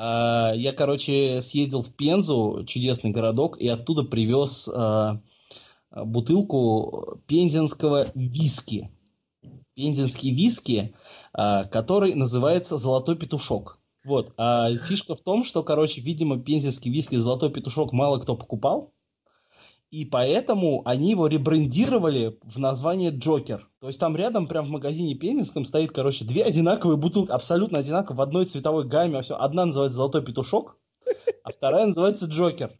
А, я, короче, съездил в Пензу, чудесный городок, и оттуда привез а, бутылку пензенского виски. Пензенский виски, а, который называется «Золотой петушок». Вот. А фишка в том, что, короче, видимо, пензенский виски «Золотой петушок» мало кто покупал, и поэтому они его ребрендировали в название Джокер. То есть там рядом, прям в магазине Пензенском, стоит, короче, две одинаковые бутылки, абсолютно одинаковые, в одной цветовой гамме. Все. Одна называется «Золотой петушок», а вторая называется «Джокер».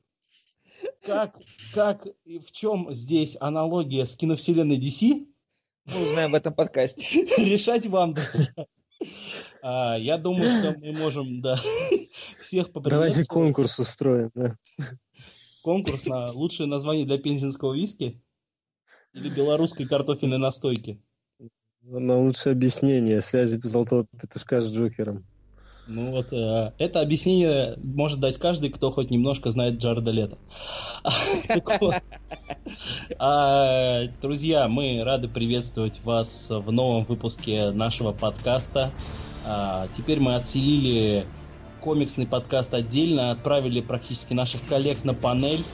Как, как и в чем здесь аналогия с киновселенной DC? Мы узнаем в этом подкасте. Решать вам, друзья. А, я думаю, что мы можем, да, всех поприветствовать. Давайте конкурс устроим, да конкурс на лучшее название для пензенского виски или белорусской картофельной настойки? На лучшее объяснение связи золотого петушка с Джокером. Ну вот, э, это объяснение может дать каждый, кто хоть немножко знает Джареда Лето. А, друзья, мы рады приветствовать вас в новом выпуске нашего подкаста. А, теперь мы отселили комиксный подкаст отдельно, отправили практически наших коллег на панель.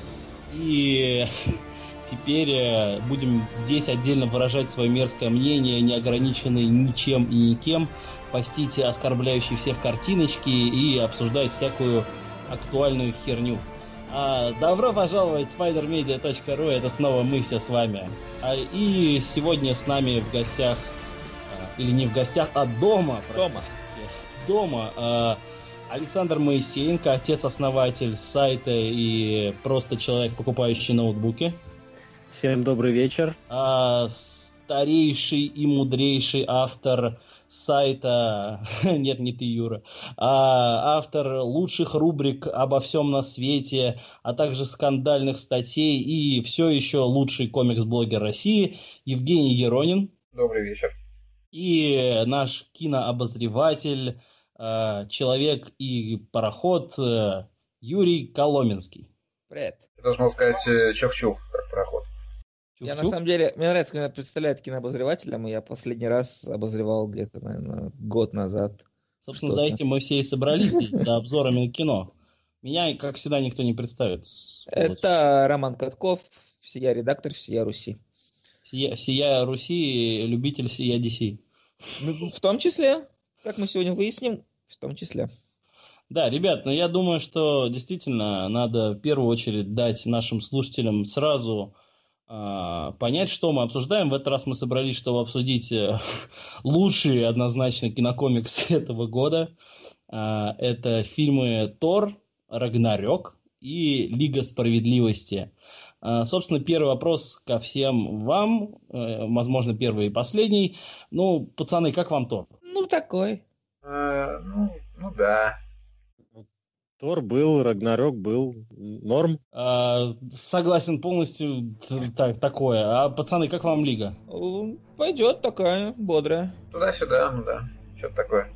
И теперь э, будем здесь отдельно выражать свое мерзкое мнение, не ограниченное ничем и никем, постить оскорбляющие всех картиночки и обсуждать всякую актуальную херню. А, добро пожаловать в spidermedia.ru, это снова мы все с вами. А, и сегодня с нами в гостях, а, или не в гостях, а дома. Дома. Дома. А, Александр Моисеенко, отец-основатель сайта и просто человек, покупающий ноутбуки. Всем добрый вечер. А, старейший и мудрейший автор сайта, нет, не ты, Юра, а автор лучших рубрик обо всем на свете, а также скандальных статей и все еще лучший комикс-блогер России Евгений Еронин. Добрый вечер. И наш кинообозреватель, человек и пароход э, Юрий Коломенский. Привет. Я должен сказать э, чух-чух, как пароход. Чух-чух? Я на самом деле, мне нравится, когда представляют кинообозревателем, и я последний раз обозревал где-то, наверное, год назад. Собственно, за этим мы все и собрались здесь, за обзорами кино. Меня, как всегда, никто не представит. Это Роман Катков, всея редактор всея Руси. Всея, всея Руси, любитель всея DC. Ну, в том числе, как мы сегодня выясним, в том числе. Да, ребят, но я думаю, что действительно надо в первую очередь дать нашим слушателям сразу э, понять, что мы обсуждаем. В этот раз мы собрались, чтобы обсудить э, лучшие однозначно кинокомиксы этого года. Э, это фильмы Тор, Рагнарёк и Лига справедливости. Э, собственно, первый вопрос ко всем вам, э, возможно, первый и последний. Ну, пацаны, как вам Тор? Ну, такой. А, ну, ну да. Тор был, Рагнарёк был, норм. А, согласен полностью, так, такое. А пацаны, как вам лига? Пойдет такая, бодрая. Туда-сюда, ну да, что-то такое.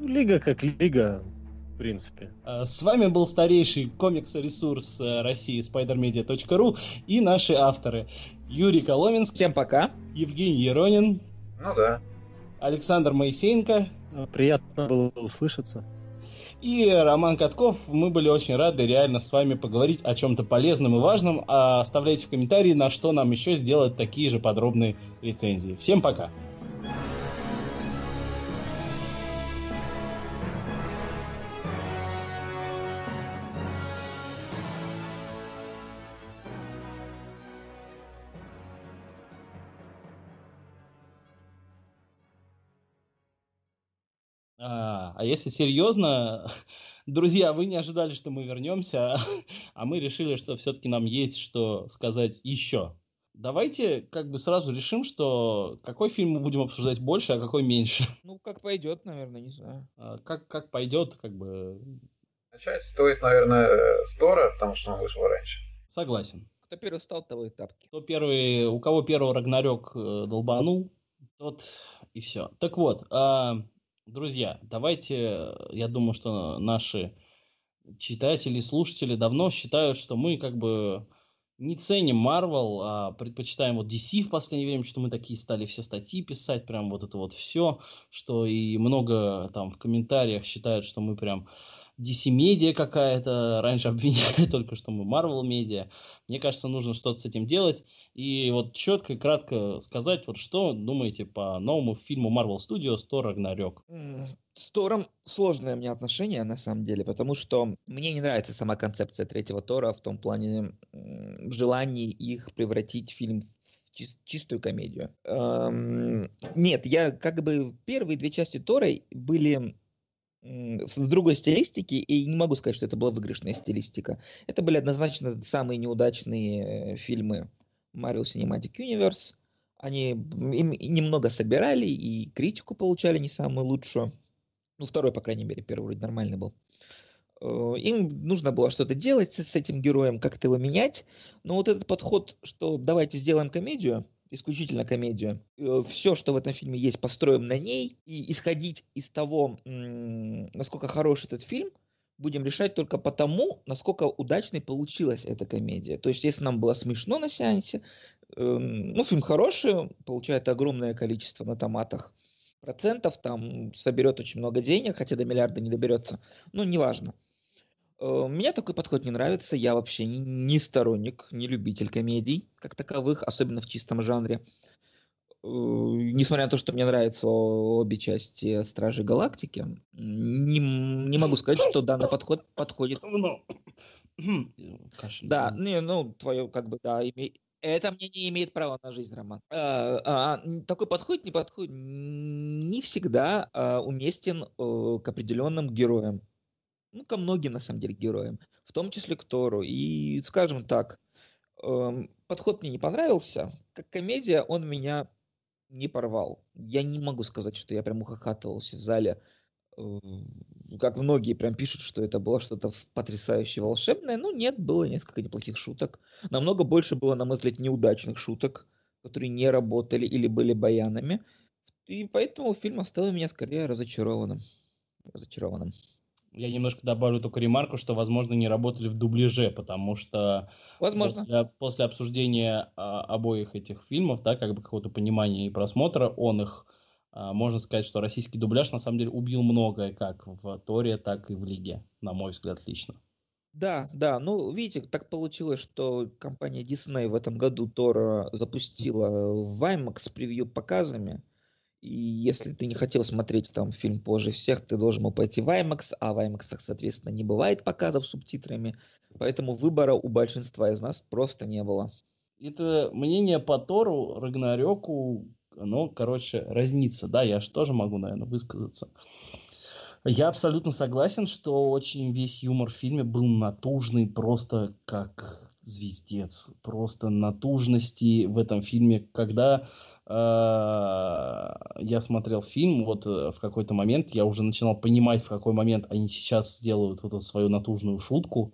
Лига как лига, в принципе. А, с вами был старейший комикс-ресурс э, России spidermedia.ru и наши авторы Юрий Коломенский. Всем пока. Евгений Еронин. Ну да. Александр Моисеенко. Приятно было услышаться. И Роман Катков. Мы были очень рады реально с вами поговорить о чем-то полезном и важном. А оставляйте в комментарии, на что нам еще сделать такие же подробные рецензии. Всем пока! А, если серьезно, друзья, вы не ожидали, что мы вернемся, а мы решили, что все-таки нам есть что сказать еще. Давайте как бы сразу решим, что какой фильм мы будем обсуждать больше, а какой меньше. Ну, как пойдет, наверное, не знаю. А, как, как пойдет, как бы... Начать стоит, наверное, с Тора, потому что он вышел раньше. Согласен. Кто первый стал, того и тапки. Кто первый, у кого первый Рагнарёк э, долбанул, тот и все. Так вот, а, Друзья, давайте, я думаю, что наши читатели, слушатели давно считают, что мы как бы не ценим Marvel, а предпочитаем вот DC в последнее время, что мы такие стали все статьи писать, прям вот это вот все, что и много там в комментариях считают, что мы прям DC Media какая-то, раньше обвиняли только, что мы Marvel Media. Мне кажется, нужно что-то с этим делать. И вот четко и кратко сказать, вот что думаете по новому фильму Marvel Studios Тор Рагнарёк? С Тором сложное у меня отношение, на самом деле, потому что мне не нравится сама концепция третьего Тора в том плане в их превратить в фильм чистую комедию. Эм, нет, я как бы первые две части Тора были с другой стилистики, и не могу сказать, что это была выигрышная стилистика. Это были однозначно самые неудачные э, фильмы Marvel Cinematic Universe. Они им немного собирали и критику получали не самую лучшую. Ну, второй, по крайней мере, первый вроде нормальный был. Э, им нужно было что-то делать с этим героем, как-то его менять. Но вот этот подход, что давайте сделаем комедию, исключительно комедию, э, все, что в этом фильме есть, построим на ней, и исходить из того, насколько хорош этот фильм, будем решать только потому, насколько удачной получилась эта комедия. То есть, если нам было смешно на сеансе, эм, ну, фильм хороший, получает огромное количество на томатах, процентов, там соберет очень много денег, хотя до миллиарда не доберется, но неважно. Э, мне такой подход не нравится, я вообще не сторонник, не любитель комедий как таковых, особенно в чистом жанре. Э, несмотря на то, что мне нравятся обе части Стражи Галактики, не, не могу сказать, что данный подход подходит. Да, не, ну, твое, как бы, да, име, это мне не имеет права на жизнь, Роман. А, а, такой подход не подходит, не всегда а, уместен а, к определенным героям. Ну, ко многим, на самом деле, героям. В том числе к Тору. И, скажем так, э, подход мне не понравился. Как комедия он меня не порвал. Я не могу сказать, что я прям ухахатывался в зале как многие прям пишут, что это было что-то потрясающе волшебное. Ну, нет, было несколько неплохих шуток. Намного больше было, на мой взгляд, неудачных шуток, которые не работали или были баянами. И поэтому фильм оставил меня скорее разочарованным. Разочарованным. Я немножко добавлю только ремарку, что, возможно, не работали в дубляже, потому что возможно. После, после обсуждения а, обоих этих фильмов, да, как бы какого-то понимания и просмотра, он их а, можно сказать, что российский дубляж на самом деле убил многое, как в Торе, так и в Лиге, на мой взгляд, лично. Да, да, ну, видите, так получилось, что компания Disney в этом году Тора запустила в IMAX с превью показами, и если ты не хотел смотреть там фильм позже всех, ты должен был пойти в IMAX, а в IMAX, соответственно, не бывает показов с субтитрами, поэтому выбора у большинства из нас просто не было. Это мнение по Тору, Рагнарёку, оно, короче, разнится. Да, я же тоже могу, наверное, высказаться. Я абсолютно согласен, что очень весь юмор в фильме был натужный, просто как звездец. Просто натужности в этом фильме. Когда я смотрел фильм, вот э, в какой-то момент я уже начинал понимать, в какой момент они сейчас сделают вот эту свою натужную шутку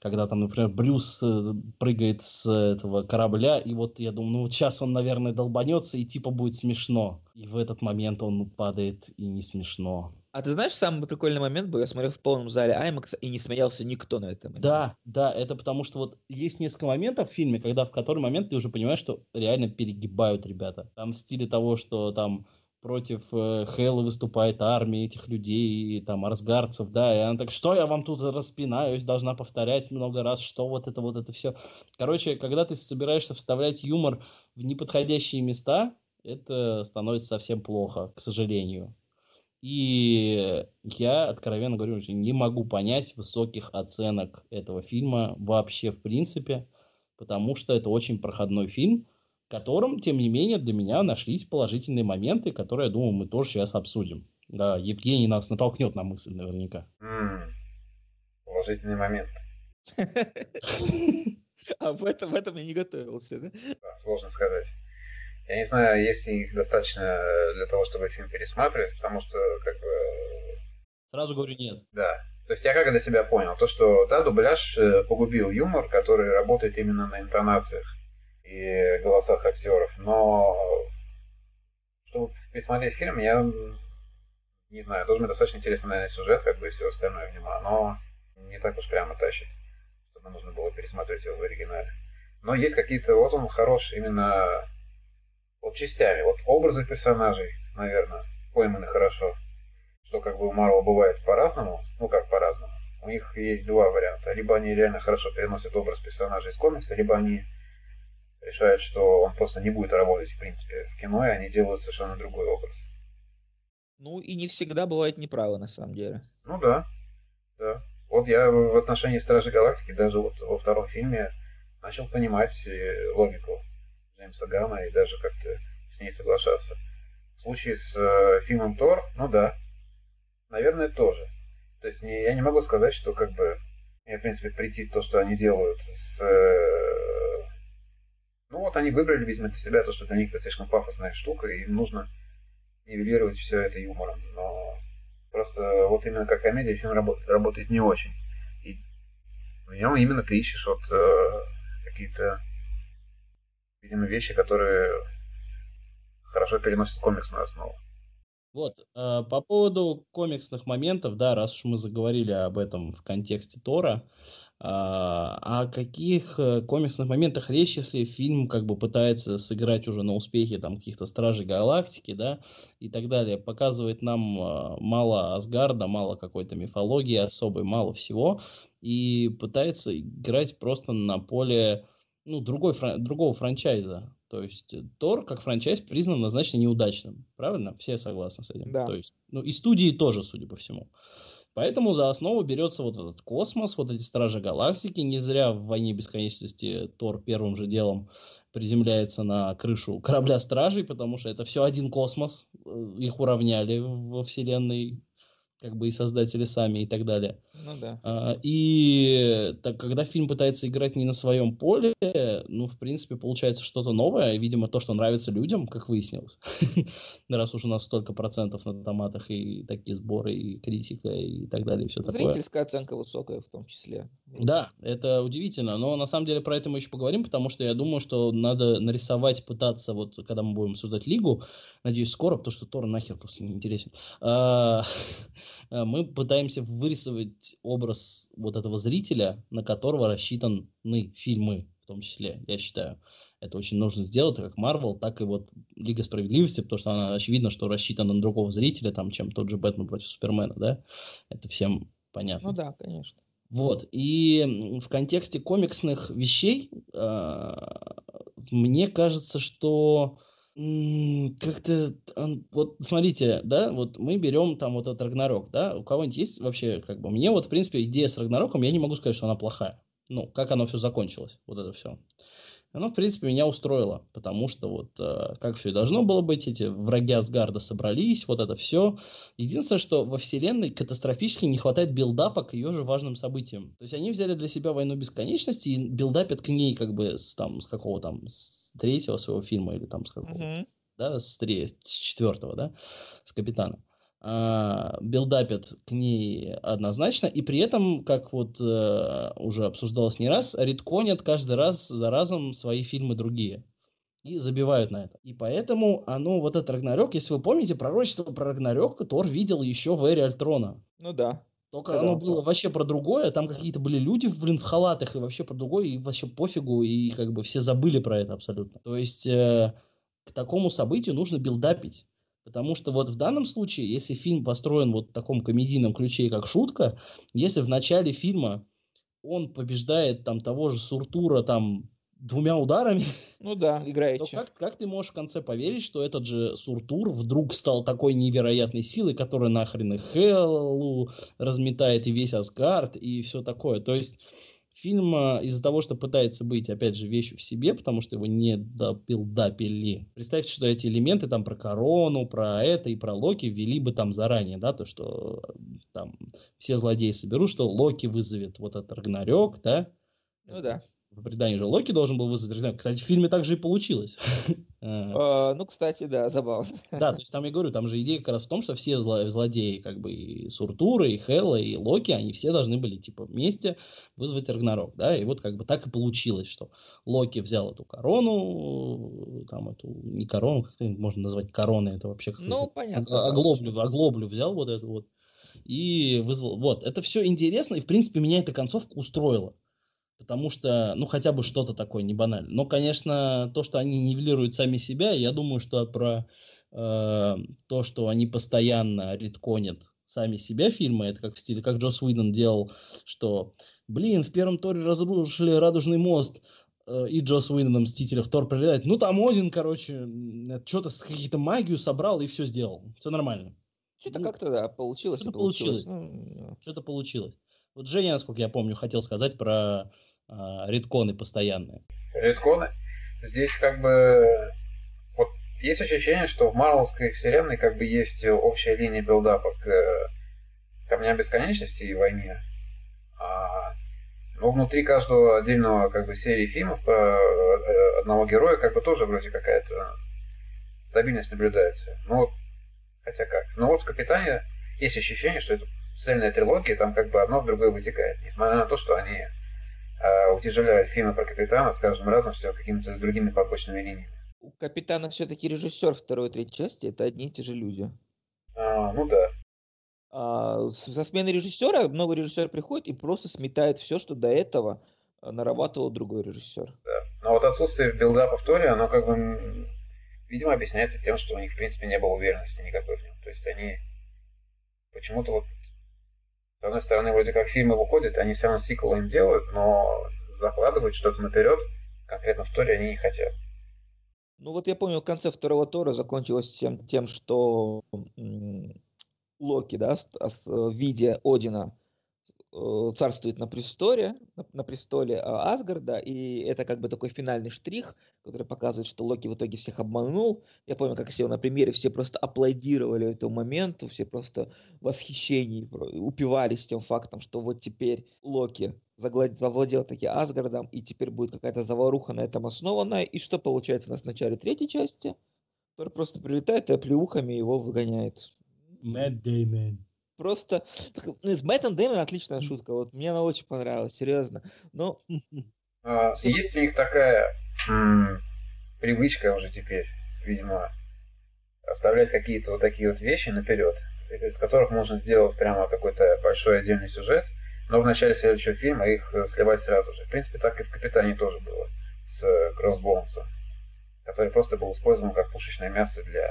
когда там, например, Брюс э, прыгает с этого корабля, и вот я думаю, ну вот сейчас он, наверное, долбанется, и типа будет смешно. И в этот момент он падает, и не смешно. А ты знаешь, самый прикольный момент был, я смотрел в полном зале IMAX, и не смеялся никто на этом. Да, да, это потому что вот есть несколько моментов в фильме, когда в который момент ты уже понимаешь, что реально перегибают ребята. Там в стиле того, что там против э, Хэлла выступает армия этих людей, и, там, арсгарцев, да, и она так, что я вам тут распинаюсь, должна повторять много раз, что вот это, вот это все. Короче, когда ты собираешься вставлять юмор в неподходящие места, это становится совсем плохо, к сожалению. И я, откровенно говорю, не могу понять высоких оценок этого фильма вообще в принципе, потому что это очень проходной фильм, котором, тем не менее, для меня нашлись положительные моменты, которые, я думаю, мы тоже сейчас обсудим. Да, Евгений нас натолкнет на мысль наверняка. Mm, положительный момент. А в этом, в этом я не готовился, да? да? Сложно сказать. Я не знаю, если их достаточно для того, чтобы фильм пересматривать, потому что, как бы... Сразу говорю нет. Да. То есть я как для себя понял, то, что, да, дубляж э, погубил юмор, который работает именно на интонациях и голосах актеров, но чтобы пересмотреть фильм, я не знаю, должен быть достаточно интересный, наверное, сюжет, как бы и все остальное в но не так уж прямо тащит, чтобы нужно было пересмотреть его в оригинале. Но есть какие-то, вот он хорош именно вот частями, вот образы персонажей, наверное, пойманы хорошо, что как бы у Марвел бывает по-разному, ну как по-разному, у них есть два варианта. Либо они реально хорошо переносят образ персонажа из комикса, либо они решают, что он просто не будет работать, в принципе, в кино, и они делают совершенно другой образ. Ну и не всегда бывает неправы, на самом деле. Ну да, да. Вот я в отношении Стражи Галактики даже вот во втором фильме начал понимать э, логику Джеймса Гана и даже как-то с ней соглашаться. В случае с э, фильмом Тор, ну да, наверное, тоже. То есть не, я не могу сказать, что как бы мне, в принципе, прийти то, что они делают с... Э, ну вот они выбрали, видимо, для себя то, что для них это слишком пафосная штука, и им нужно нивелировать все это юмором. Но просто вот именно как комедия фильм работает, работает не очень. И в нем именно ты ищешь вот э, какие-то, видимо, вещи, которые хорошо переносят комиксную основу. Вот, э, по поводу комиксных моментов, да, раз уж мы заговорили об этом в контексте Тора, э, о каких э, комиксных моментах речь, если фильм как бы пытается сыграть уже на успехе там каких-то Стражей Галактики, да, и так далее, показывает нам э, мало Асгарда, мало какой-то мифологии особой, мало всего, и пытается играть просто на поле, ну, другой, другого франчайза, то есть Тор как франчайз признан однозначно неудачным. Правильно? Все согласны с этим. Да. То есть, ну и студии тоже, судя по всему. Поэтому за основу берется вот этот космос, вот эти Стражи Галактики. Не зря в «Войне бесконечности» Тор первым же делом приземляется на крышу корабля Стражей, потому что это все один космос. Э, их уравняли во вселенной как бы и создатели сами и так далее. Ну да. А, и так, когда фильм пытается играть не на своем поле, ну, в принципе, получается что-то новое, видимо, то, что нравится людям, как выяснилось. Раз уж у нас столько процентов на томатах и такие сборы, и критика, и так далее, и все такое. Зрительская оценка высокая в том числе. Да, это удивительно, но на самом деле про это мы еще поговорим, потому что я думаю, что надо нарисовать, пытаться, вот когда мы будем обсуждать Лигу, надеюсь, скоро, потому что Тор нахер просто не интересен, а, мы пытаемся вырисовать образ вот этого зрителя, на которого рассчитаны фильмы, в том числе, я считаю. Это очень нужно сделать, как Марвел, так и вот Лига Справедливости, потому что она очевидно, что рассчитана на другого зрителя, там, чем тот же Бэтмен против Супермена, да? Это всем понятно. Ну да, конечно. Вот, и в контексте комиксных вещей э, мне кажется, что как-то, вот смотрите, да, вот мы берем там вот этот Рагнарок, да, у кого-нибудь есть вообще, как бы, мне вот, в принципе, идея с Рагнароком, я не могу сказать, что она плохая. Ну, как оно все закончилось, вот это все оно, в принципе, меня устроило, потому что вот э, как все и должно было быть, эти враги Асгарда собрались, вот это все. Единственное, что во вселенной катастрофически не хватает build-up а к ее же важным событиям. То есть они взяли для себя войну бесконечности и build-up ят к ней как бы с, там, с какого там, с третьего своего фильма или там с какого, uh-huh. да, с, три, с четвертого, да, с капитана build-up ят к ней однозначно, и при этом, как вот э, уже обсуждалось не раз, retcon ят каждый раз за разом свои фильмы другие. И забивают на это. И поэтому оно, вот этот Рагнарёк, если вы помните, пророчество про Рагнарёк Тор видел еще в Эре Альтрона. Ну да. Только да, оно да. было вообще про другое, там какие-то были люди, блин, в халатах, и вообще про другое, и вообще пофигу, и как бы все забыли про это абсолютно. То есть э, к такому событию нужно билдапить. Потому что вот в данном случае, если фильм построен вот в таком комедийном ключе, как шутка, если в начале фильма он побеждает там того же Суртура там двумя ударами. Ну да, играете. То как, как ты можешь в конце поверить, что этот же Суртур вдруг стал такой невероятной силой, которая нахрен и Хеллу разметает и весь Асгард и все такое. То есть Фильм а, из-за того, что пытается быть, опять же, вещью в себе, потому что его не допилдапили. Представьте, что эти элементы там про корону, про это и про Локи ввели бы там заранее, да, то, что там все злодеи соберут, что Локи вызовет вот этот Рагнарёк, да. Ну да по преданию же Локи должен был вызвать Рагнарёк. Кстати, в фильме также и получилось. А, ну, кстати, да, забавно. Да, то есть там я говорю, там же идея как раз в том, что все злодеи, как бы и Суртура, и Хелла, и Локи, они все должны были, типа, вместе вызвать Рагнарок, да, и вот как бы так и получилось, что Локи взял эту корону, там эту, не корону, как можно назвать короной, это вообще как Ну, понятно. Оглоблю, оглоблю взял вот эту вот и вызвал. Вот, это все интересно, и, в принципе, меня эта концовка устроила. Потому что, ну, хотя бы что-то такое не банально. Но, конечно, то, что они нивелируют сами себя, я думаю, что про э, то, что они постоянно редконят сами себя фильмы, это как в стиле, как Джос Уидон делал, что, блин, в первом Торе разрушили Радужный мост, э, и Джос Уидон Мстителях Тор прилетает, ну там Один, короче, что-то, какие-то магию собрал и все сделал, все нормально. Что-то ну, как-то, да, получилось. Что-то получилось. получилось. Ну, что-то получилось. Вот Женя, насколько я помню, хотел сказать про э, редконы постоянные. Редконы? Здесь как бы вот есть ощущение, что в Марвелской вселенной как бы есть общая линия билдапа к Камням Бесконечности и войне. А, но внутри каждого отдельного как бы серии фильмов про э, одного героя как бы тоже вроде какая-то стабильность наблюдается. Ну, хотя как. Но вот в Капитане есть ощущение, что это цельная трилогия, там как бы одно в другое вытекает. Несмотря на то, что они э, утяжеляют фильмы про Капитана с каждым разом все какими-то другими побочными линиями. У Капитана все-таки режиссер второй и третьей части это одни и те же люди. А, ну да. А, со смены режиссера новый режиссер приходит и просто сметает все, что до этого а, нарабатывал другой режиссер. Да. Но вот отсутствие билдапа в Торе, оно как бы, видимо, объясняется тем, что у них, в принципе, не было уверенности никакой в нем. То есть они почему-то вот с одной стороны, вроде как фильмы выходят, они все равно сиквелы им делают, но закладывать что-то наперед, конкретно в Торе, они не хотят. Ну вот я помню, в конце второго Тора закончилось тем, тем что Локи, да, в виде Одина Э, царствует на престоле, на, престоле а, Асгарда, и это как бы такой финальный штрих, который показывает, что Локи в итоге всех обманул. Я помню, как все на примере, все просто аплодировали этому моменту, все просто в восхищении упивались тем фактом, что вот теперь Локи завладел таки Асгардом, и теперь будет какая-то заваруха на этом основанная. И что получается у нас в начале третьей части? Который просто прилетает и оплеухами его выгоняет. Мэтт Дэймон. Просто ну, с Мэттом Дэймоном отличная шутка. Вот мне она очень понравилась, серьезно. Но... А, есть у них такая м- привычка уже теперь, видимо, оставлять какие-то вот такие вот вещи наперед, из которых можно сделать прямо какой-то большой отдельный сюжет, но в начале следующего фильма их сливать сразу же. В принципе, так и в «Капитане» тоже было с Кроссбоунсом, который просто был использован как пушечное мясо для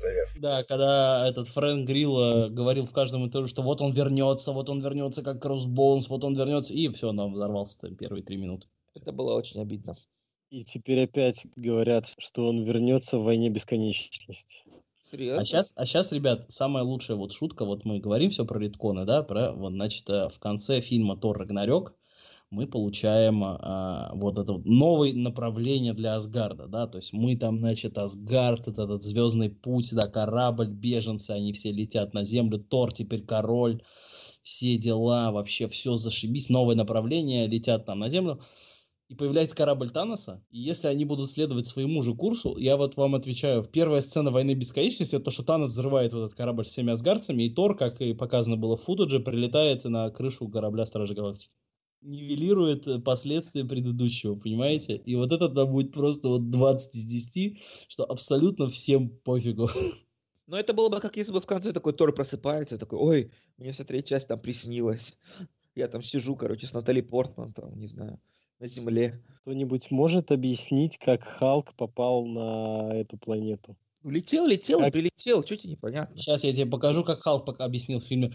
завязки. Да, когда этот Фрэнк Грилл говорил в каждом интервью, что вот он вернется, вот он вернется как Кроссбоунс, вот он вернется, и все, он взорвался там первые три минуты. Это было очень обидно. И теперь опять говорят, что он вернется в войне бесконечности. Серьезно? А сейчас, а сейчас, ребят, самая лучшая вот шутка, вот мы говорим все про ритконы, да, про, вот, значит, э, в конце фильма Тор Рагнарёк мы получаем а, вот это вот новое направление для Асгарда, да, то есть мы там, значит, Асгард, это этот звездный путь, да, корабль, беженцы, они все летят на землю, Тор теперь король, все дела, вообще все зашибись, новое направление, летят там на землю, и появляется корабль Таноса, и если они будут следовать своему же курсу, я вот вам отвечаю, первая сцена войны бесконечности, это то, что Танос взрывает вот этот корабль с всеми асгарцами, и Тор, как и показано было в футаже, прилетает на крышу корабля Стражи Галактики нивелирует э, последствия предыдущего, понимаете? И вот это да, будет просто вот 20 из 10, что абсолютно всем пофигу. Но это было бы как если бы в конце такой Тор просыпается, такой, ой, мне вся третья часть там приснилась. Я там сижу, короче, с Натали Портман, там, не знаю, на Земле. Кто-нибудь может объяснить, как Халк попал на эту планету? Летел, летел, как... прилетел, что тебе непонятно? Сейчас я тебе покажу, как Халк пока объяснил в фильме.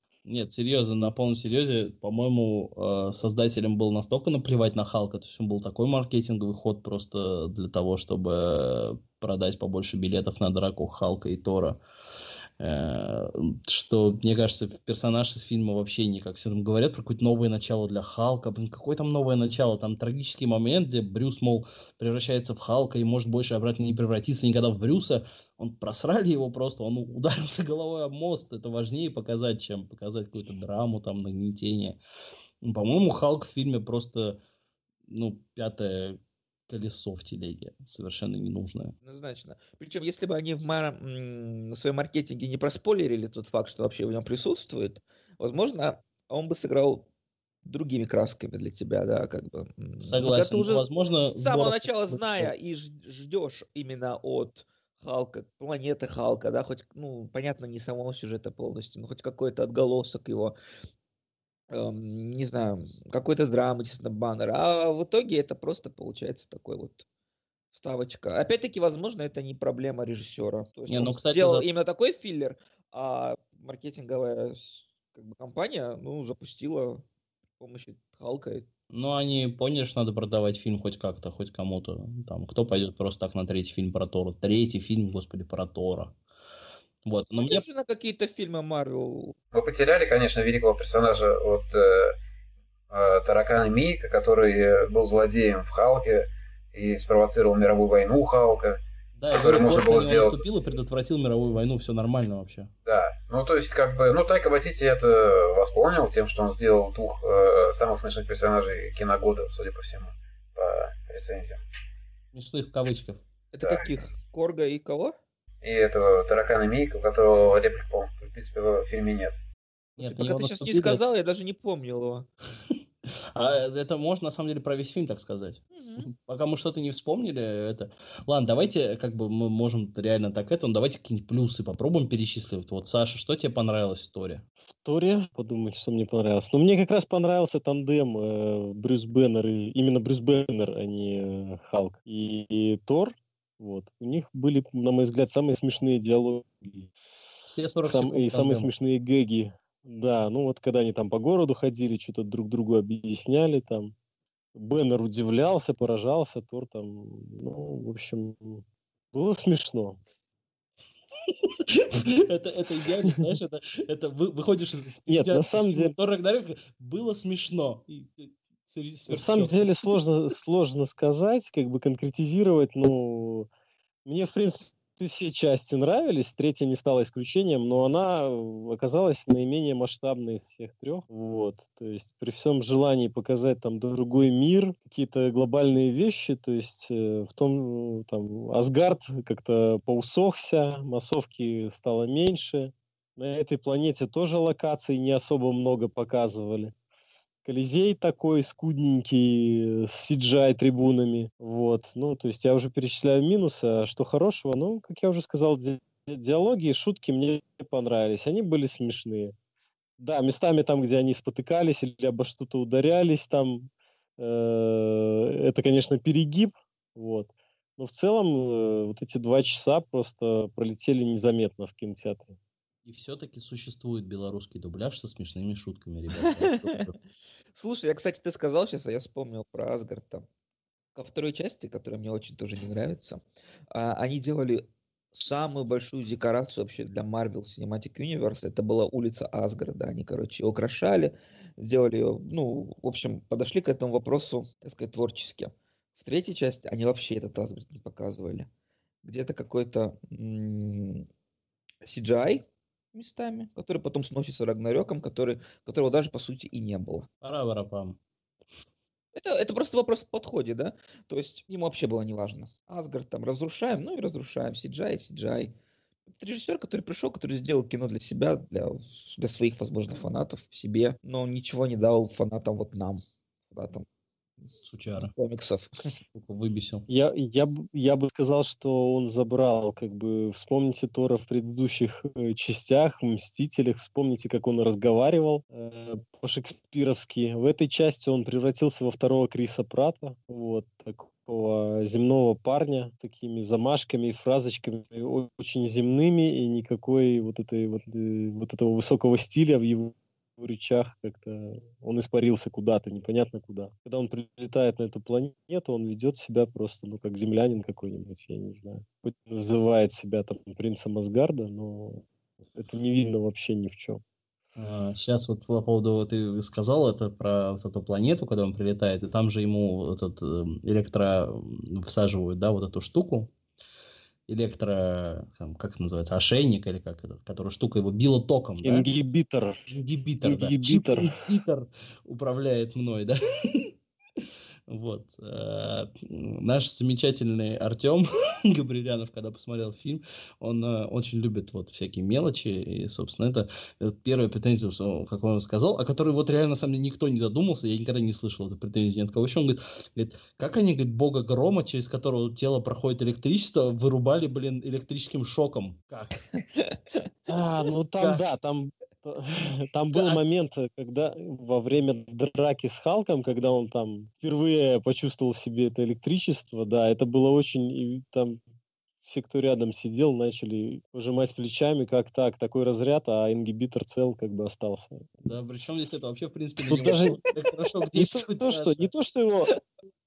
Нет, серьезно, на полном серьезе, по-моему, э, создателям было настолько наплевать на Халка, то есть он был такой маркетинговый ход просто для того, чтобы продать побольше билетов на драку Халка и Тора. Э, что, мне кажется, персонаж из фильма вообще никак. Все там говорят про какое-то новое начало для Халка. Блин, какое там новое начало? Там трагический момент, где Брюс, мол, превращается в Халка и может больше обратно не превратиться никогда в Брюса. Он просрали его просто, он ударился головой об мост. Это важнее показать, чем показать какую-то драму, там, нагнетение. По-моему, Халк в фильме просто, ну, пятая колесо в телеге. Совершенно ненужное. Однозначно. Причем, если бы они в мар... на своем маркетинге не проспойлерили тот факт, что вообще в нем присутствует, возможно, он бы сыграл другими красками для тебя, да, как бы. Согласен. Уже возможно, с самого здорово. начала зная и ждешь именно от Халка, планеты Халка, да, хоть, ну, понятно, не самого сюжета полностью, но хоть какой-то отголосок его, не знаю, какой-то драмы, действительно, баннер. А в итоге это просто получается такой вот вставочка. Опять-таки, возможно, это не проблема режиссера. То есть Не, он ну, кстати, сделал за- именно такой филлер, а маркетинговая как бы, компания, ну, запустила с помощью Халка. Ну, они поняли, что надо продавать фильм хоть как-то, хоть кому-то. Там, кто пойдет просто так на третий фильм про Тора? Третий фильм, господи, про Тора. Вот, но мне... Опять же на какие-то фильмы Марвел. Мы потеряли, конечно, великого персонажа от э, э, Таракана Мика, который э, был злодеем в Халке и спровоцировал мировую войну Халка. Да, который Эдвард можно было сделать. наступил и предотвратил мировую войну, все нормально вообще. Да, ну то есть как бы, ну Тайка Ватити это восполнил тем, что он сделал двух э, самых смешных персонажей киногода, судя по всему, по рецензиям. Смешных в кавычках. Это Так. каких? Корга и кого? И этого Таракана Мика, у которого реплик, в принципе, в фильме нет. Нет, пока ты сейчас не сказал, я даже не помнил его. А это можно, на самом деле, про весь фильм так сказать. Пока мы что-то не вспомнили, это... Ладно, давайте, как бы, мы можем реально так это, ну, давайте какие-нибудь плюсы попробуем перечислить. Вот, Саша, что тебе понравилось в Торе? В Торе, подумайте, что мне понравилось. Но мне как раз понравился тандем э, Брюс Беннер и именно Брюс Беннер, а не э, Халк. И, и Тор, вот. У них были, на мой взгляд, самые смешные диалоги. Все 40 Сам- секунд и самые тандема. смешные гэги. Да, ну вот когда они там по городу ходили, что-то друг другу объясняли там. Беннер удивлялся, поражался, Тор там, ну, в общем, было смешно. Это, это идеально, знаешь, это, это вы- выходишь из Нет, на самом деле- Тор Рагнарёк, было смешно. На самом деле сложно, сложно сказать, как бы конкретизировать, ну, мне, в принципе, все части нравились, третья не стала исключением, но она э, оказалась наименее масштабной из всех трех, вот, то есть при всем желании показать там другой мир, какие-то глобальные вещи, то есть э, в том, э, там, Асгард как-то поусохся, массовки стало меньше, на этой планете тоже локаций не особо много показывали. Колизей такой скудненький, с CGI-трибунами. Вот. Ну, то есть я уже перечисляю минусы, а что хорошего? Ну, как я уже сказал, ди- диалоги и шутки мне понравились. Они были смешные. Да, местами там, где они спотыкались или обо что-то ударялись, там э, это, конечно, перегиб. Вот. Но в целом э, вот эти два часа просто пролетели незаметно в кинотеатре. И все-таки существует белорусский дубляж со смешными шутками, ребята. Слушай, я, кстати, ты сказал сейчас, а я вспомнил про Асгард там. Ко второй части, которая мне очень тоже не нравится, а, они делали самую большую декорацию вообще для Marvel Cinematic Universe. Это была улица Асгарда. Они, короче, украшали, сделали ее, ну, в общем, подошли к этому вопросу, так сказать, творчески. В третьей части они вообще этот Асгард не показывали. Где-то какой-то м, CGI местами, который потом сносится Рагнарёком, который, которого даже, по сути, и не было. Пора, барапам. Это, это просто вопрос в подходе, да? То есть ему вообще было не важно. Асгард там разрушаем, ну и разрушаем. CGI, CGI. Это режиссер, который пришел, который сделал кино для себя, для, для своих, возможно, фанатов, себе, но ничего не дал фанатам вот нам, фанатам Сучара. комиксов. Выбесил. Я, я, я бы сказал, что он забрал, как бы, вспомните Тора в предыдущих э, частях, Мстителях, вспомните, как он разговаривал э, по-шекспировски. В этой части он превратился во второго Криса Прата, вот, такого земного парня, такими замашками и фразочками, очень земными, и никакой вот, этой, вот, э, вот этого высокого стиля в его в речах как-то он испарился куда-то, непонятно куда. Когда он прилетает на эту планету, он ведет себя просто, ну, как землянин какой-нибудь, я не знаю. Хоть называет себя там принцем Асгарда, но это не видно вообще ни в чем. Сейчас вот по поводу, ты сказал это про вот эту планету, когда он прилетает, и там же ему этот э, электро всаживают, да, вот эту штуку, электро, там, как это называется, ошейник или как это, которая штука его била током, да? Ингибитор. Ингибитор, да. Ингибитор. Управляет мной, да? Вот. Э, наш замечательный Артем Габрилянов, когда посмотрел фильм, он э, очень любит вот всякие мелочи. И, собственно, это, это первая претензия, что, как он сказал, о которой вот реально, на самом деле, никто не задумался. Я никогда не слышал эту претензию ни от кого еще. Он говорит, говорит, как они, говорит, бога грома, через которого тело проходит электричество, вырубали, блин, электрическим шоком. Как? А, ну там, да, там там был момент, когда во время драки с Халком, когда он там впервые почувствовал в себе это электричество, да, это было очень, там все, кто рядом сидел, начали пожимать плечами, как так, такой разряд, а ингибитор цел как бы остался. Да, причем здесь это вообще, в принципе, Тут даже хорошо не то, что, не то, что его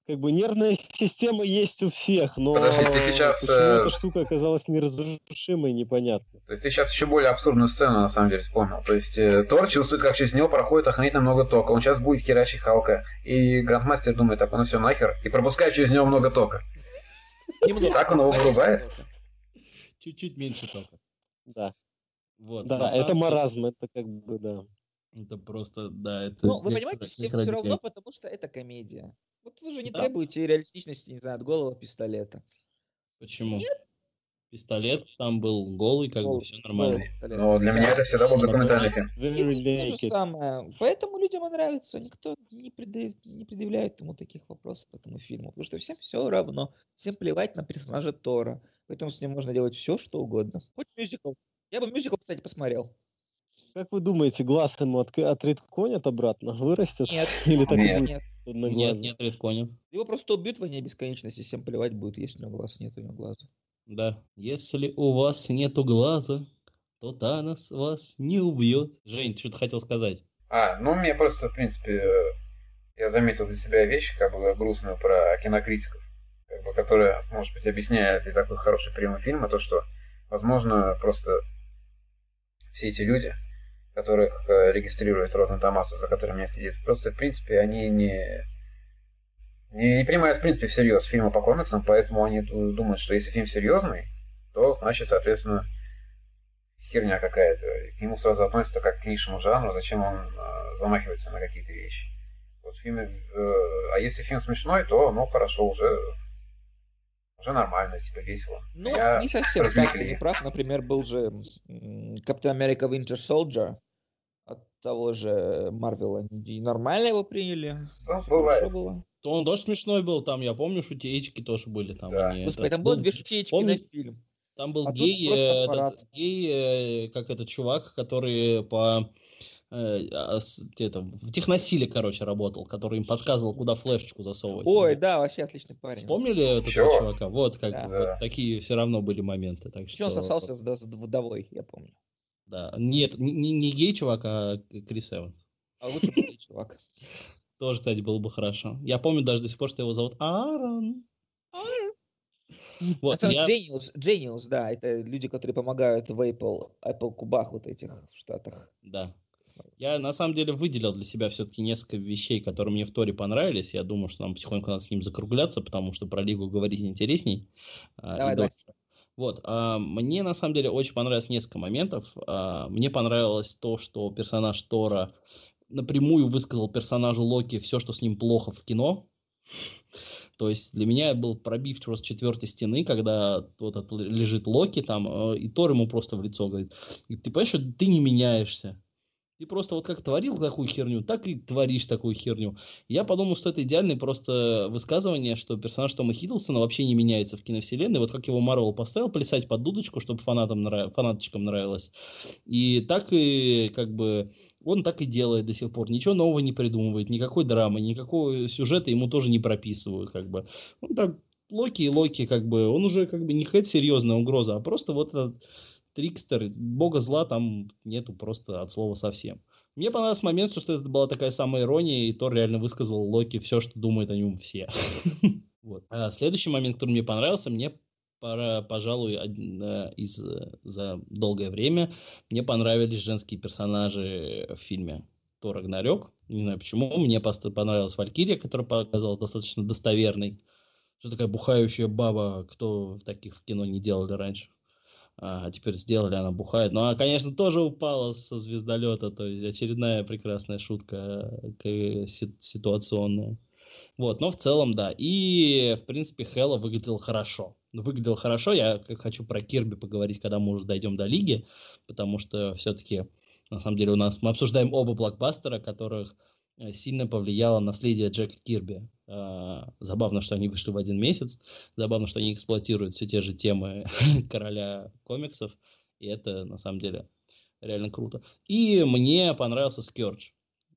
как бы нервная система есть у всех, но Подожди, ты сейчас, почему э... эта штука оказалась неразрушимой, непонятно. То есть ты сейчас еще более абсурдную сцену на самом деле вспомнил. То есть э, Тор чувствует, как через него проходит охренительно много тока. Он сейчас будет херачить Халка. И Грандмастер думает, так, ну все нахер. И пропускает через него много тока. Так он его вырубает. Чуть-чуть меньше тока. Да. Вот, да, это маразм, это как бы, да. Это просто, да, это... Ну, вы понимаете, всем все равно, потому что это комедия. Вот вы же не да. требуете реалистичности, не знаю, от голого пистолета. Почему? Нет? Пистолет там был голый, как голый, бы все нормально. Но для меня это всегда был документальный фильм. То же самое. Поэтому людям нравится. Никто не, предъяв... не предъявляет ему таких вопросов по этому фильму. Потому что всем все равно. Всем плевать на персонажа Тора. Поэтому с ним можно делать все, что угодно. Хоть мюзикл. Я бы мюзикл, кстати, посмотрел. Как вы думаете, глаз ему от, отредконят обратно? Вырастет? Нет. Или так нет. будет? Нет, нет, нет редконят. Его просто убьют в бесконечности, всем плевать будет, если у него глаз нет у него глаза. Да. Если у вас нету глаза, то Танос вас не убьет. Жень, что ты хотел сказать? А, ну мне просто, в принципе, я заметил для себя вещь, как бы грустную про кинокритиков, как бы, которая, может быть, объясняет и такой хороший прием фильма, то, что, возможно, просто все эти люди, которых э, регистрирует Rotten Tomatoes, за которыми меня стыдится, просто, в принципе, они не, не, не принимают, в принципе, всерьез фильмы по комиксам, поэтому они думают, что если фильм серьезный, то, значит, соответственно, херня какая-то. К нему сразу относятся как к низшему жанру, зачем он э, замахивается на какие-то вещи. Вот фильм, э, а если фильм смешной, то, ну, хорошо, уже уже нормально, типа весело. Ну, Я не совсем так, ты не прав. Например, был же Капитан Америка Winter Soldier от того же Марвела. И нормально его приняли. Ну, бывает. было. То он тоже смешной был, там, я помню, шутеечки тоже были там. Да. Они, Господи, это... там было две шутеечки Помни... на фильм. Там был а гей, э, этот, гей, э, как этот чувак, который по э, а, это, в техносиле, короче, работал, который им подсказывал, куда флешечку засовывать. Ой, да, вообще отличный парень. Вспомнили этого чувака? Вот как да. вот такие все равно были моменты. Так что... он сосался с, с вдовой, я помню. Да, нет, не, не гей чувак, а Крис Эванс. А лучше гей чувак. Тоже, кстати, было бы хорошо. Я помню даже до сих пор, что его зовут Аарон. Вот, я... Genius, Genius, да, это люди, которые помогают в Apple, Apple кубах вот этих в Штатах. Да. Я на самом деле выделил для себя все-таки несколько вещей, которые мне в Торе понравились. Я думаю, что нам потихоньку надо с ним закругляться, потому что про Лигу говорить интересней. А, давай, давай. Вот, а, мне на самом деле очень понравилось несколько моментов. А, мне понравилось то, что персонаж Тора напрямую высказал персонажу Локи все, что с ним плохо в кино. То есть для меня был пробив просто четвертой стены, когда вот лежит Локи там, э, и Тор ему просто в лицо говорит, ты понимаешь, что ты не меняешься. Ты просто вот как творил такую херню, так и творишь такую херню. Я подумал, что это идеальное просто высказывание, что персонаж Тома Хиддлсона вообще не меняется в киновселенной. Вот как его Марвел поставил плясать под дудочку, чтобы фанатам нрав... фанаточкам нравилось. И так и как бы он так и делает до сих пор. Ничего нового не придумывает, никакой драмы, никакого сюжета ему тоже не прописывают. Как бы. Он так Локи и Локи, как бы, он уже как бы не какая-то серьезная угроза, а просто вот этот Трикстер, бога зла там нету просто от слова совсем. Мне понравился момент, что это была такая самая ирония, и Тор реально высказал Локи все, что думают о нем все. вот. а следующий момент, который мне понравился, мне пора, пожалуй, э, из, за долгое время мне понравились женские персонажи в фильме Тор Рагнарёк. Не знаю почему. Мне понравилась Валькирия, которая показалась достаточно достоверной. Что такая бухающая баба, кто таких в кино не делали раньше а теперь сделали, она бухает. Ну, а, конечно, тоже упала со звездолета, то есть очередная прекрасная шутка э, ситуационная. Вот, но в целом, да. И, в принципе, Хэлла выглядел хорошо. Выглядел хорошо. Я хочу про Кирби поговорить, когда мы уже дойдем до лиги, потому что все-таки, на самом деле, у нас мы обсуждаем оба блокбастера, которых сильно повлияло наследие Джека Кирби. А, забавно, что они вышли в один месяц. Забавно, что они эксплуатируют все те же темы короля комиксов. И это, на самом деле, реально круто. И мне понравился Скёрдж.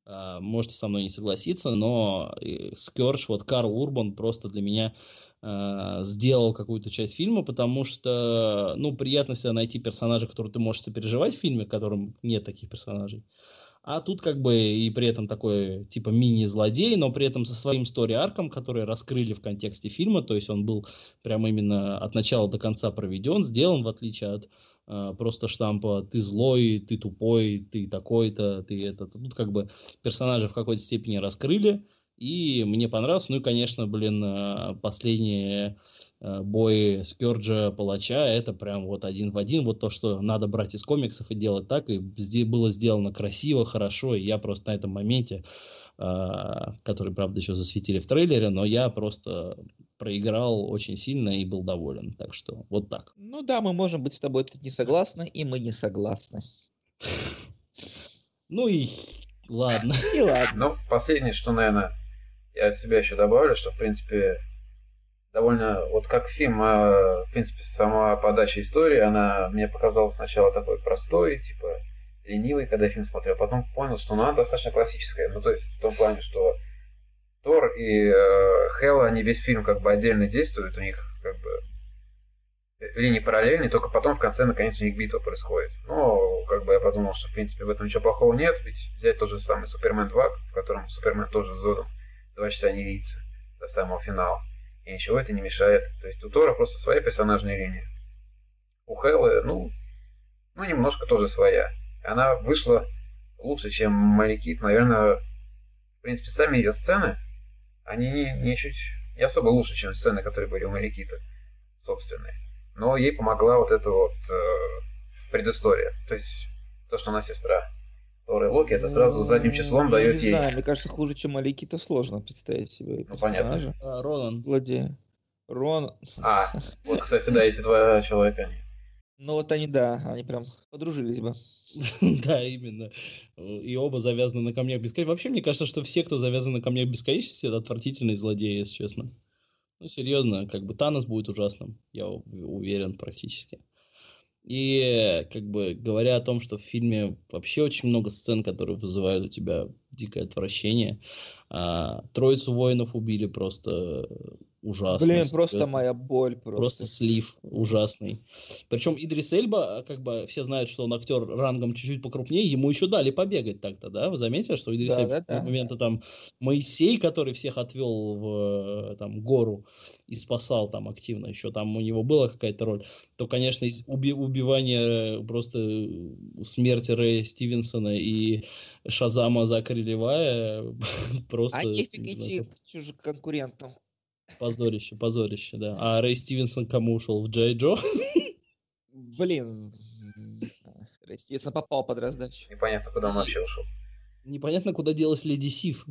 А, можете со мной не согласиться, но Скёрдж, вот Карл Урбан просто для меня сделал какую-то часть фильма, потому что, ну, приятно всегда найти персонажа, который ты можешь сопереживать в фильме, в котором нет таких персонажей. А тут как бы и при этом такой типа мини-злодей, но при этом со своим стори-арком, который раскрыли в контексте фильма, то есть он был прямо именно от начала до конца проведен, сделан, в отличие от э, просто штампа «ты злой», «ты тупой», «ты такой-то», «ты это». Тут как бы персонажа в какой-то степени раскрыли, и мне понравилось. Ну и, конечно, блин, э, последние бои Скёрджа Палача, это прям вот один в один, вот то, что надо брать из комиксов и делать так, и было сделано красиво, хорошо, и я просто на этом моменте, э, который, правда, еще засветили в трейлере, но я просто проиграл очень сильно и был доволен. Так что вот так. Ну да, мы можем быть с тобой тут не согласны, и мы не согласны. Ну и ладно. И ладно. Ну, последнее, что, наверное, я от себя еще добавлю, что, в принципе, довольно, вот как фильм, а, в принципе, сама подача истории, она мне показалась сначала такой простой, типа, ленивый, когда я фильм смотрел, потом понял, что ну, она достаточно классическая. Ну, то есть, в том плане, что Тор и э, Хелла, они весь фильм как бы отдельно действуют, у них как бы линии параллельные, только потом в конце наконец у них битва происходит. Но как бы я подумал, что в принципе в этом ничего плохого нет, ведь взять тот же самый Супермен 2, в котором Супермен тоже с Зодом два часа не видится до самого финала. И ничего это не мешает. То есть у Тора просто своя персонажная линия. У Хэллы, ну, ну, немножко тоже своя. Она вышла лучше, чем Маликит. Наверное, в принципе, сами ее сцены, они не, не чуть не особо лучше, чем сцены, которые были у Маликита собственные. Но ей помогла вот эта вот э, предыстория. То есть то, что она сестра. Тор и Локи, это сразу задним числом дает не ей... знаю, мне кажется, хуже, чем Малики-то сложно представить себе. Ну, понятно. А, Ронан. Владе. Рон. А, вот, кстати, да, эти два человека. Ну вот они, да, они прям подружились бы. Да, именно. И оба завязаны на камнях бесконечности. Вообще, мне кажется, что все, кто завязан на камнях бесконечности, это отвратительные злодеи, если честно. Ну, серьезно, как бы Танос будет ужасным, я уверен практически. И, как бы, говоря о том, что в фильме вообще очень много сцен, которые вызывают у тебя дикое отвращение. А, троицу воинов убили просто ужасно. Блин, просто серьезно. моя боль. Просто Просто. слив ужасный. Причем Идрис Эльба, как бы все знают, что он актер рангом чуть-чуть покрупнее, ему еще дали побегать так-то, да? Вы заметили, что Идрис Да, Эльба да, да. момент там Моисей, который всех отвел в э, там, гору и спасал там активно, еще там у него была какая-то роль, то, конечно, уби- убивания э, просто э, смерти Рэя Стивенсона и Шазама Закари Левая просто... А нефиг идти к чужим конкурентам. Позорище, позорище, да. А Рэй Стивенсон кому ушел? В Джей Джо? Блин. Естественно, попал под раздачу. Непонятно, куда он вообще ушел. Непонятно, куда делась Леди Сив.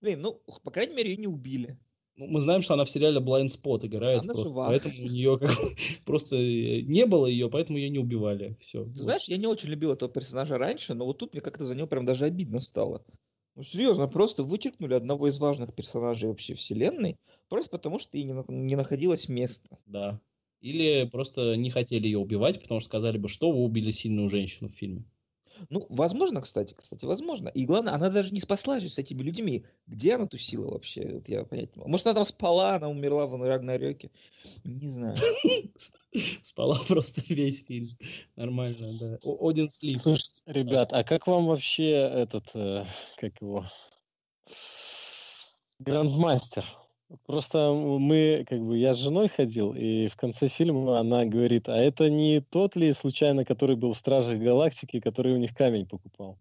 Блин, ну, по крайней мере, ее не убили. Ну, мы знаем, что она в сериале Blind Spot играет Она просто, жива. поэтому у нее как просто э, не было ее, поэтому ее не убивали. Все. Ты знаешь, я не очень любил этого персонажа раньше, но вот тут мне как-то за него прям даже обидно стало. Ну, серьезно, просто вычеркнули одного из важных персонажей вообще вселенной, просто потому что ей не, не находилось места. Да. Или просто не хотели ее убивать, потому что сказали бы, что вы убили сильную женщину в фильме. Ну, возможно, кстати, кстати, возможно. И главное, она даже не спаслась же с этими людьми. Где она тусила вообще? Вот я понять не могу. Может, она там спала, она умерла в Рагнарёке. Не знаю. Спала просто весь фильм. Нормально, да. Один слив. Ребят, а как вам вообще этот, э, как его, Грандмастер? Просто мы, как бы, я с женой ходил, и в конце фильма она говорит, а это не тот ли, случайно, который был в Стражах Галактики, который у них камень покупал?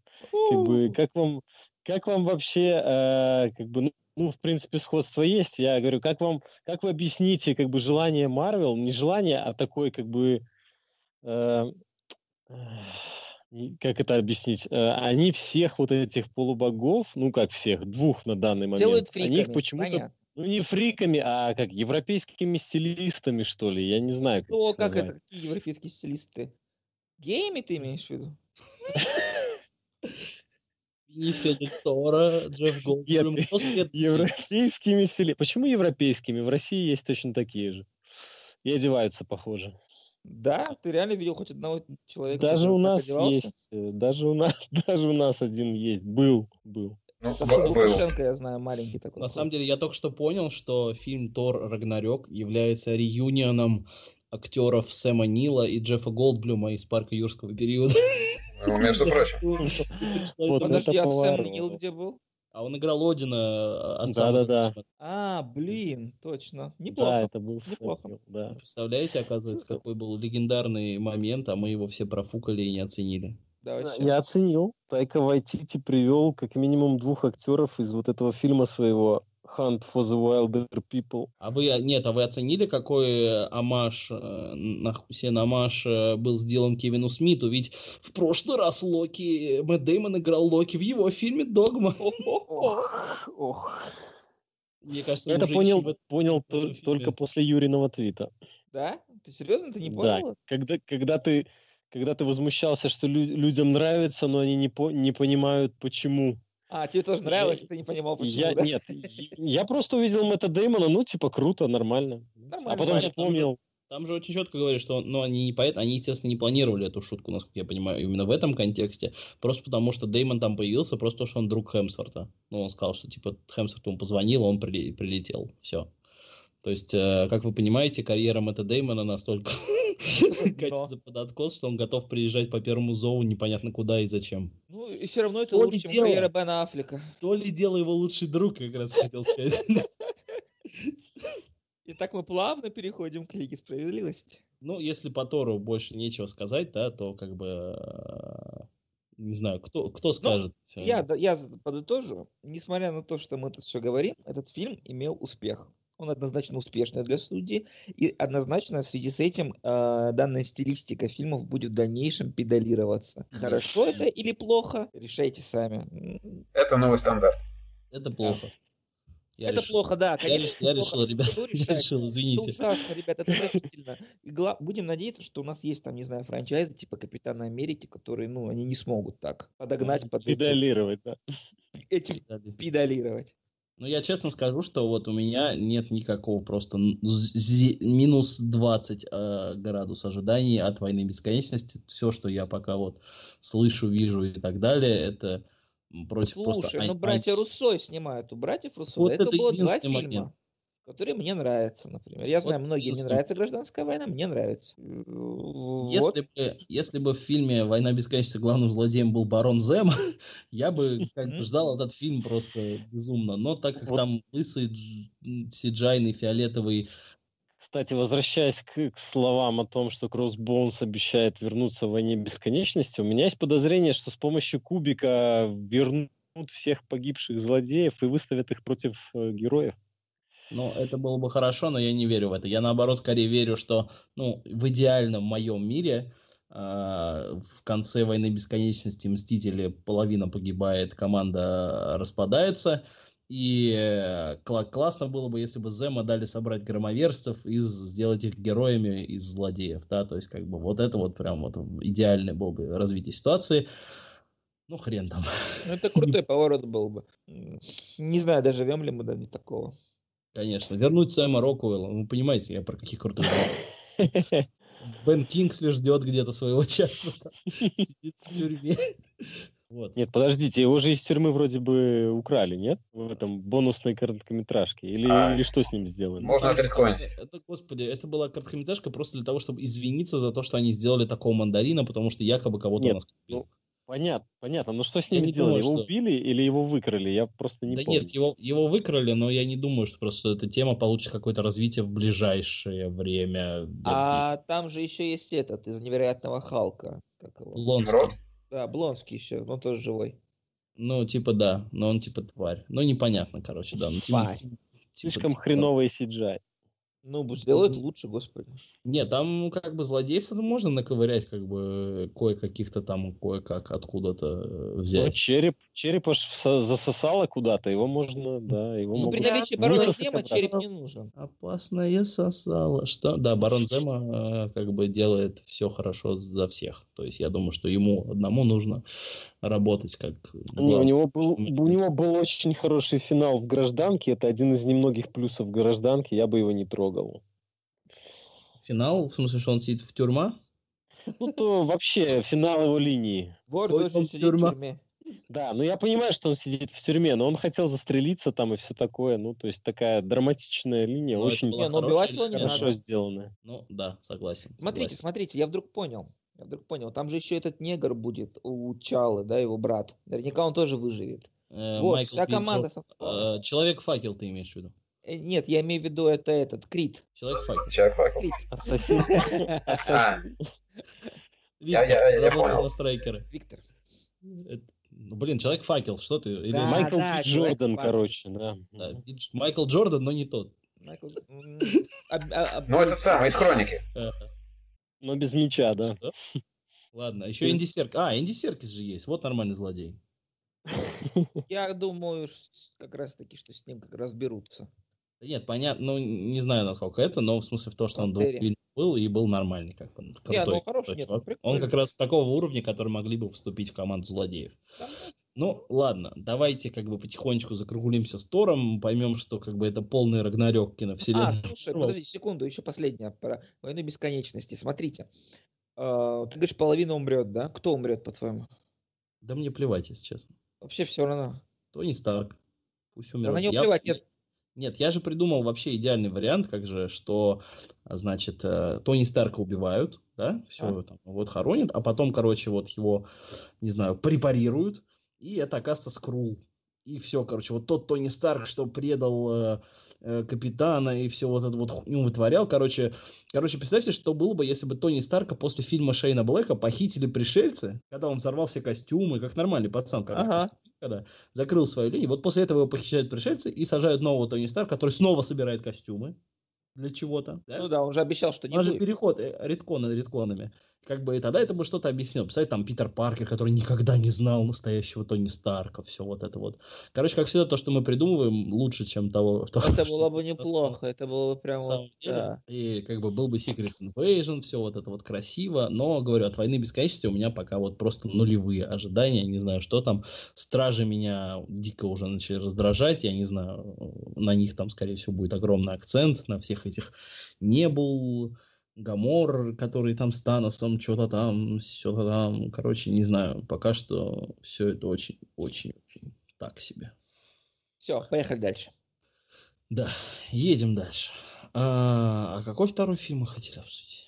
Как бы, как вам, как вам вообще, э, как бы, ну, ну, в принципе, сходство есть. Я говорю, как вам, как вы объясните, как бы, желание Марвел, не желание, а такой, как бы, э, как это объяснить? Э, они всех вот этих полубогов, ну как всех, двух на данный момент, Делают фриками, они их почему-то, ну не фриками, а как европейскими стилистами, что ли, я не знаю. Как ну, как это, какие европейские стилисты? Геями ты имеешь в виду? Бенисио Торо, Джефф Голдблюм. Европейскими стилистами. Почему европейскими? В России есть точно такие же. И одеваются похоже. Да, ты реально видел хоть одного человека? Даже у нас есть, э, даже у нас, даже у нас один есть, был, был. Ну, Лукашенко, я знаю, маленький такой. На самом деле, я только что понял, что фильм Тор Рагнарёк является реюнионом актеров Сэма Нила и Джеффа Голдблюма из парка юрского периода. Ну, между прочим. Подожди, а Сэм Нил где был? А он играл Одина э, отца. Да-да-да. А, блин, точно. Неплохо. Да, это был Неплохо. Сэм, да. Представляете, оказывается, какой был легендарный момент, а мы его все профукали и не оценили. Да, Я оценил. Тайка Вайтити привел как минимум двух актеров из вот этого фильма своего Hunt for the Wilder People. А вы, нет, а вы оценили, какой амаш, э, нахусен амаш э, был сделан Кевину Смиту? Ведь в прошлый раз Локи, Мэтт Дэймон играл Локи в его фильме «Догма». Ох, ох. Мне кажется, это понял, в... понял то, только после Юриного твита. Да? Ты серьезно? Ты не понял? Да, когда, когда ты когда ты возмущался, что лю- людям нравится, но они не, по- не понимают, почему. А, тебе тоже нравилось, я, ты не понимал, почему, я, да? Нет, я просто увидел Мэтта Дэймона, ну, типа, круто, нормально. нормально а потом нормально. вспомнил... Там же очень четко говорят, что ну, они не поэт, они, естественно, не планировали эту шутку, насколько я понимаю, именно в этом контексте. Просто потому, что Деймон там появился, просто потому, что он друг Хемсворта. Ну, он сказал, что типа Хемсворт ему позвонил, он прилетел. Все. То есть, э, как вы понимаете, карьера Мэтта Деймона настолько катится под откос, что он готов приезжать по первому зову непонятно куда и зачем. Ну, и все равно это лучше, чем карьера Бена Аффлека. То ли дело его лучший друг, как раз хотел сказать. Итак, мы плавно переходим к Лиге Справедливости. Ну, если по Тору больше нечего сказать, да, то как бы э, не знаю, кто, кто ну, скажет. Ну, я, я подытожу. Несмотря на то, что мы тут все говорим, этот фильм имел успех он однозначно успешный для студии, и однозначно в связи с этим э, данная стилистика фильмов будет в дальнейшем педалироваться. Хорошо это или плохо, решайте сами. Это новый стандарт. Это плохо. Я это решил. плохо, да, конечно. Я, решил, ребят, я решил, извините. Это ужасно, ребят, это отвратительно. Гла... Будем надеяться, что у нас есть там, не знаю, франчайзы типа Капитана Америки, которые, ну, они не смогут так подогнать под... Педалировать, да. Этим педалировать. Ну, я честно скажу, что вот у меня нет никакого просто минус 20 э, градус ожиданий от войны бесконечности. Все, что я пока вот слышу, вижу и так далее, это против Слушай, просто... ну братья Руссо снимают, у братьев Руссо вот это, это было два фильма. Момент которые мне нравятся, например. Я знаю, вот, многим не нравится «Гражданская война», мне нравится. Если, вот. бы, если бы в фильме «Война бесконечности» главным злодеем был барон Зем, я бы как бы ждал этот фильм просто безумно. Но так как вот. там лысый, сиджайный, фиолетовый кстати, возвращаясь к, к словам о том, что Кроссбоунс обещает вернуться в «Войне бесконечности», у меня есть подозрение, что с помощью кубика вернут всех погибших злодеев и выставят их против э, героев. Ну, это было бы хорошо, но я не верю в это. Я, наоборот, скорее верю, что ну, в идеальном моем мире э, в конце «Войны бесконечности» Мстители половина погибает, команда распадается. И э, классно было бы, если бы Зема дали собрать громоверцев и сделать их героями из злодеев, да, то есть как бы вот это вот прям вот идеальное было бы развитие ситуации. Ну, хрен там. Ну, это крутой поворот был бы. Не знаю, доживем ли мы до такого. Конечно. Вернуть Сэма Рокуэлла. Вы понимаете, я про каких крутых Бен Кингсли ждет где-то своего часа. Сидит в тюрьме. Вот. Нет, подождите, его же из тюрьмы вроде бы украли, нет? В этом бонусной короткометражке. Или, а, или что с ним сделали? Можно отрисконить. Это, господи, это была короткометражка просто для того, чтобы извиниться за то, что они сделали такого мандарина, потому что якобы кого-то нет, Ну, Понятно, понятно. Но что с ним сделали? Думаю, его что... убили или его выкрали? Я просто не да помню. нет, его, его выкрали, но я не думаю, что просто эта тема получит какое-то развитие в ближайшее время. А там же еще есть этот из невероятного Халка. Как его? Блонский. Да, Блонский еще, он тоже живой. Ну, типа да, но он типа тварь. Ну, непонятно, короче, да. Ну, типа, типа, Слишком типа, хреновый CGI. Ну, сделают лучше, господи. Нет, там как бы злодеев можно наковырять, как бы кое-каких-то там, кое-как откуда-то э, Ну, взять. череп, череп аж засосало куда-то, его можно, да, его Ну, могут при наличии барона Зема череп не нужен. Опасное сосало. Что? Да, барон Зема э, как бы делает все хорошо за всех. То есть я думаю, что ему одному нужно работать как... Не, у него был, у него был очень хороший финал в гражданке. Это один из немногих плюсов гражданки. Я бы его не трогал. Финал, в смысле, что он сидит в тюрьма? Ну, то вообще финал его линии. Вор должен сидеть в тюрьме. Да, ну я понимаю, что он сидит в тюрьме, но он хотел застрелиться там и все такое. Ну, то есть такая драматичная линия, Ну, это очень Не, убивать его не хорошо надо. сделанная. Ну, да, согласен. Смотрите, согласен. смотрите, я вдруг понял. Я вдруг понял. Там же еще этот негр будет у Чалы, да, его брат. Наверняка он тоже выживет. Э, вот, Майкл вся команда э, Человек-факел ты имеешь в виду? Э, Нет, я имею в виду это этот, Крит. Человек-факел. Человек факел. Крит. Ассасин. Ассасин. Виктор, я- я работал понял. на страйкеры. Виктор. Это- ну, блин, Человек-факел, что ты? Или Да. Майкл да, человек Джордан, факел. короче, да. Да, Майкл Джордан, но не тот. Майкл- а- Ну, это самый, из хроники. Э, Но без мяча, да. Ладно, еще Инди Серкис. А, Инди Серкис же есть. Вот нормальный злодей. Я думаю, как раз таки, что с ним как раз берутся. Да Нет, понятно, ну, не знаю, насколько это, но в смысле в том, что он двух фильмов был и был нормальный, как бы, крутой, ну, крутой хороший, нет, чувак. Он как раз такого уровня, который могли бы вступить в команду злодеев. Там, Ну, ладно, давайте как бы потихонечку закруглимся с Тором, поймем, что как бы это полный рагнарёк киновселенной. А, слушай, подожди секунду, еще последняя про войну бесконечности. Смотрите, э, ты говоришь, половина умрет, да? Кто умрет, по-твоему? Да мне плевать, если честно. Вообще все равно. Тони Старк. Пусть умрет. на него Я- плевать, нет. Нет, я же придумал вообще идеальный вариант, как же, что, значит, э, Тони Старка убивают, да, все, А. там, вот хоронят, а потом, короче, вот его, не знаю, препарируют, и это оказывается Скрул. И все, короче, вот тот Тони Старк, что предал э, э, капитана и все вот это вот хуйню вытворял, короче, короче, представьте, что было бы, если бы Тони Старка после фильма Шейна Блэка похитили пришельцы, когда он взорвал все костюмы, как нормальный пацан, короче, Ага. когда закрыл свою линию. Вот после этого его похищают пришельцы и сажают нового Тони Старка, который снова собирает костюмы для чего-то. да? Ну да, он же обещал, что не У нас же будет. переход э, редкона редконами. Как бы и тогда это бы что-то объяснил. Представляете, там Питер Паркер, который никогда не знал настоящего Тони Старка, все вот это вот. Короче, как всегда, то, что мы придумываем, лучше, чем того, то, Это было бы неплохо, это было бы прям вот, да. И как бы был бы Secret Invasion, все вот это вот красиво, но, говорю, от войны бесконечности у меня пока вот просто нулевые ожидания, не знаю, что там. Стражи меня дико уже начали раздражать, я не знаю, на них там, скорее всего, будет огромный акцент, на всех этих Небул, Гамор, который там с Таносом, что-то там, что-то там, короче, не знаю, пока что все это очень-очень-очень так себе. Все, поехали дальше. Да, едем дальше. А, а какой второй фильм мы хотели обсудить?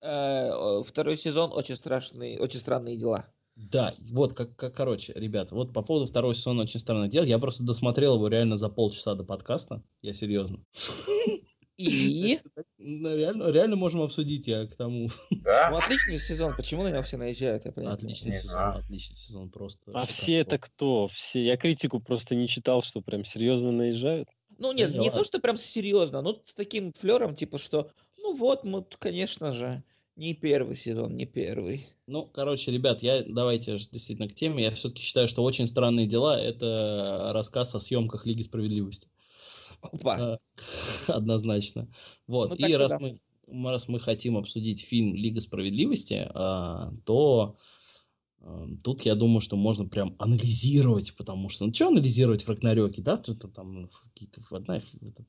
Э, Второй сезон очень страшные, очень странные дела. Да, вот, как, как, короче, ребят, вот по поводу второго сезона очень странно дел. Я просто досмотрел его реально за полчаса до подкаста. Я серьезно. И Ну, Реально, реально можем обсудить, я к тому. ну, Да? отличный сезон, почему на него все наезжают, я не Отличный Не сезон, знаю. отличный сезон, просто. А шикарно. все это кто? Все. Я критику просто не читал, что прям серьезно наезжают. Ну нет, не ладно. то, что прям серьезно, но с таким флером, типа, что, ну вот, мы, конечно же, не первый сезон, не первый. Ну, короче, ребят, я давайте ж действительно к теме. Я все-таки считаю, что очень странные дела это рассказ о съемках Лиги справедливости. Опа. Однозначно. Вот. Ну, И раз да. мы, раз мы хотим обсудить фильм Лига справедливости, а, то тут я думаю, что можно прям анализировать, потому что ну что анализировать в Рагнарёке, да? Что-то там какие-то одна.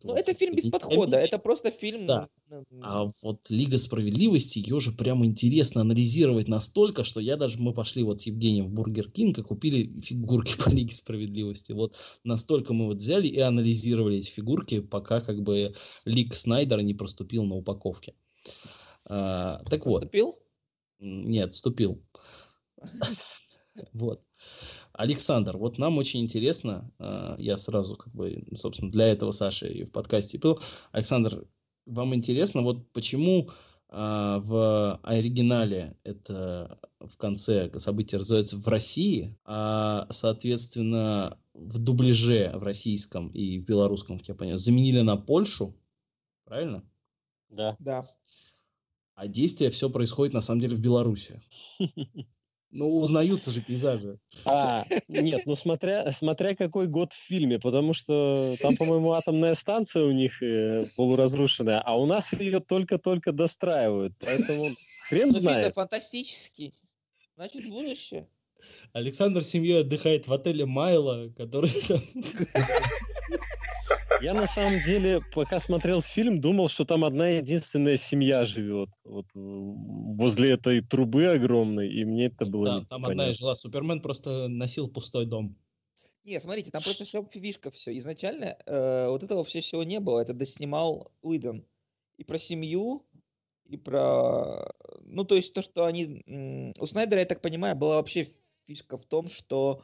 Ну, это фильм без подхода, это просто фильм... Да. м, А вот Лига справедливости, ее же прям интересно анализировать настолько, что я даже, мы пошли вот с Евгением в Бургер Кинг и купили фигурки по Лиге справедливости. Вот настолько мы вот взяли и анализировали эти фигурки, пока как бы Лик Снайдера не проступил на упаковке. А, так вот, Поступил? М, Нет, вступил. Вот. Александр, вот нам очень интересно, э, я сразу как бы, собственно, для этого Саша и в подкасте был. Александр, вам интересно, вот почему а, в оригинале это в конце события развивается в России, а, соответственно, в дубляже в российском и в белорусском, как я понял, заменили на Польшу, правильно? Да. Да. А действие все происходит на самом деле в Беларуси. Ну, узнаются же пейзажи. А, нет, ну смотря, смотря какой год в фильме, потому что там, по-моему, атомная станция у них э, полуразрушенная, а у нас ее только-только достраивают. Поэтому хрен знает. фантастический. Значит, будущее. Александр с семьей отдыхает в отеле Майло, который там... Я на самом деле, пока смотрел фильм, думал, что там одна единственная семья живет. Вот э, возле этой трубы огромной, и мне это было Да, там одна и понятно. жила. Супермен просто носил пустой дом. Не, смотрите, там просто все фишка все. Изначально э, вот этого все всего не было. Это доснимал Уидон. И про семью, и про... Ну, то есть то, что они... У Снайдера, я так понимаю, была вообще фишка в том, что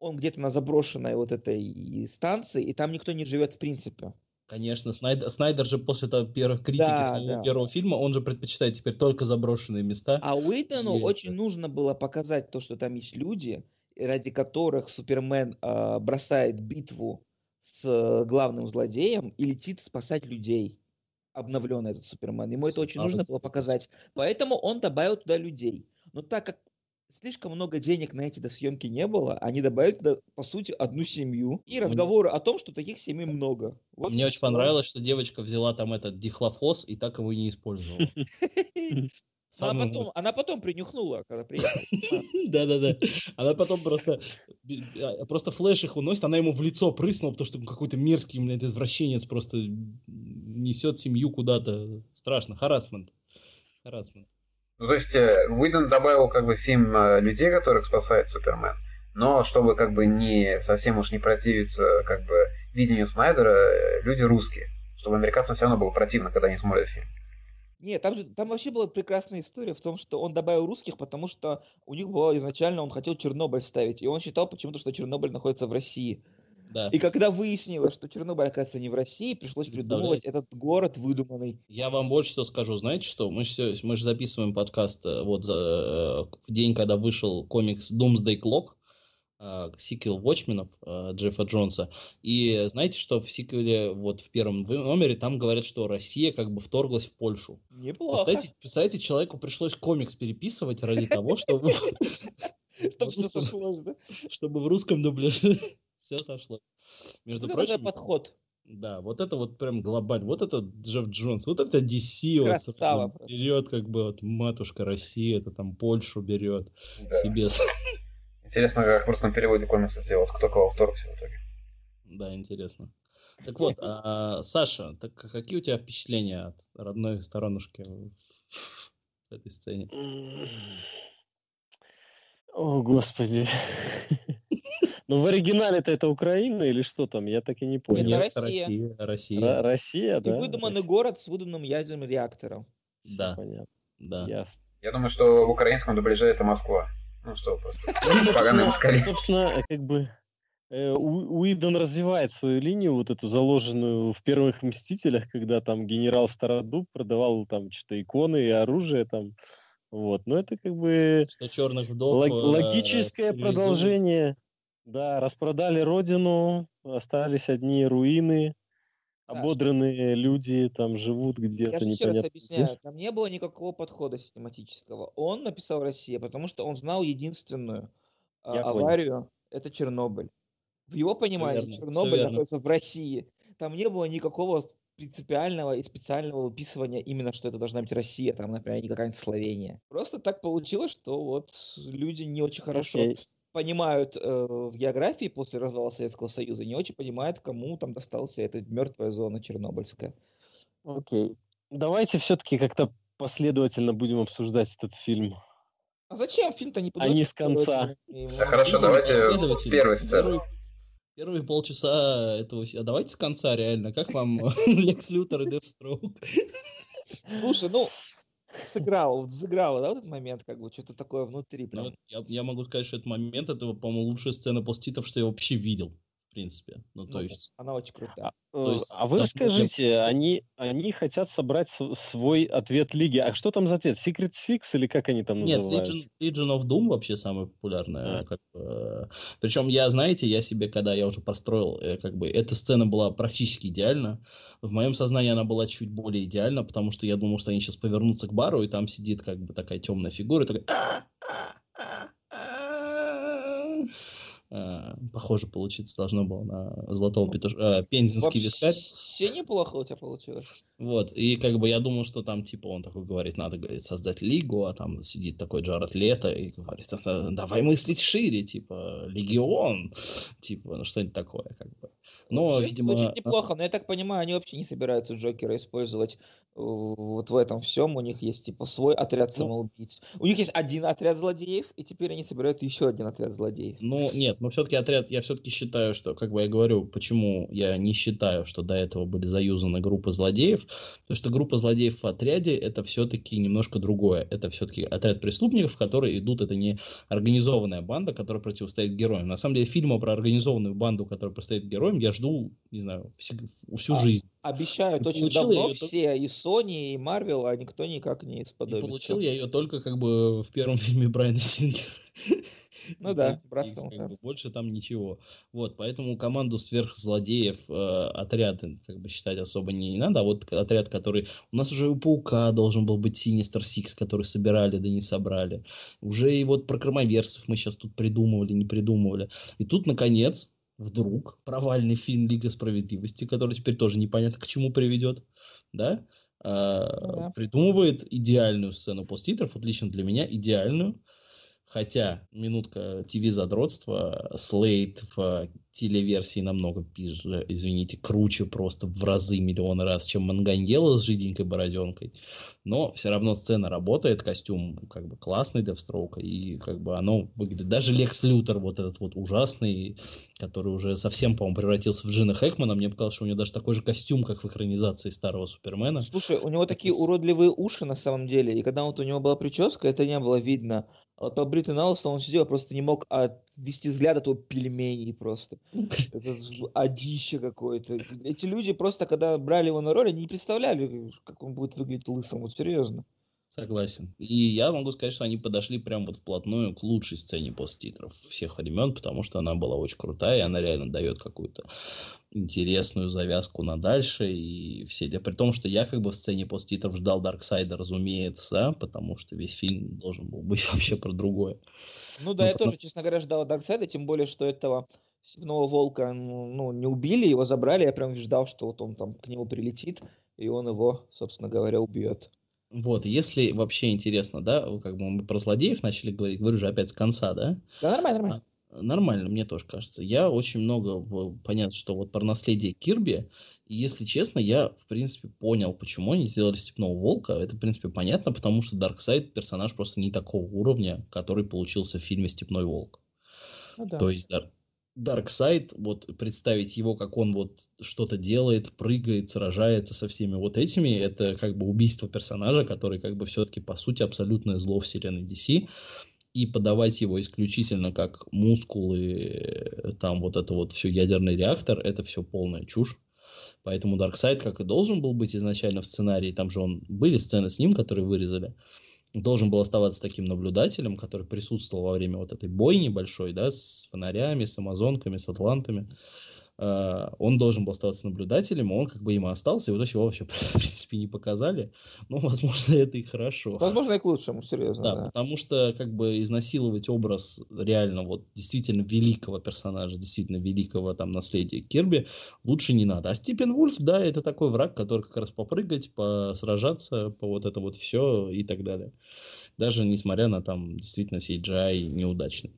он где-то на заброшенной вот этой станции, и там никто не живет в принципе. Конечно, Снайдер, Снайдер же после того первых критики Да, своего да. первого фильма, он же предпочитает теперь только заброшенные места. А Уидону И очень нужно было показать то, что там есть люди, ради которых Супермен э, бросает битву с э, главным злодеем и летит спасать людей. Обновленный этот Супермен. Ему это очень нужно было показать. Поэтому он добавил туда людей. Но так как слишком много денег на эти съемки не было, они добавили туда, по сути, одну семью. И разговоры о том, что таких семей много. Вот Мне очень понравилось, что девочка взяла там этот дихлофос и так его и не использовала. Ну, а Самым- потом, она потом принюхнула, когда приехала. Да-да-да. Она потом просто а, просто флеш их уносит, она ему в лицо прыснула, потому что какой-то мерзкий, блядь, извращенец просто несет семью куда-то. Страшно. Харасмент. Харасмент. Ну, то есть, э, Уидон добавил как бы фильм э, людей, которых спасает Супермен, но чтобы как бы не совсем уж не противиться как бы видению Снайдера, э, люди русские. Чтобы американцам все равно было противно, когда они смотрят фильм. Нет, там же там вообще была прекрасная история в том, что он добавил русских, потому что у них было изначально, он хотел Чернобыль ставить, и он считал почему-то, что Чернобыль находится в России. Да. И когда выяснилось, что Чернобыль, оказывается, не в России, пришлось придумывать этот город выдуманный. Я вам больше что скажу. Знаете что? Мы же, мы же записываем подкаст э, вот за, э, в день, когда вышел комикс Doomsday Clock, э, сиквел Watchmen'ов Джеффа Джонса. И знаете, что в сиквеле, вот в первом номере, там говорят, что Россия как бы вторглась в Польшу. Неплохо. Представляете, представляете, человеку пришлось комикс переписывать ради того, чтобы, чтобы в русском дубляже все сошло. Между это прочим, подход. да, вот это вот прям глобально, вот это Джефф Джонс, вот это DC, вот Красава просто. берет как бы вот матушка Россия, это там Польшу берет Да. себе. Интересно, как в русском переводе комикса сделают, кто кого вторгся в итоге. Да, интересно. Так вот, а, Саша, так какие у тебя впечатления от родной сторонушки в этой сцене? О, господи. Ну, в оригинале-то это Украина или что там? Я так и не понял. Это Нет, Россия. Россия, Россия, Ра- Россия, И да? выдуманный Россия. город с выдуманным ядерным реактором. Да. Понятно. да. Ясно. Я думаю, что в украинском дубляже это Москва. Ну что, просто поганые Собственно, москали. собственно, как бы э, Уидон развивает свою линию, вот эту заложенную в первых «Мстителях», когда там генерал Стародуб продавал там что-то иконы и оружие там. Вот. Но это как бы Что черных вдов... лог- э, логическое стерилизуют. продолжение. Да, распродали родину, остались одни руины, ободранные люди там живут Я где-то же еще раз объясняю, где. там не было никакого подхода систематического. Он написал Россия, потому что он знал единственную а, Я понял. аварию, это Чернобыль. В его понимании верно, всё Чернобыль находится в России. Там не было никакого принципиального и специального выписывания именно, что это должна быть Россия, там, например, не какая-нибудь Словения. Просто так получилось, что вот люди не очень хорошо Окей. понимают э, в географии после развала Советского Союза, не очень понимают, кому там достался эта мертвая зона Чернобыльская. Окей. Давайте все-таки как-то последовательно будем обсуждать этот фильм. А зачем фильм-то не А не с конца. последовательно? Да хорошо, давайте последовательно. с первой сцены. Первые, полчаса этого... А давайте с конца, реально. Как вам Лекс Лютер и Девстроук? Слушай, ну, сыграл, вот сыграла, да, вот этот момент, как бы, что-то такое внутри Ну, прям. вот я, я могу сказать, что этот момент, это, по-моему, лучшая сцена поститов, что я вообще видел. В принципе. Ну, Ну, то есть... Она очень крутая. То Э, есть, А вы там расскажите, они, они хотят собрать свой ответ лиги. А что там за ответ? Secret Six или как они там Нет, называются? Legion, Legion of Doom вообще самая популярная. А. Как бы, причем я, знаете, я себе, когда я уже построил, э, как бы, эта сцена была практически идеальна. В моем сознании она была чуть более идеальна, потому что я думал, что они сейчас повернутся к бару, и там сидит как бы такая темная фигура, и такая... А, Похоже получиться должно было на золотого петушка, пензенский вискарь. Вообще неплохо у тебя получилось. Вот, и как бы я думал, что там, типа, он такой говорит, надо, говорит, создать лигу, а там сидит такой Джаред Лето и говорит, «Это давай мыслить шире, типа, легион, типа, ну что-нибудь такое, как бы. Но, Вообще видимо... Неплохо, но я так понимаю, они вообще не собираются Джокера использовать э, вот в этом всем. У них есть типа свой отряд Ну. самоубийц. У них есть один отряд злодеев, и теперь они собирают еще один отряд злодеев. Ну, нет, но все-таки отряд, я все-таки считаю, что, как бы я говорю, почему я не считаю, что до этого были заюзаны группы злодеев, потому что группа злодеев в отряде это все-таки немножко другое. Это все-таки отряд преступников, которые идут, это не организованная банда, которая противостоит героям. На самом деле, фильма про организованную банду, которая противостоит героям, я жду, не знаю, всю, всю А, жизнь. Обещают И очень получил давно все, и Sony, и Marvel, а никто никак не И сподобится. получил я ее только как бы в первом фильме Брайана Сингера. Ну да, Икс, братство как да. бы, Больше там ничего. Вот, поэтому команду сверхзлодеев, э, отряд, как бы считать особо не надо, а вот отряд, который... У нас уже у Паука должен был быть Синистер Сикс, который собирали, да не собрали. Уже и вот про Кромоверсов мы сейчас тут придумывали, не придумывали. И тут, наконец, вдруг провальный фильм Лига Справедливости, который теперь тоже непонятно к чему приведет, да, а, да. придумывает идеальную сцену посттитров, вот лично для меня идеальную, Хотя, минутка ТВ-задротства, Слейд в телеверсии намного пизже, извините, круче просто в разы миллион раз, чем Мангангела с жиденькой бороденкой. Но все равно сцена работает, костюм как бы классный Девстроука, и как бы оно выглядит... Даже Лекс Лютер, вот этот вот ужасный, который уже совсем, по-моему, превратился в Джина Хэкмана, мне показалось, что у него даже такой же костюм, как в экранизации старого Супермена. Слушай, у него такие уродливые уши на самом деле, и когда вот у него была прическа, это не было видно. А вот по Бриту Налсу он сидел, просто не мог отвести взгляд от его пельменей просто. Это одище какое-то. Эти люди просто, когда брали его на роль, они не представляли, как он будет выглядеть лысым, вот серьезно. Согласен. И я могу сказать, что они подошли прям вот вплотную к лучшей сцене посттитров всех времен, потому что она была очень крутая, и она реально дает какую-то интересную завязку на дальше, и все. При том, что я как бы в сцене посттитров ждал Дарксайда, разумеется, потому что весь фильм должен был быть вообще про другое. Ну да, Ну, я потому тоже, честно говоря, ждал Дарксайда, тем более, что этого Степного Волка ну, не убили, его забрали, я прям ждал, что вот он там к нему прилетит, и он его, собственно говоря, убьет. Вот, если вообще интересно, да, как бы мы про злодеев начали говорить, говорю же опять с конца, да, Да, нормально, нормально. Нормально, мне тоже кажется. Я очень много, понятно, что вот про наследие Кирби, и если честно, я, в принципе, понял, почему они сделали Степного Волка. Это, в принципе, понятно, потому что Дарксайд персонаж просто не такого уровня, который получился в фильме Степной Волк. Ну да. То есть Дар- Дарксайд, вот представить его, как он вот что-то делает, прыгает, сражается со всеми вот этими, это как бы убийство персонажа, который как бы все-таки по сути абсолютное зло вселенной DC, и подавать его исключительно как мускулы, э, там вот это вот все ядерный реактор, это все полная чушь. Поэтому Дарксайд, как и должен был быть изначально в сценарии, там же он были сцены с ним, которые вырезали, должен был оставаться таким наблюдателем, который присутствовал во время вот этой бойни большой, да, с фонарями, с амазонками, с атлантами. А, Он должен был оставаться наблюдателем, а он как бы им остался, и вот его вообще, в принципе, не показали. Но, возможно, это и хорошо. Возможно, и к лучшему, серьезно. Да, Да, потому что как бы изнасиловать образ реально вот действительно великого персонажа, действительно великого там наследия Кирби лучше не надо. А Степен Вульф, да, это такой враг, который как раз попрыгать, посражаться, по вот это вот все и так далее. Даже несмотря на там действительно CGI неудачный.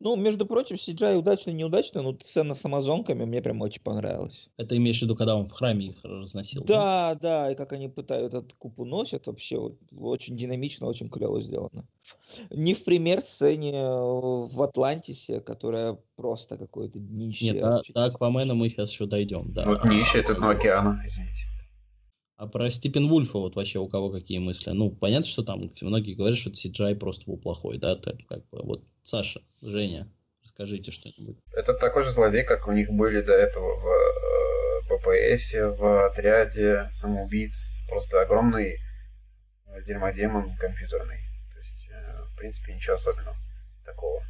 Ну, между прочим, CGI удачно неудачно, но сцена с амазонками мне прям очень понравилась. Это имеешь в виду, когда он в храме их разносил? Да, да, и как они пытают этот куб уносят, вообще вот очень динамично, очень клево сделано. Не в пример сцене э, в Атлантисе, которая просто какое-то днище. Нет, а, очень до Аквамена мы сейчас еще дойдем, да. Вот днище это дно океана, извините. А про Степен Вульфа вот вообще у кого какие мысли? Ну, понятно, что там многие говорят, что CGI просто был плохой, да, это как бы вот Саша, Женя, Скажите что-нибудь. Это такой же злодей, как у них были до этого в э, ППС, в отряде самоубийц. Просто огромный э, дерьмодемон компьютерный. То есть, э, в принципе, ничего особенного такого.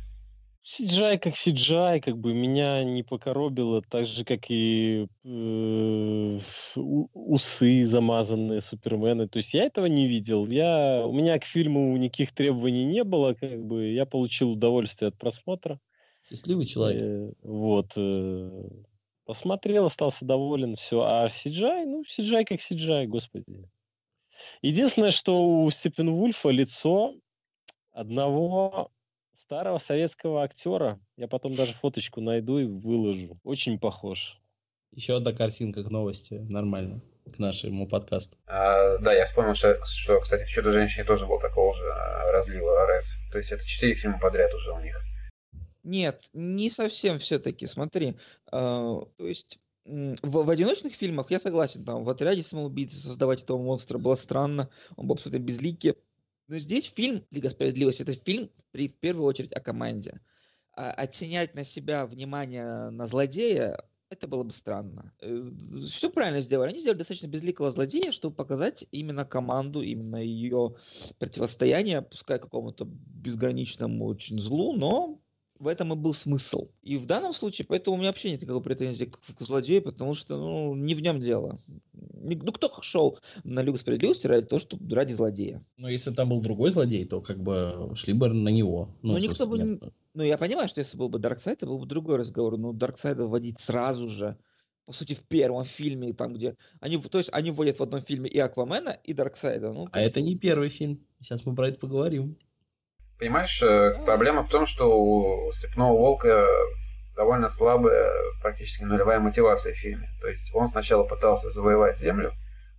CGI как CGI, как бы меня не покоробило, так же, как и э, усы замазанные Супермены. То есть я этого не видел. Я, у меня к фильму никаких требований не было, как бы я получил удовольствие от просмотра. Счастливый человек. Э, вот. Э, посмотрел, остался доволен, все. А CGI, ну, CGI как CGI, господи. Единственное, что у Степен Вульфа лицо одного старого советского актера. Я потом даже фоточку найду и выложу. Очень похож. Еще одна картинка к новости. Нормально. К нашему подкасту. А, да, я вспомнил, что, что кстати, в «Чудо-женщине» тоже был такого же а, разлива РС. То есть это четыре фильма подряд уже у них. Нет, не совсем все-таки. Смотри, а, то есть в, в одиночных фильмах я согласен, там в отряде самоубийцы создавать этого монстра было странно, он был абсолютно безликий. Но здесь фильм «Лига справедливости» — это фильм в первую очередь о команде. А оттенять на себя внимание на злодея это было бы странно. Э, Все правильно сделали. Они сделали достаточно безликого злодея, чтобы показать именно команду, именно ее противостояние, пускай какому-то безграничному очень злу, но в этом и был смысл. И в данном случае, поэтому у меня вообще нет никакой претензии к, к злодею, потому что, ну, не в нем дело. Ну, кто шел на Лигу Справедливости ради того, что ради злодея? Но если там был другой злодей, то как бы шли бы на него. Ну, Но никто бы... Не... Ну, я понимаю, что если был бы Дарксайд, это был бы другой разговор. Но Дарксайда вводить сразу же, по сути, в первом фильме, там, где... Они, то есть, они вводят в одном фильме и Аквамена, и Дарксайда. Ну, а это не первый фильм. Сейчас мы про это поговорим. Понимаешь, э, проблема в том, что у Степного Волка довольно слабая, практически нулевая мотивация в фильме. То есть он сначала пытался завоевать землю,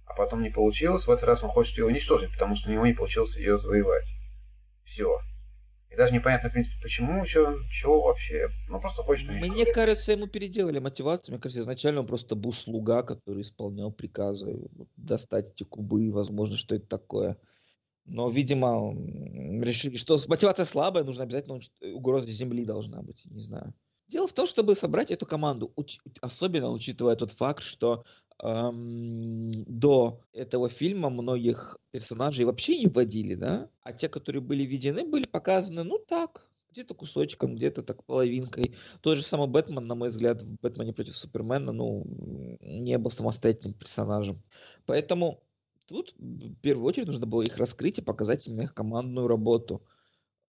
а потом не получилось. В этот раз он хочет ее уничтожить, потому что у него не получилось ее завоевать. Все. И даже непонятно, в принципе, почему, еще, чего вообще. Ну, просто хочет уничтожить. Мне кажется, ему переделали мотивацию. Мне кажется, изначально он просто был слуга, который исполнял приказы. Достать эти кубы, возможно, что это такое. Но, видимо, решили, что мотивация слабая, нужно обязательно угроза земли должна быть, не знаю. Дело в том, чтобы собрать эту команду, особенно учитывая тот факт, что эм, до этого фильма многих персонажей вообще не вводили, да, а те, которые были введены, были показаны, ну так, где-то кусочком, где-то так половинкой. Тот же самый Бэтмен, на мой взгляд, в Бэтмене против Супермена, ну, не был самостоятельным персонажем. Поэтому Тут в первую очередь нужно было их раскрыть и показать именно их командную работу.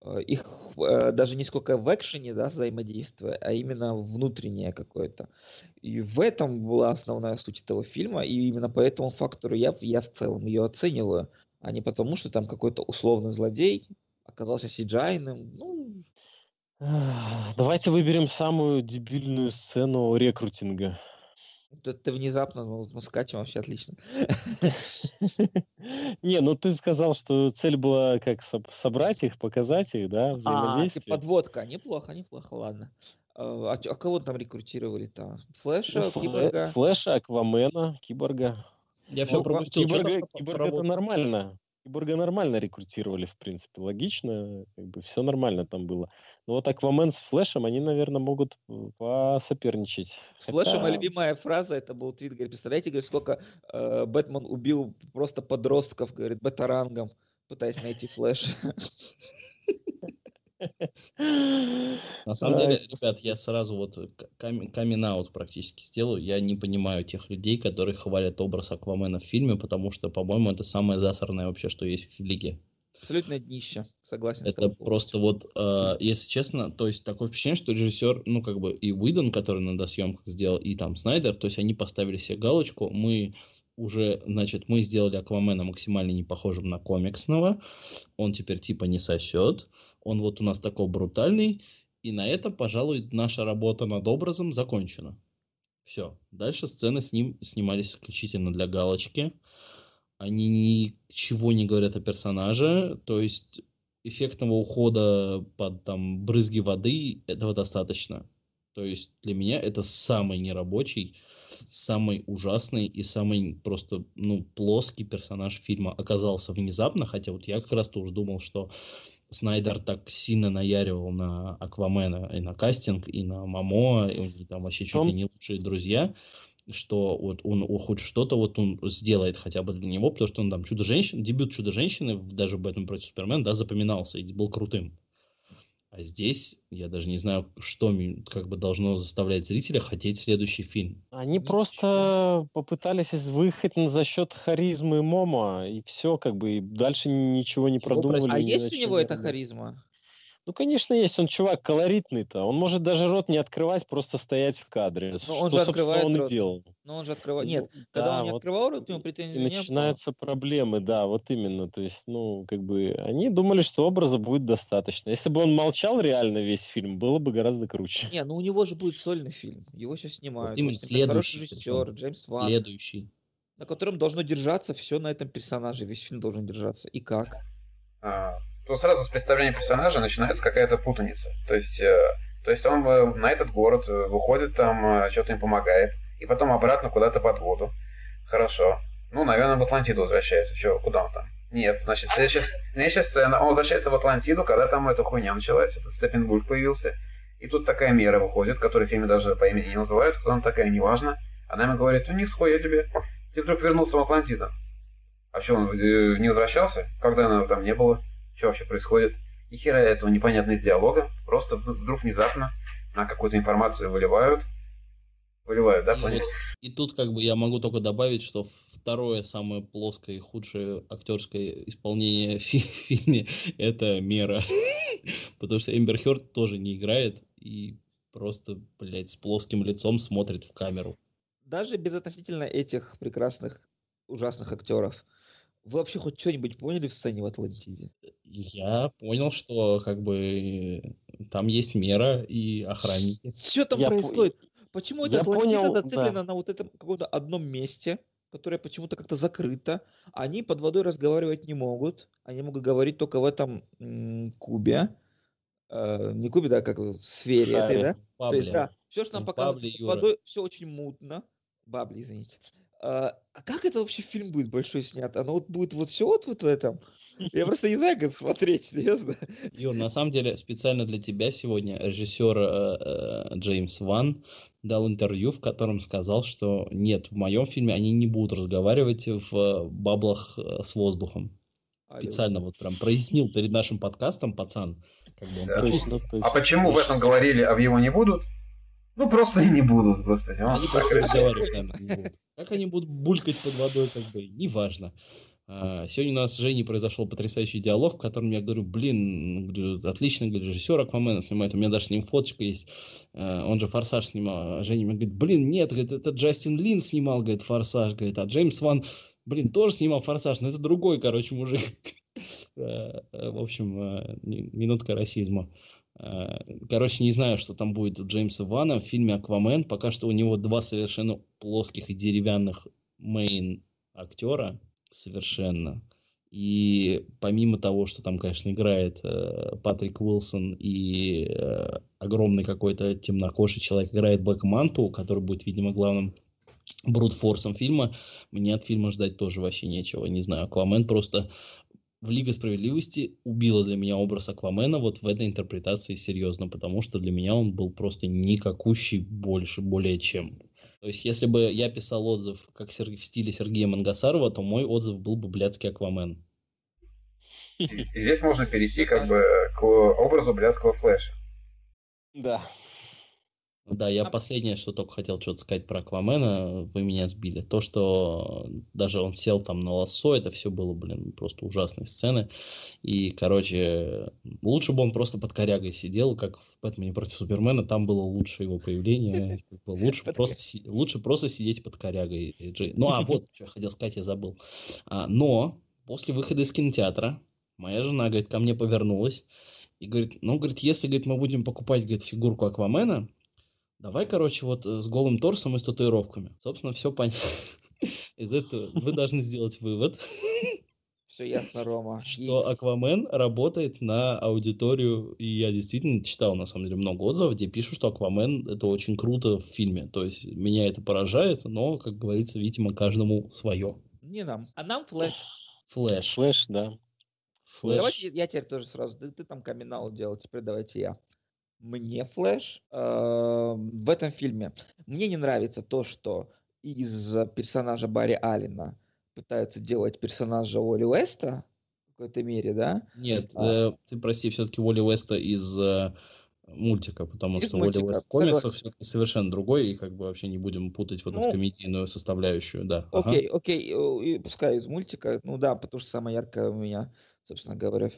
Э, их э, даже не сколько в экшене, да, взаимодействие, а именно внутреннее какое-то. И в этом была основная суть этого фильма, и именно по этому фактору я, я в целом ее оцениваю, а не потому, что там какой-то условный злодей оказался сиджайным. Ну... Давайте выберем самую дебильную сцену рекрутинга. Ты, ты внезапно, ну, скачем вообще отлично. Не, ну ты сказал, что цель была как собрать их, показать их, да, типа взаимодействие. А, подводка, неплохо, неплохо, ладно. А, а кого там рекрутировали-то? Флэша, ну, Киборга? Флэша, Аквамена, Киборга. Я все пропустил. Киборга, Киборга это нормально. Киборга нормально рекрутировали, в принципе, логично, как бы все нормально там было. Но вот Аквамен с Флэшем, они, наверное, могут посоперничать. С Хотя... Флэшем моя любимая фраза, это был твит, говорит, представляете, говорит, сколько э, Бэтмен убил просто подростков, говорит, бета-рангом, пытаясь найти Флэша. На самом деле, ребят, я сразу вот камин аут практически сделаю. Я не понимаю тех людей, которые хвалят образ Аквамена в фильме, потому что, по-моему, это самое засорное вообще, что есть в лиге. Абсолютно днище, согласен. Это просто вот, э, если честно, то есть такое впечатление, что режиссер, ну как бы и Уидон, который на досъемках сделал, и там Снайдер, то есть они поставили себе галочку, мы уже, значит, мы сделали Аквамена максимально не похожим на комиксного, он теперь типа не сосет, он вот у нас такой брутальный, и на этом, пожалуй, наша работа над образом закончена. Все. Дальше сцены с ним снимались исключительно для галочки. Они ничего не говорят о персонаже, то есть эффектного ухода под там брызги воды этого достаточно. То есть для меня это самый нерабочий самый ужасный и самый просто, ну, плоский персонаж фильма оказался внезапно, хотя вот я как раз тоже думал, что Снайдер так сильно наяривал на Аквамена и на кастинг, и на Мамо, и у них там вообще чуть ли не лучшие друзья, что вот он хоть что-то вот он сделает хотя бы для него, потому что он там Чудо-женщина, дебют Чудо-женщины даже в Бэтмен против Супермена, да, запоминался и был крутым. А здесь я даже не знаю, что как бы должно заставлять зрителя хотеть следующий фильм. Они Ничего. просто попытались выехать за счет харизмы Мома, и все, как бы, и дальше ничего не Чего продумывали. А есть у него эта харизма? Ну, конечно, есть. Он чувак колоритный-то. Он может даже рот не открывать, просто стоять в кадре. Но что, он же открывает он рот. и делал. Но он же открывает... Нет, ну, когда да, он не вот открывал рот, у него претензий не начинаются было. проблемы, да, вот именно. То есть, ну, как бы, они думали, что образа будет достаточно. Если бы он молчал реально весь фильм, было бы гораздо круче. Не, ну у него же будет сольный фильм. Его сейчас снимают. Вот именно следующий. режиссер, Джеймс Ван. Следующий. На котором должно держаться все на этом персонаже. Весь фильм должен держаться. И как? А, то сразу с представления персонажа начинается какая-то путаница. То есть, э, то есть он э, на этот город э, выходит там, что-то им помогает, и потом обратно куда-то под воду. Хорошо. Ну, наверное, в Атлантиду возвращается. Че, куда он там? Нет, значит, следующая, следующая сцена. Он возвращается в Атлантиду, когда там эта хуйня началась, этот Степенбульк появился. И тут такая мера выходит, которую в фильме даже по имени не называют, кто она такая, неважно. Она ему говорит, ну не схуй, я тебе. Ты вдруг вернулся в Атлантиду. А что, он не возвращался? Когда она там не было? Что вообще происходит? Ни хера этого непонятно из диалога. Просто вдруг внезапно на какую-то информацию выливают. Выливают, да, и, и тут как бы я могу только добавить, что второе самое плоское и худшее актерское исполнение в фильме это Мера. Потому что Эмбер Хёрд тоже не играет и просто, блядь, с плоским лицом смотрит в камеру. Даже безотносительно этих прекрасных, ужасных актеров, вы вообще хоть что-нибудь поняли в сцене в Атлантиде? Я понял, что как бы там есть мера и охранники. Что там я происходит? По... Почему эта Атлантида понял, зациклена да. на вот этом каком-то одном месте, которое почему-то как-то закрыто? Они под водой разговаривать не могут. Они могут говорить только в этом м- кубе. Э, не кубе, да, как в сфере Шаре, этой, да? Бабле. То есть, да, все, что нам показывают под водой, все очень мутно. Бабли, извините. А, а как это вообще фильм будет большой снят? Оно вот будет вот все вот, вот в этом? Я просто не знаю, как смотреть, серьезно. Юр, на самом деле, специально для тебя сегодня режиссер э, э, Джеймс Ван дал интервью, в котором сказал, что нет, в моем фильме они не будут разговаривать в баблах э, с воздухом. Специально вот прям прояснил перед нашим подкастом, пацан. Как бы он да. почувствовал. А почему в этом говорили, а в его не будут? Ну, просто и не будут, господи. Они просто разговаривать, наверное, не будут. Как они будут булькать под водой, как бы, неважно. А, сегодня у нас с Женей произошел потрясающий диалог, в котором я говорю, блин, говорю, режиссер Аквамена снимает, у меня даже с ним фоточка есть, а, он же «Форсаж» снимал, а Женя мне говорит, блин, нет, говорит, это Джастин Лин снимал, говорит, «Форсаж», говорит, а Джеймс Ван, блин, тоже снимал «Форсаж», но это другой, короче, мужик. В общем, минутка расизма. Э, короче, не знаю, что там будет у Джеймса Вана в фильме «Аквамен». Пока что у него два совершенно плоских и деревянных мейн актера совершенно. И помимо того, что там, конечно, играет э, Патрик Уилсон и э, огромный какой-то темнокожий человек играет Блэк Манту, который будет, видимо, главным брутфорсом фильма, мне от фильма ждать тоже вообще нечего. Не знаю, Аквамен просто в Лига Справедливости убила для меня образ Аквамена вот в этой интерпретации серьезно, потому что для меня он был просто никакущий больше, более чем. То есть, если бы я писал отзыв как в стиле Сергея Мангасарова, то мой отзыв был бы блядский Аквамен. здесь можно перейти как бы к образу блядского Флэша. Да. Да, я последнее, что только хотел что-то сказать про Аквамена, вы меня сбили. То, что даже он сел там на лассо, это все было, блин, просто ужасные сцены. И, короче, лучше бы он просто под корягой сидел, как в «Бэтмене против Супермена», там было лучше его появление. Лучше просто, лучше просто сидеть под корягой. Ну, а вот, что я хотел сказать, я забыл. А, но после выхода из кинотеатра моя жена, говорит, ко мне повернулась и говорит, ну, говорит, если, говорит, мы будем покупать, говорит, фигурку Аквамена, Давай, короче, вот э, с голым торсом и с татуировками. Собственно, все понятно. Из этого вы должны сделать вывод. Все ясно, Рома. Что Аквамен работает на аудиторию, и я действительно читал, на самом деле, много отзывов, где пишут, что Аквамен это очень круто в фильме. То есть меня это поражает, но, как говорится, видимо, каждому свое. Не нам, а нам Флэш. Флэш. Флэш, да. Флэш. Давайте я теперь тоже сразу. Ты, ты там камин делал, теперь давайте я. Мне Флэш э, в этом фильме. Мне не нравится то, что из персонажа Барри Аллена пытаются делать персонажа Уолли Уэста в какой-то мере, да? Нет, А. э, ты прости, все-таки Уолли Уэста из э, мультика, потому Из что Уолли мультика, Уэст комиксов все-таки совершенно другой, и как бы вообще не будем путать вот эту Ну, комедийную составляющую, да. ага. Окей, окей, э, и пускай из мультика. Ну да, потому что самое яркое у меня, собственно говоря,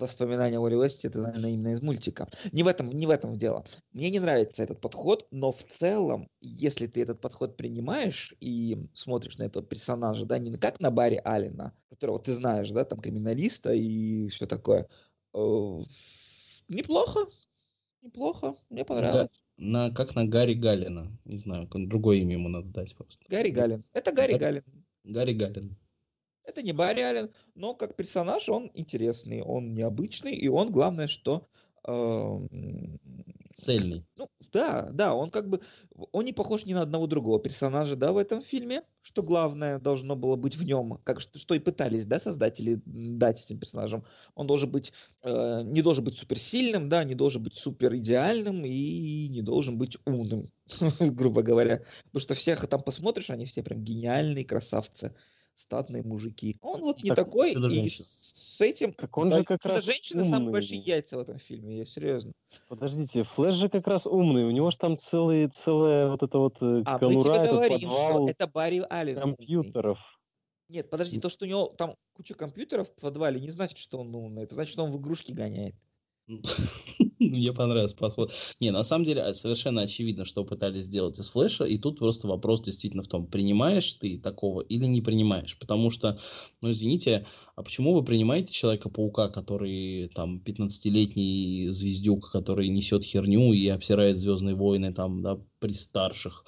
воспоминания о Уэсте, это, наверное, именно из мультика. Не в этом, не в этом дело. Мне не нравится этот подход, но в целом, если ты этот подход принимаешь и смотришь на этого персонажа, да, не как на Барри Аллена, которого ты знаешь, да, там криминалиста и все такое, э, неплохо, неплохо, мне понравилось. На, как на Гарри Галина. Не знаю, другое имя ему надо дать просто. Гарри Галин. Это Гарри Да. Галин. Гарри Галин. Это не Барри Аллен, но как персонаж он интересный, он необычный, и он, главное, что... эм, Цельный. ну, да, да, он как бы... Он не похож ни на одного другого персонажа, да, в этом фильме, что главное должно было быть в нем, как что, что и пытались, да, создатели дать этим персонажам. Он должен быть... э, не должен быть суперсильным, да, не должен быть супер идеальным и не должен быть умным, грубо говоря. Потому что всех там посмотришь, они все прям гениальные красавцы статные мужики. Он вот не Так, такой, и с этим... Так он да, же как раз женщина самые умный. большие яйца в этом фильме, я серьезно. Подождите, Флэш же как раз умный. У него же там целый, целая вот эта вот э, А мы конура, тебе этот говорим, подвал что это Барри Аллен. умный. компьютеров. Нет, подожди, то, что у него там куча компьютеров в подвале, не значит, что он умный. Это значит, что он в игрушки гоняет. Мне понравился подход. Не, на самом деле, а, совершенно очевидно, что пытались сделать из флеша, и тут просто вопрос действительно в том, принимаешь ты такого или не принимаешь. Потому что, ну, извините, а почему вы принимаете Человека-паука, который там 15-летний звездюк, который несет херню и обсирает Звездные войны там, да, при старших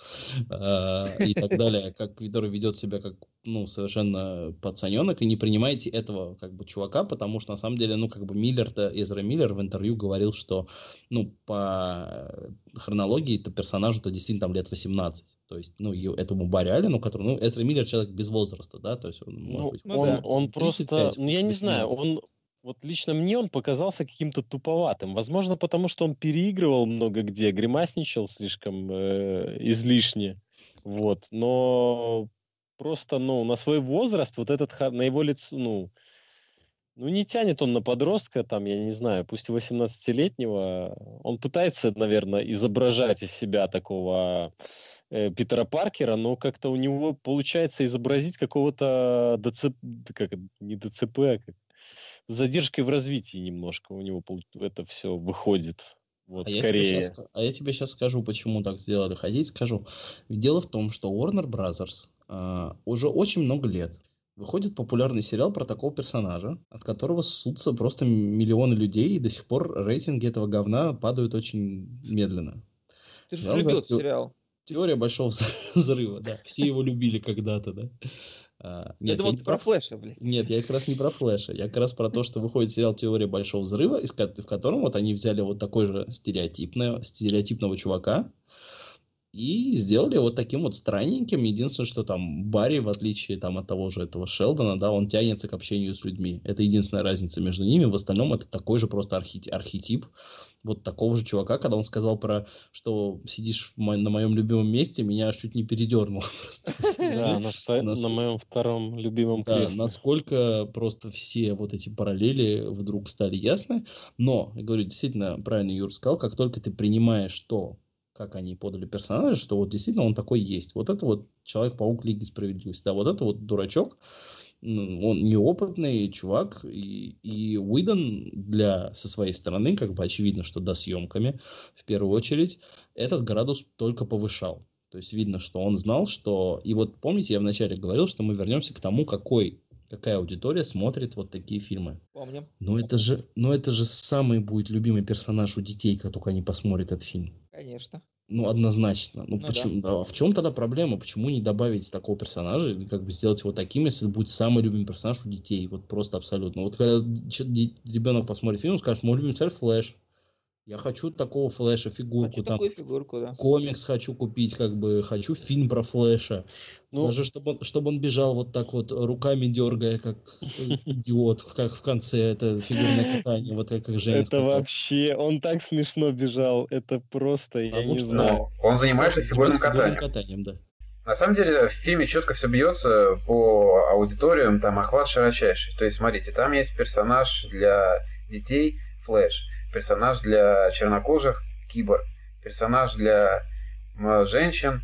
э, и так далее, как, который ведет себя как, ну, совершенно пацаненок, и не принимаете этого, как бы, чувака, потому что, на самом деле, ну, как бы, Миллер-то, Эзра Миллер в интервью говорил, что, ну, по хронологии-то персонажу-то действительно там лет 18, то есть, ну, этому Барри Аллену, который, ну, Эзра Миллер человек без возраста, да, то есть он, может Ну, быть, ну он, да. он просто, 35, ну, я не знаю, 18. он, вот лично мне он показался каким-то туповатым. Возможно, потому что он переигрывал много где, гримасничал слишком э, излишне. Вот. Но просто, ну, на свой возраст, вот этот, на его лицо, ну, ну, не тянет он на подростка, там, я не знаю, пусть и 18-летнего. Он пытается, наверное, изображать из себя такого э, Питера Паркера, но как-то у него получается изобразить какого-то ДЦП, как, не ДЦП, а как, с задержкой в развитии немножко у него это все выходит. Вот, А я, тебе скорее. щас, а я тебе сейчас скажу, почему так сделали. Хотите, скажу. Дело в том, что Warner Brothers а, уже очень много лет выходит популярный сериал про такого персонажа, от которого ссутся просто миллионы людей, и до сих пор рейтинги этого говна падают очень медленно. Ты же любил сериал. Теория большого взрыва, да. Все его любили когда-то, да. А, Я нет, думал, не ты про Флэша, блядь. нет, я как раз не про Флэша. Я как раз про то, что выходит сериал «Теория большого взрыва», из в котором вот они взяли вот такой же стереотипного, стереотипного чувака и сделали вот таким вот странненьким. Единственное, что там Барри, в отличие там от того же этого Шелдона, да, он тянется к общению с людьми. Это единственная разница между ними. В остальном это такой же просто архи- архетип вот такого же чувака, когда он сказал про, что сидишь мо- на моем любимом месте, меня аж чуть не передернуло. Да, на, моем втором любимом кресле. насколько просто все вот эти параллели вдруг стали ясны. Но, говорю, действительно, правильно Юр сказал, как только ты принимаешь то, как они подали персонажа, что вот действительно он такой есть. Вот это вот Человек-паук Лиги Справедливости. Да, вот это вот дурачок, он неопытный чувак, и, и Уидон для, со своей стороны, как бы очевидно, что до съемками, в первую очередь, этот градус только повышал. То есть видно, что он знал, что... И вот помните, я вначале говорил, что мы вернемся к тому, какой, какая аудитория смотрит вот такие фильмы. Помним. Но это же, но это же самый будет любимый персонаж у детей, как только они посмотрят этот фильм. Конечно. Ну, однозначно. Ну, Ну почему, да, в чем тогда проблема? Почему не добавить такого персонажа, или как бы сделать его таким, если это будет самый любимый персонаж у детей? Вот просто абсолютно. Вот когда ребенок посмотрит фильм, он скажет, мой любимый царь Флэш. Я хочу такого флеша, фигурку Хочу там. такую фигурку, да. Комикс хочу купить, как бы, хочу фильм про Флэша. Ну, Даже чтобы он, чтобы он бежал вот так вот руками дергая, как идиот, как в конце это фигурное катание, вот как, как Женя это вообще... Он так смешно бежал. Это просто, я не знаю. Ну, он занимается фигурным фигурным катанием. катанием, да. На самом деле в фильме четко все бьется по аудиториям, там охват широчайший. То есть, смотрите, там есть персонаж для детей Флэш, персонаж для чернокожих Киборг, персонаж для женщин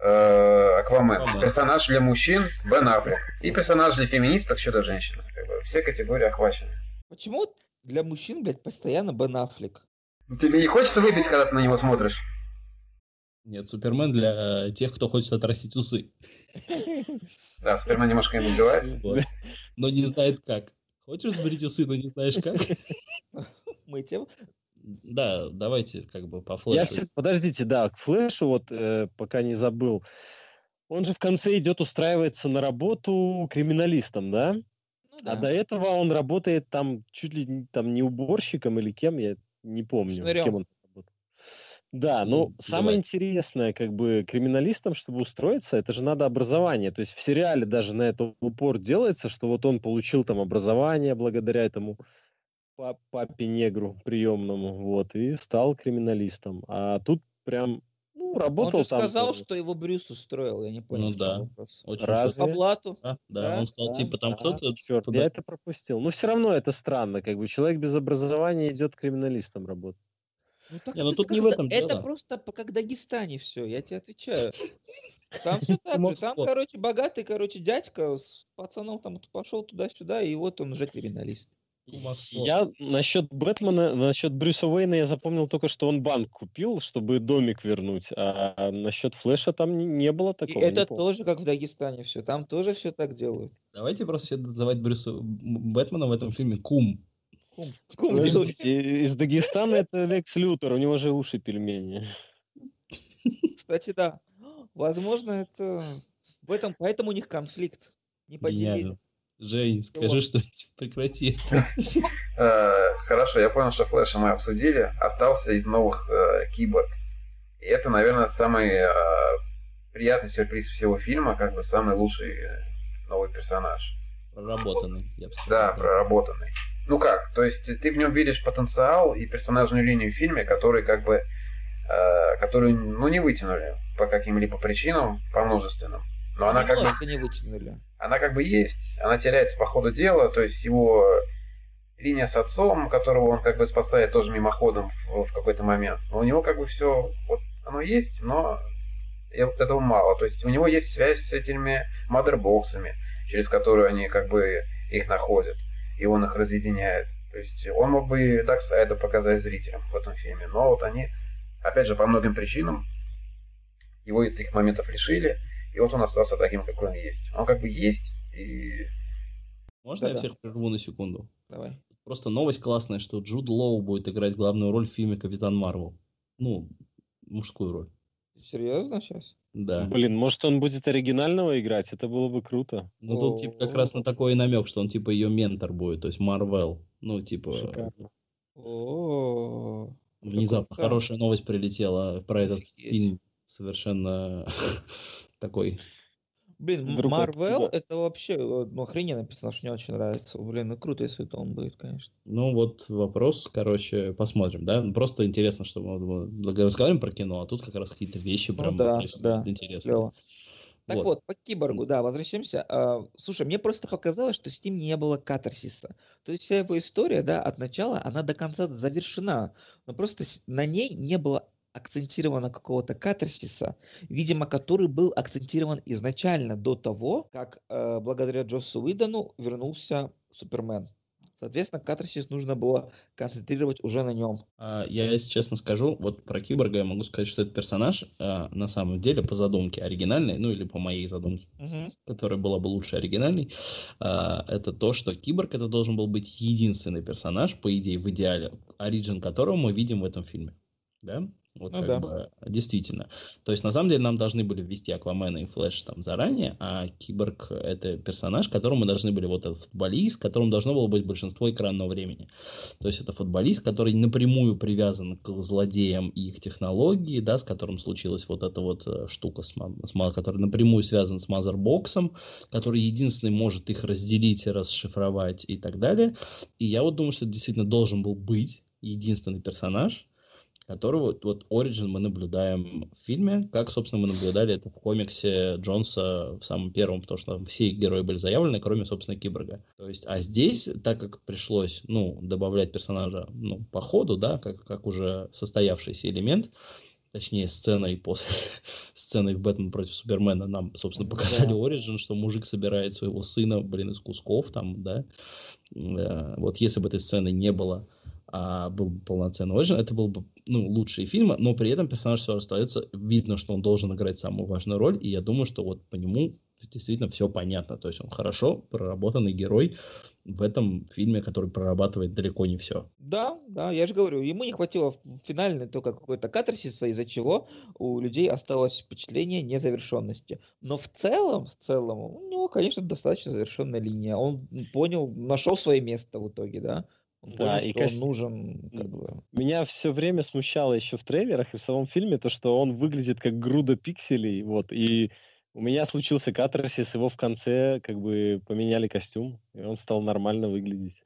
э, Аквамен, персонаж для мужчин Бен Аффлек и персонаж для феминисток Чудо-женщина. Как бы все категории охвачены. Почему для мужчин, блядь, постоянно Бен Аффлек? Ну, Тебе не хочется выпить, когда ты на него смотришь? Нет, Супермен для э, тех, кто хочет отрастить усы. Да, Супермен немножко им убивается. Но не знает как. Хочешь сбрить усы, но не знаешь как? Мы тем... Да, давайте как бы по Я флешу. все... Подождите, да, к Флэшу вот, э, пока не забыл. Он же в конце идет устраивается на работу криминалистом, да? Ну, А да. до этого он работает там чуть ли не- там не уборщиком или кем, я не помню, Шнырем. кем он работал. Да, Ну, но самое давай. интересное, как бы криминалистам, чтобы устроиться, это же надо образование. То есть в сериале даже на это упор делается, что вот он получил там образование благодаря этому па- папе-негру приемному, вот, и стал криминалистом. А тут прям, ну, Он работал же там. сказал, что его Брюс устроил, я не понял. Ну в чем да. вопрос. Очень Разве? По блату. Да, да, Да, он сказал, да, типа, там да, кто-то... Черт, туда- я это пропустил. Но все равно это странно, как бы человек без образования идет криминалистом работать. Ну, так Не, ну это тут не в этом Это дело. просто по- как в Дагестане все, я тебе отвечаю. Там все так же. Там, короче, богатый, короче, дядька с пацаном там пошел туда-сюда, и вот он уже криминалист. Кумовство. Я насчет Бэтмена, насчет Брюса Уэйна я запомнил только, что он банк купил, чтобы домик вернуть. А насчет Флэша там не, не было И такого. не это тоже как в Дагестане все. Там тоже все так делают. Давайте просто все называть Брюса Бэтмена в этом фильме Кум. Кум. Кум. Подождите, из Дагестана это Лекс Лютер, у него же уши пельмени. Кстати, да. Возможно, это в этом, поэтому у них конфликт. Не поделили. Жень, скажи что-нибудь, прекрати. Э, Хорошо, я понял, что Флэша мы обсудили. Остался из новых э, Киборг. И это, наверное, самый э, приятный сюрприз всего фильма, как бы самый лучший новый персонаж. Проработанный, я бы сказал. Да, проработанный. Ну как, то есть ты в нем видишь потенциал и персонажную линию в фильме, который как бы, э, которую, ну, не вытянули по каким-либо причинам, по множественным. Но она как бы не вытянули. она как бы есть, она теряется по ходу дела, то есть его линия с отцом, которого он как бы спасает тоже мимоходом в, в какой-то момент. Но у него как бы все, вот оно есть, но этого мало. То есть у него есть связь с этими мадербоксами, через которые они как бы их находят, и он их разъединяет. То есть он мог бы и Дарксайда показать зрителям в этом фильме, но вот они, опять же, по многим причинам его этих моментов лишили, и вот он остался таким, какой он есть. Он как бы есть, и Можно я Да-да. всех прерву на секунду? Давай. Просто новость классная, что Джуд Лоу будет играть главную роль в фильме «Капитан Марвел». Ну, мужскую роль. Серьезно сейчас? Да. Блин, может он будет оригинального играть? Это было бы круто. Ну, тут типа как раз на такой намек, что он типа ее ментор будет, то есть Марвел. Ну, типа, Шикарно. О, внезапно хорошая новость прилетела про этот Офигеть. фильм совершенно такой. Блин, Марвел откуда? это вообще э, ну, охрененно персонаж, мне очень нравится. Блин, ну круто, если это он будет, конечно. Ну, вот вопрос, короче, посмотрим, да? Ну, Просто интересно, что мы мы разговариваем про кино, а тут как раз какие-то вещи Ну прям да, происходят да, интересные. Клево. Так Вот. вот. по киборгу, да, возвращаемся. А, слушай, мне просто показалось, что с ним не было катарсиса. То есть вся его история, да, от начала, она до конца завершена. Но просто на ней не было акцентировано какого-то катарсиса, видимо, который был акцентирован изначально до того, как э, благодаря Джоссу Уидону вернулся Супермен. Соответственно, катарсис нужно было концентрировать уже на нем. А, Я, если честно скажу, вот про Киборга я могу сказать, что этот персонаж а, на самом деле по задумке оригинальной, ну или по моей задумке, которая была бы лучше оригинальной, а, это то, что Киборг это должен был быть единственный персонаж, по идее, в идеале, оригин которого мы видим в этом фильме. Да? Вот Ну как да. бы, действительно. То есть, на самом деле, нам должны были ввести Аквамена и Флэш там заранее, а Киборг — это персонаж, которому мы должны были, вот этот футболист, которому должно было быть большинство экранного времени. То есть, это футболист, который напрямую привязан к злодеям и их технологии, да, с которым случилась вот эта вот э, штука, с, с который напрямую связан с Мазербоксом, который единственный может их разделить, расшифровать и так далее. И я вот думаю, что это действительно должен был быть единственный персонаж, которого вот, Origin мы наблюдаем в фильме, как, собственно, мы наблюдали это в комиксе Джонса в самом первом, потому что там все герои были заявлены, кроме, собственно, Киборга. То есть, а здесь, так как пришлось, ну, добавлять персонажа, ну, по ходу, да, как, как уже состоявшийся элемент, точнее, сценой после сценой в Бэтмен против Супермена нам, собственно, показали Да. Origin, что мужик собирает своего сына, блин, из кусков там, да. Э, Вот если бы этой сцены не было, а был бы полноценный Origin, это был бы, ну, лучший фильм, но при этом персонаж все остается, видно, что он должен играть самую важную роль, и я думаю, что вот по нему действительно все понятно, то есть он хорошо проработанный герой в этом фильме, который прорабатывает далеко не все. Да, да, я же говорю, ему не хватило финальной только какой-то катарсиса, из-за чего у людей осталось впечатление незавершенности. Но в целом, в целом, у него, конечно, достаточно завершенная линия. Он понял, нашел свое место в итоге, да? Он Да, понял, и что кос- он нужен, как бы. Меня все время смущало еще в трейлерах и в самом фильме то, что он выглядит как груда пикселей, вот, и у меня случился катарсис, его в конце как бы поменяли костюм, и он стал нормально выглядеть.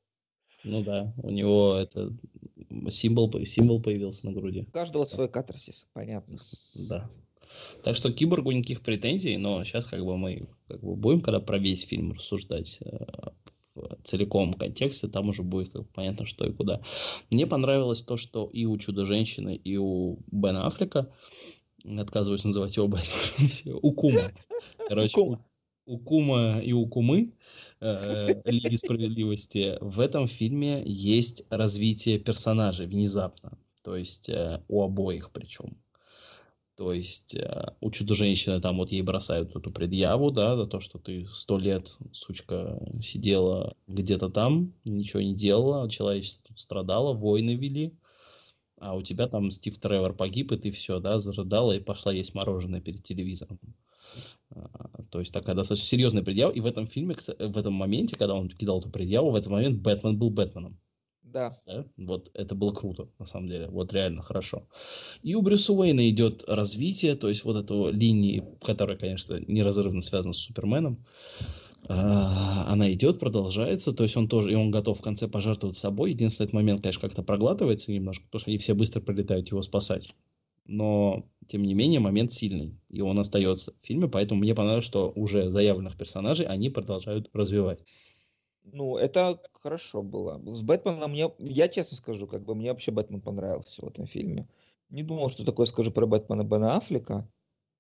Ну да, у него это символ, символ появился на груди. У каждого свой катарсис, понятно. Да. Так что к киборгу никаких претензий, но сейчас как бы мы как бы будем, когда про весь фильм рассуждать э, целиком контексте, там уже будет как понятно, что и куда. Мне понравилось то, что и у Чудо-женщины, и у Бена Аффлека, отказываюсь называть его Бэтменом, у Кума, короче, У Кума. у Кума и у Кумы э, Лиги Справедливости в этом фильме есть развитие персонажей внезапно, то есть э, у обоих причем. То есть э, у Чудо-женщины там вот ей бросают эту предъяву, да, за то, что ты сто лет, сучка, сидела где-то там, ничего не делала, человечество тут страдало, войны вели, а у тебя там Стив Тревор погиб, и ты все, да, зарыдала и пошла есть мороженое перед телевизором. А, То есть такая достаточно серьезная предъява. И в этом фильме, в этом моменте, когда он кидал эту предъяву, в этот момент Бэтмен был Бэтменом. Да. Да? Вот это было круто, на самом деле. Вот реально хорошо. И у Брюса Уэйна идет развитие, то есть вот эту линии, которая, конечно, неразрывно связана с Суперменом, а, она идет, продолжается, то есть он тоже, и он готов в конце пожертвовать собой. Единственный этот момент, конечно, как-то проглатывается немножко, потому что они все быстро прилетают его спасать. Но, тем не менее, момент сильный, и он остается в фильме, поэтому мне понравилось, что уже заявленных персонажей они продолжают развивать. Ну, это хорошо было. С Бэтменом мне, я честно скажу, как бы мне вообще Бэтмен понравился в этом фильме. Не думал, что такое скажу про Бэтмена Бена Аффлека,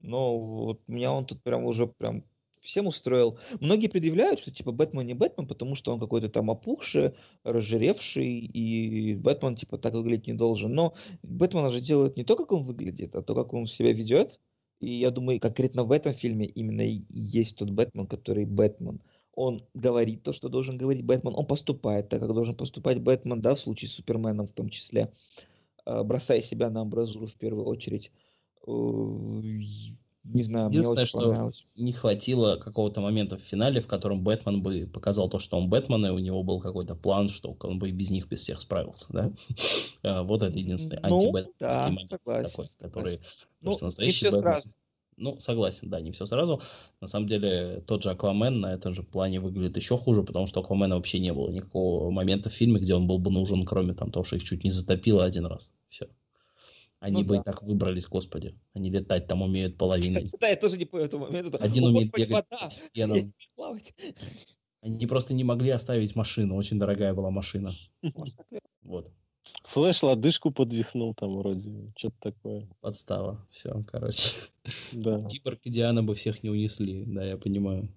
но вот меня он тут прям уже прям всем устроил. Многие предъявляют, что типа Бэтмен не Бэтмен, потому что он какой-то там опухший, разжиревший, и Бэтмен типа так выглядеть не должен. Но Бэтмена же делают не то, как он выглядит, а то, как он себя ведет. И я думаю, конкретно в этом фильме именно и есть тот Бэтмен, который Бэтмен. Он говорит то, что должен говорить Бэтмен, он поступает так, как должен поступать Бэтмен, да, в случае с Суперменом в том числе, э, бросая себя на амбразуру в первую очередь. Э, Не знаю, мне Единственное, очень что понравилось. не хватило какого-то момента в финале, в котором Бэтмен бы показал то, что он Бэтмен, и у него был какой-то план, что он бы и без них, без всех справился, да? А, Вот это единственный Ну, антибэтменский да, момент согласен, такой, который... Ну, не все сразу. Ну, согласен, да, не все сразу. На самом деле, тот же Аквамен на этом же плане выглядит еще хуже, потому что Аквамена вообще не было никакого момента в фильме, где он был бы нужен, кроме там того, что их чуть не затопило один раз. Все. Они Ну бы да. и так выбрались, господи. Они летать там умеют половиной. Да, я тоже не понял этого момента. Один умеет бегать по стенам. Они просто не могли оставить машину. Очень дорогая была машина. Вот. Флэш лодыжку подвихнул там вроде, что-то такое. Подстава. Все, короче. Да. Киборг и Диана бы всех не унесли. Да, я понимаю.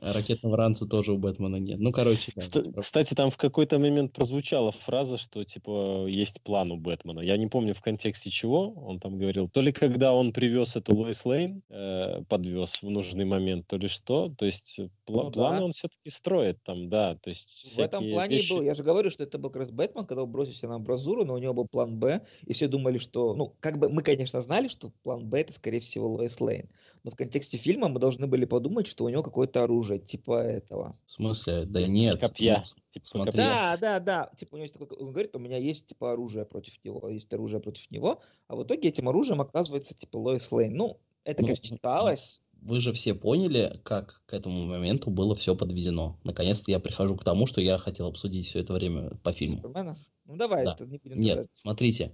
А ракетного ранца тоже у Бэтмена нет. Ну, короче, да. Кстати, там в какой-то момент прозвучала фраза, что, типа, есть план у Бэтмена. Я не помню в контексте чего он там говорил. То ли когда он привез эту Лоис Лейн, э, подвез в нужный момент, то ли что. То есть пла- ну, планы да. он все-таки строит там, да. То есть в этом плане вещи... был, я же говорю, что это был как раз Бэтмен, когда он бросился на амбразуру, но у него был план Б, и все думали, что, ну, как бы мы, конечно, знали, что план Б это, скорее всего, Лоис Лейн, но в контексте фильма мы должны были подумать, что у него какое-то оружие, типа этого. В смысле? Да нет. Копья. Ну, типа, смотри. Да, да, да. Типа у него есть такой, он говорит, у меня есть типа оружие против него, есть оружие против него, а в итоге этим оружием оказывается типа Лоис Лейн. Ну, это, ну, конечно, читалось. Вы же все поняли, как к этому моменту было все подведено. Наконец-то я прихожу к тому, что я хотел обсудить все это время по фильму. Супермена? Ну давай, да. это не будем Нет, говорить. смотрите.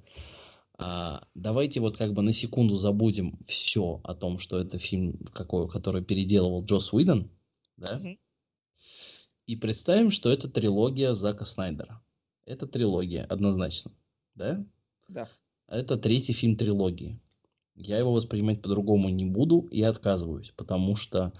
А, давайте вот как бы на секунду забудем все о том, что это фильм, какой, который переделывал Джос Уидон, да? Угу. И представим, что это трилогия Зака Снайдера. Это трилогия, однозначно, да? Да. Это третий фильм трилогии. Я его воспринимать по-другому не буду и отказываюсь, потому что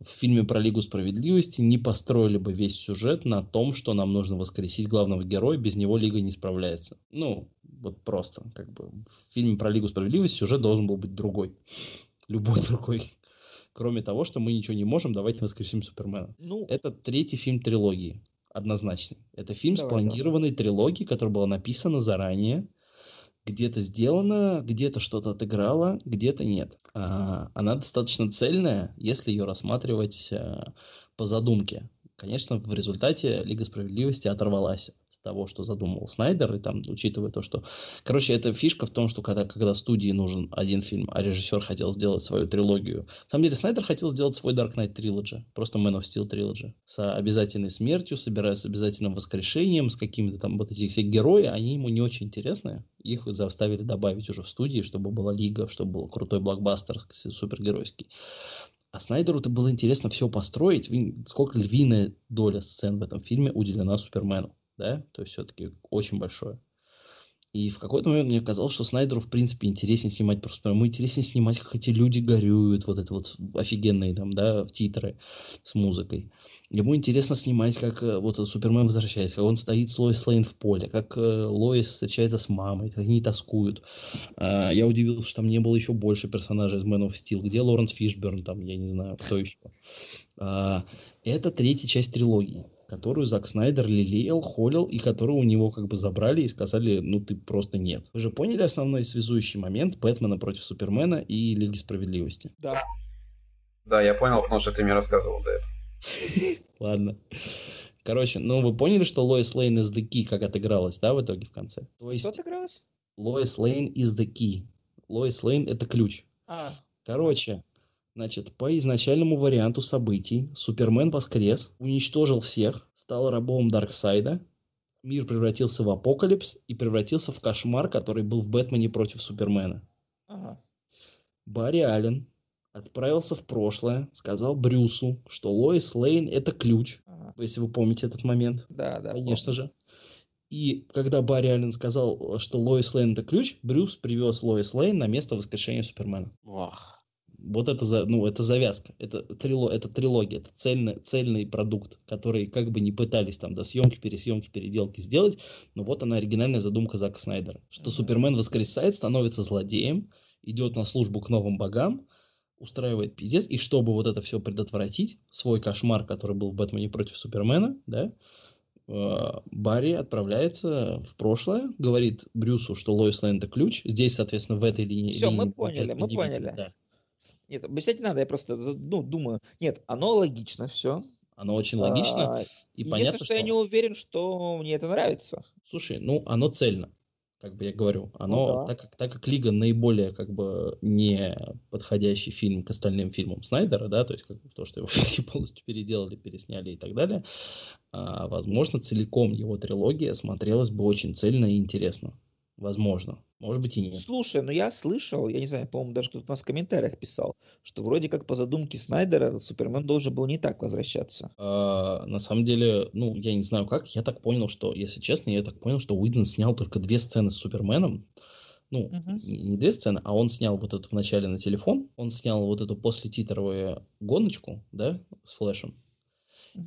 в фильме про Лигу Справедливости не построили бы весь сюжет на том, что нам нужно воскресить главного героя, без него Лига не справляется. Ну, вот просто, как бы, в фильме про Лигу Справедливости сюжет должен был быть другой. Любой другой. Кроме того, что мы ничего не можем, давайте воскресим Супермена. Ну, это третий фильм трилогии, однозначно. Это фильм Давай, спланированной да. трилогии, которая была написана заранее, где-то сделано, где-то что-то отыграло, где-то нет. А, она достаточно цельная, если ее рассматривать а, по задумке. Конечно, в результате Лига Справедливости оторвалась того, что задумывал Снайдер, и там, учитывая то, что... Короче, эта фишка в том, что когда, когда студии нужен один фильм, а режиссер хотел сделать свою трилогию. На самом деле, Снайдер хотел сделать свой Dark Knight Trilogy, просто Man of Steel Trilogy, с обязательной смертью, собирая с обязательным воскрешением, с какими-то там вот эти все герои, они ему не очень интересны. Их заставили добавить уже в студии, чтобы была лига, чтобы был крутой блокбастер супергеройский. А Снайдеру это было интересно все построить. Сколько львиная доля сцен в этом фильме уделена Супермену да, то есть все-таки очень большое. И в какой-то момент мне казалось, что Снайдеру, в принципе, интереснее снимать просто. Ему интереснее снимать, как эти люди горюют, вот это вот офигенные там, да, титры с музыкой. Ему интересно снимать, как э, вот Супермен возвращается, как он стоит с Лоис Лейн в поле, как э, Лоис встречается с мамой, как они тоскуют. А, я удивился, что там не было еще больше персонажей из Man of Steel. Где Лоренс Фишберн, там, я не знаю, кто еще. А, это третья часть трилогии которую Зак Снайдер лелеял, холил, и которую у него как бы забрали и сказали, ну ты просто нет. Вы же поняли основной связующий момент Бэтмена против Супермена и Лиги Справедливости? Да. Да, я понял, потому что ты мне рассказывал до этого. Ладно. Короче, ну вы поняли, что Лоис Лейн из The Key как отыгралась, да, в итоге в конце? То есть... Что отыгралось? Лоис Лейн из The Key. Лоис Лейн это ключ. А. Короче, Значит, по изначальному варианту событий Супермен воскрес, уничтожил всех, стал рабом Дарксайда, мир превратился в апокалипс и превратился в кошмар, который был в Бэтмене против Супермена. Ага. Барри Аллен отправился в прошлое, сказал Брюсу, что Лоис Лейн это ключ, ага. если вы помните этот момент. Да, да. Конечно помню. же. И когда Барри Аллен сказал, что Лоис Лейн это ключ, Брюс привез Лоис Лейн на место воскрешения Супермена. Ох. Вот это, за, ну, это завязка, это, трило, это трилогия, это цельный, цельный продукт, который как бы не пытались там до съемки, пересъемки, переделки сделать, но вот она оригинальная задумка Зака Снайдера, что Супермен воскресает, становится злодеем, идет на службу к новым богам, устраивает пиздец, и чтобы вот это все предотвратить, свой кошмар, который был в Бэтмене против Супермена, да, э, Барри отправляется в прошлое, говорит Брюсу, что Лоис это ключ. Здесь, соответственно, в этой линии... Все, мы поняли, мы поняли. Да. Нет, объяснять не надо, я просто ну, думаю. Нет, оно логично все. Оно очень логично. А, и понятно, что, что я не уверен, что мне это нравится. Слушай, ну оно цельно, как бы я говорю. Оно, ну, да. так, как, так как Лига наиболее как бы не подходящий фильм к остальным фильмам Снайдера, да, то есть как бы то, что его полностью переделали, пересняли и так далее, а, возможно, целиком его трилогия смотрелась бы очень цельно и интересно. Возможно. Может быть и нет. Слушай, ну я слышал, я не знаю, по-моему, даже кто-то у нас в комментариях писал, что вроде как по задумке Снайдера Супермен должен был не так возвращаться. А, на самом деле, ну, я не знаю как, я так понял, что, если честно, я так понял, что Уидон снял только две сцены с Суперменом, Ну, угу. не две сцены, а он снял вот эту в начале на телефон, он снял вот эту после титровую гоночку, да, с флешем.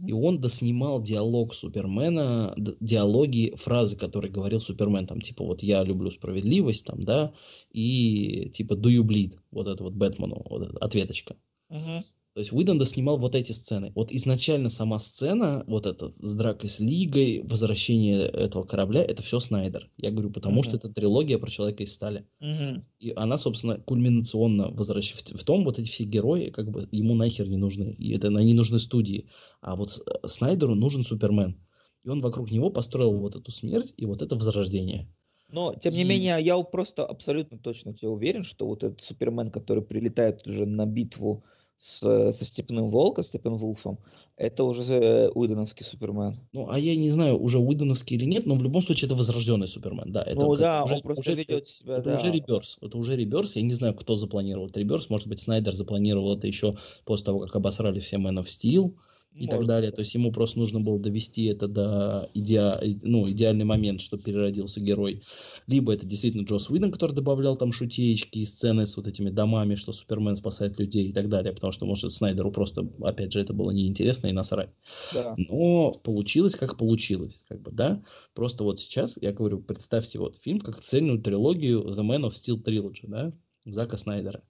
И он доснимал диалог Супермена, диалоги, фразы, которые говорил Супермен, там, типа, вот я люблю справедливость, там, да, и типа do you bleed, вот это вот Бэтмену, вот эта ответочка. Угу. То есть Уидон снимал вот эти сцены. Вот изначально сама сцена, вот эта с дракой с Лигой, возвращение этого корабля, это все Снайдер. Я говорю, потому uh-huh. что это трилогия про Человека из стали. Uh-huh. И она, собственно, кульминационно возвращается в, в том, вот эти все герои, как бы ему нахер не нужны. И это они нужны студии. А вот э, Снайдеру нужен Супермен. И он вокруг него построил вот эту смерть и вот это возрождение. Но, тем не и... менее, я просто абсолютно точно тебе уверен, что вот этот Супермен, который прилетает уже на битву с, со Степным Волком, Степенвулфом, это уже э, Уидоновский Супермен. Ну, а я не знаю, уже Уидоновский или нет, но в любом случае это возрожденный Супермен, да. Это ну как, да, уже, он просто уже, ведет себя, это да. уже rebirth, это уже rebirth, я не знаю, кто запланировал это rebirth, может быть, Снайдер запланировал это еще после того, как обосрали все Man of Steel, и Может. так далее. То есть ему просто нужно было довести это до идеа, ну, идеальный момент, чтобы переродился герой. Либо это действительно Джос Уидон, который добавлял там шутеечки и сцены с вот этими домами, что Супермен спасает людей и так далее, потому что, может, Снайдеру просто, опять же, это было неинтересно и насрать. Да. Но получилось, как получилось, как бы, да. Просто вот сейчас, я говорю, представьте вот фильм как цельную трилогию The Man of Steel Trilogy, да, Зака Снайдера.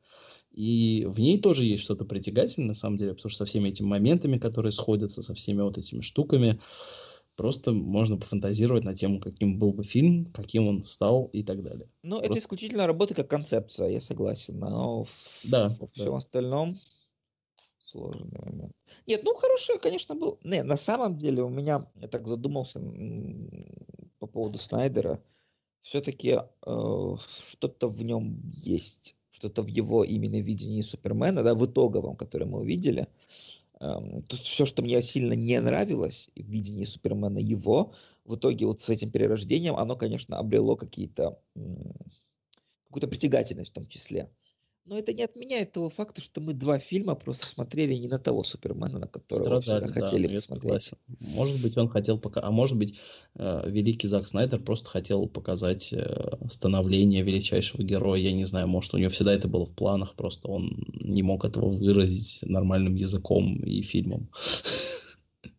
И в ней тоже есть что-то притягательное, на самом деле, потому что со всеми этими моментами, которые сходятся, со всеми вот этими штуками, просто можно пофантазировать на тему, каким был бы фильм, каким он стал и так далее. Ну, просто... это исключительно работа как концепция, я согласен. Но да, во всем да. остальном сложный момент. Нет, ну хороший, конечно, был. Не, на самом деле у меня, я так задумался по поводу Снайдера, все-таки э, что-то в нем есть что-то в его именно видении Супермена, да, в итоговом, которое мы увидели. Эм, тут все, что мне сильно не нравилось в видении Супермена его, в итоге вот с этим перерождением, оно, конечно, обрело какие-то какую-то притягательность в том числе. Но это не отменяет того факта, что мы два фильма просто смотрели не на того Супермена, на которого Страдали, хотели да, посмотреть. Может быть, он хотел пока, а может быть, э, великий Зак Снайдер просто хотел показать э, становление величайшего героя. Я не знаю, может, у него всегда это было в планах, просто он не мог этого выразить нормальным языком и фильмом.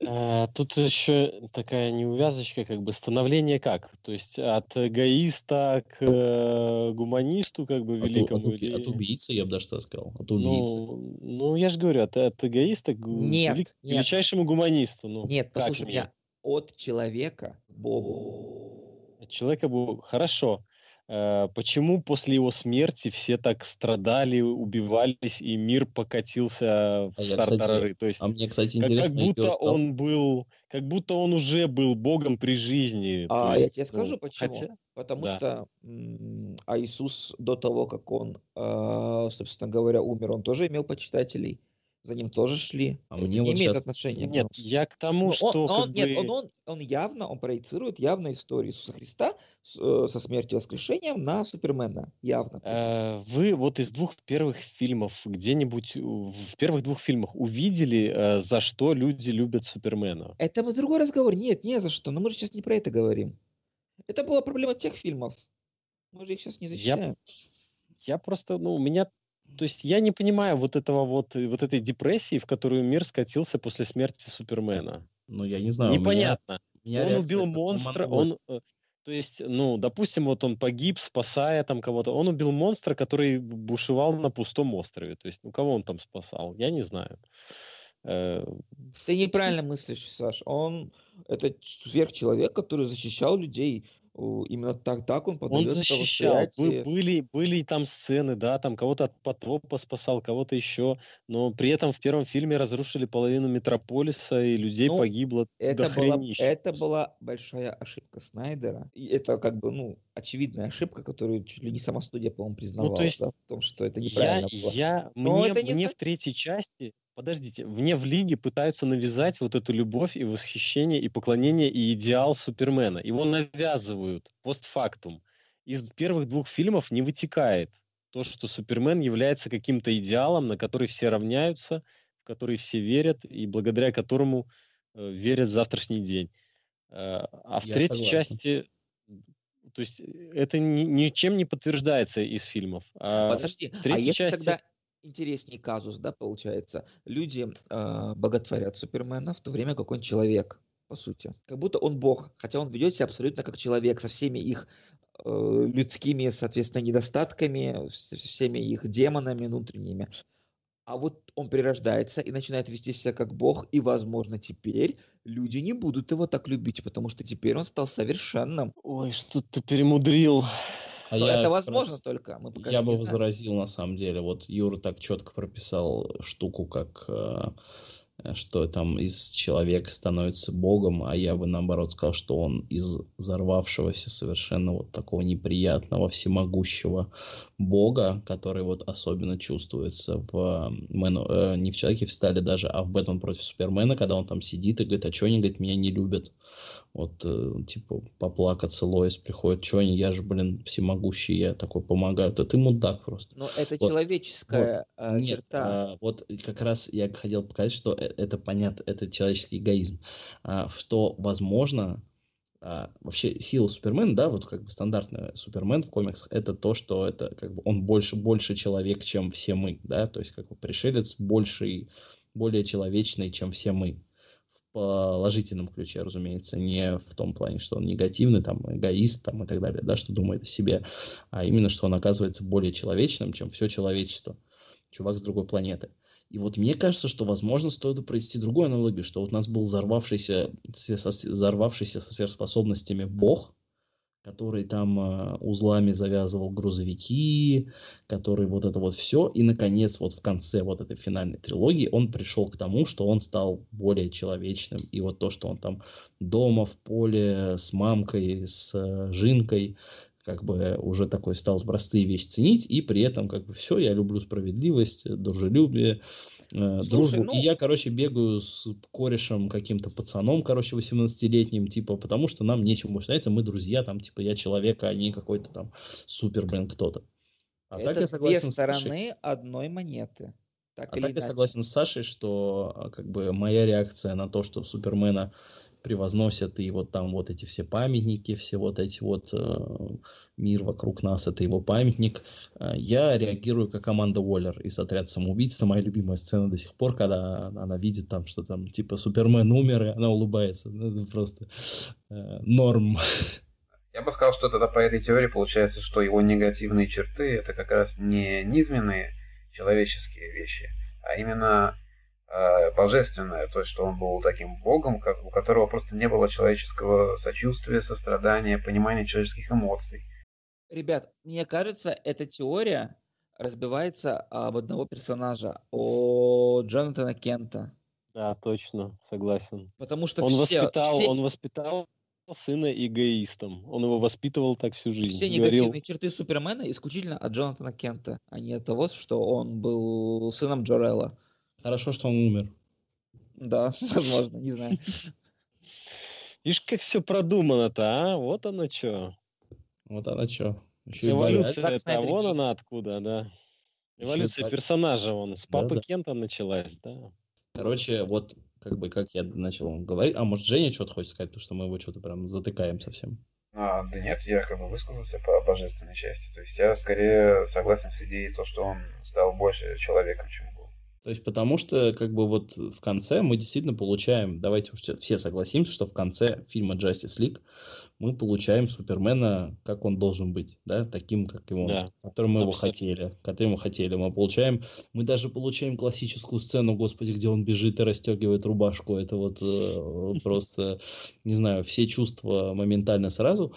А, тут еще такая неувязочка, как бы становление как? То есть от эгоиста к э, гуманисту, как бы великому. От, от, от убийцы, я бы даже так сказал. От убийцы. Ну, ну я же говорю, от, от эгоиста к нет, велик, нет. величайшему гуманисту. Ну, нет, послушай меня, от человека к Богу. От человека к Богу. Хорошо. Э, почему после его смерти все так страдали, убивались, и мир покатился в а тартарары? То есть, а мне, кстати, интересно, как, как будто он был, как будто он уже был богом при жизни. А есть, я тебе ну, скажу почему. Хотя... Потому да. что а Иисус до того, как он, э, собственно говоря, умер, он тоже имел почитателей за ним тоже шли. А мне не вот имеет сейчас... отношения. Нет, я к тому, ну, что... Он, он, бы... Нет, он, он, он явно, он проецирует явно историю Иисуса Христа с, э, со смертью и воскрешением на Супермена. Явно. Э, вы вот из двух первых фильмов где-нибудь в первых двух фильмах увидели, э, за что люди любят Супермена? Это мы другой разговор. Нет, не за что. Но мы же сейчас не про это говорим. Это была проблема тех фильмов. Мы же их сейчас не защищаем. Я, я просто, ну, у меня то есть я не понимаю вот этого вот, э, вот этой депрессии, в которую мир скатился после смерти Супермена. Ну, я не знаю. Непонятно. Меня, меня он убил монстра, он... Э, то есть, ну, допустим, вот он погиб, спасая там кого-то. Он убил монстра, который бушевал на пустом острове. То есть, ну, кого он там спасал? Я не знаю. Э, Ты неправильно мыслишь, Саш. Он это сверхчеловек, который защищал людей именно так, так он подает Он защищал. Вы, были, были там сцены, да, там кого-то от потопа спасал, кого-то еще, но при этом в первом фильме разрушили половину метрополиса, и людей ну, погибло это до была, Это была большая ошибка Снайдера. И это как бы, ну, очевидная ошибка, которую чуть ли не сама студия, по-моему, признавала. Ну, то есть, да, в том, что это неправильно я, было. Я, но мне, это не мне в третьей части подождите, мне в лиге пытаются навязать вот эту любовь и восхищение и поклонение и идеал Супермена. Его навязывают постфактум. Из первых двух фильмов не вытекает то, что Супермен является каким-то идеалом, на который все равняются, в который все верят и благодаря которому э, верят в завтрашний день. Э, а в Я третьей согласен. части То есть это ни, ничем не подтверждается из фильмов. А Подожди, а если части... тогда интереснее казус, да, получается? Люди э, боготворят Супермена, в то время как он человек, по сути. Как будто он бог, хотя он ведет себя абсолютно как человек, со всеми их э, людскими, соответственно, недостатками, всеми их демонами внутренними а вот он прирождается и начинает вести себя как бог, и, возможно, теперь люди не будут его так любить, потому что теперь он стал совершенным. Ой, что ты перемудрил. А это возможно раз, только. Мы я бы возразил на самом деле. Вот Юра так четко прописал штуку, как э, Э, что там из человека становится богом, а я бы наоборот сказал, что он из взорвавшегося совершенно вот такого неприятного, всемогущего бога, который вот особенно чувствуется в Мэну, э, не в Человеке в Стале даже, а в Бэтмен против Супермена, когда он там сидит и говорит, а что они, говорит, меня не любят. Вот, э, типа, поплакаться Лоис приходит, что они, я же, блин, всемогущий, я такой помогаю. Да ты мудак просто. Но это вот. человеческая вот. А, Нет, черта. А, вот как раз я хотел показать, что э, это понятно, это человеческий эгоизм. А, что, возможно, а, вообще сила Супермена, да, вот как бы стандартный Супермен в комиксах, это то, что это как бы он больше, больше человек, чем все мы, да, то есть как бы пришелец больший, более человечный, чем все мы положительном ключе, разумеется, не в том плане, что он негативный, там, эгоист там, и так далее, да, что думает о себе, а именно, что он оказывается более человечным, чем все человечество. Чувак с другой планеты. И вот мне кажется, что, возможно, стоит провести другую аналогию, что вот у нас был взорвавшийся, взорвавшийся со сверхспособностями бог, который там э, узлами завязывал грузовики, который вот это вот все. И, наконец, вот в конце вот этой финальной трилогии он пришел к тому, что он стал более человечным. И вот то, что он там дома, в поле, с мамкой, с э, Жинкой, как бы уже такой стал простые вещи ценить, и при этом как бы все, я люблю справедливость, дружелюбие, Слушай, дружбу. Ну... И я, короче, бегаю с корешем каким-то пацаном, короче, 18-летним, типа, потому что нам нечем больше заняться, мы друзья, там, типа, я человек, а не какой-то там супер, блин, кто-то. А Это так я согласен две стороны одной монеты. Так а так я согласен с Сашей, что а, как бы моя реакция на то, что Супермена превозносят, и вот там вот эти все памятники, все вот эти вот э, мир вокруг нас, это его памятник. Э, я реагирую как команда Уоллер из «Отряд самоубийц». Это моя любимая сцена до сих пор, когда она видит там, что там типа Супермен умер, и она улыбается. Ну, это просто э, норм. Я бы сказал, что тогда по этой теории получается, что его негативные черты это как раз не низменные человеческие вещи, а именно э, божественное, то есть что он был таким богом, как, у которого просто не было человеческого сочувствия, сострадания, понимания человеческих эмоций. Ребят, мне кажется, эта теория разбивается об одного персонажа, о Джонатана Кента. Да, точно, согласен. Потому что он все, воспитал, все... он воспитал сына эгоистом. Он его воспитывал так всю жизнь. Все негативные говорил... черты Супермена исключительно от Джонатана Кента, а не от того, что он был сыном Джорелла. Хорошо, что он умер. Да, возможно, не знаю. Ишь, как все продумано-то, а? Вот оно что. Вот оно что. Эволюция это, вон она откуда, да. Эволюция персонажа вон. С папы да, да. Кента началась, да. Короче, вот как бы как я начал говорить. А может, Женя что-то хочет сказать, потому что мы его что-то прям затыкаем совсем. А, да нет, я как бы высказался по божественной части. То есть я скорее согласен с идеей то, что он стал больше человеком, чем то есть потому что как бы вот в конце мы действительно получаем, давайте уж все согласимся, что в конце фильма Justice League мы получаем Супермена, как он должен быть, да, таким, как его, да. которым мы его хотели, которым мы хотели. Мы получаем, мы даже получаем классическую сцену, господи, где он бежит и расстегивает рубашку. Это вот э, просто, не знаю, все чувства моментально сразу.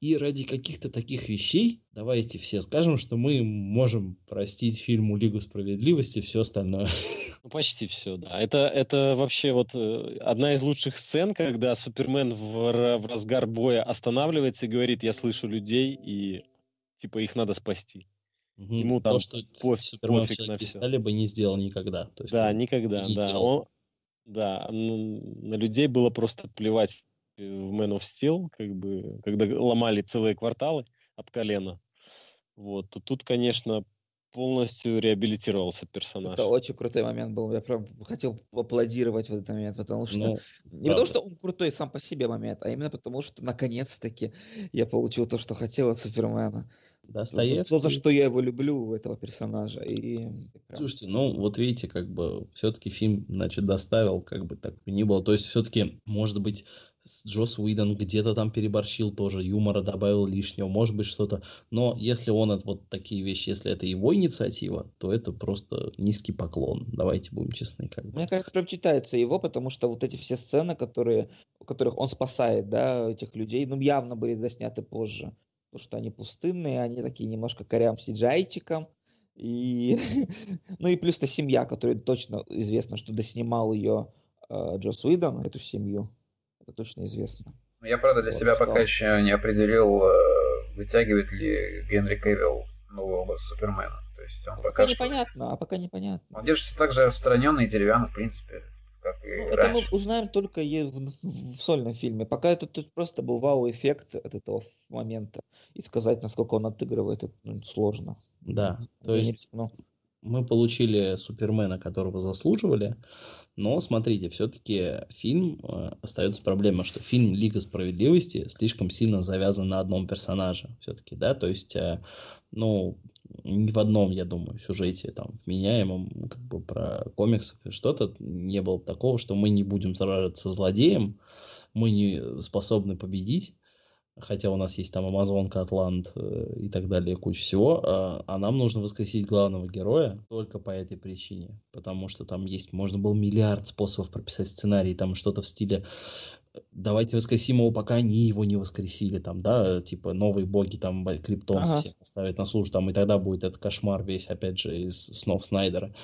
И ради каких-то таких вещей, давайте все скажем, что мы можем простить фильму Лигу справедливости все остальное. Ну, почти все, да. Это, это вообще вот э, одна из лучших сцен, когда Супермен в, в разгар боя останавливается и говорит, я слышу людей, и типа их надо спасти. Угу. Ему там То, что пофиг, Супермен пофиг на все. стали бы не сделал никогда. То есть да, никогда, да. Он, да, на людей было просто плевать в Man of Steel, как бы, когда ломали целые кварталы об колено. Вот. Тут, конечно, полностью реабилитировался персонаж. Это очень крутой момент был. Я прям хотел аплодировать в этот момент, потому что... Ну, не потому что он крутой сам по себе момент, а именно потому что наконец-таки я получил то, что хотел от Супермена. Достоевский. То, за что я его люблю, этого персонажа. И... Слушайте, ну вот видите, как бы все-таки фильм, значит, доставил, как бы так ни было. То есть все-таки, может быть, с- Джосс Уидон где-то там переборщил тоже, юмора добавил лишнего, может быть, что-то. Но если он вот такие вещи, если это его инициатива, то это просто низкий поклон. Давайте будем честны, как. Мне кажется, прям читается его, потому что вот эти все сцены, которые, в которых он спасает, да, этих людей, ну, явно были засняты позже. Потому что они пустынные, они такие немножко корям сиджайчиком. И, ну и плюс та семья, которая точно известно, что доснимал ее э, Джосс Уидон, эту семью. Это точно известно. Ну, Я, правда, для Вот, себя пока еще не определил, э, вытягивает ли Генри Кевилл новый образ Супермена. То есть он Пока пока что... непонятно, а пока непонятно. Он держится так же отстраненно и деревянно, в принципе, как и Ну, это мы раньше. узнаем только е- в, в сольном фильме. Пока это тут просто был вау-эффект от этого момента. И сказать, насколько он отыгрывает, это ну, сложно. Да, то Я не есть рискну. мы получили Супермена, которого заслуживали, но смотрите, все-таки фильм э, остается проблема, что фильм Лига справедливости слишком сильно завязан на одном персонаже, все-таки, да, то есть, э, ну, ни в одном, я думаю, сюжете там вменяемом, как бы про комиксов и что-то не было такого, что мы не будем сражаться с злодеем, мы не способны победить, хотя у нас есть там Амазонка, Атлант э, и так далее, куча всего, а, а нам нужно воскресить главного героя только по этой причине, потому что там есть, можно было миллиард способов прописать сценарий, там что-то в стиле давайте воскресим его, пока они его не воскресили, там, да, типа новые боги, там, криптонцы Ага. всех поставить на службу, там, и тогда будет этот кошмар весь, опять же, из снов Снайдера.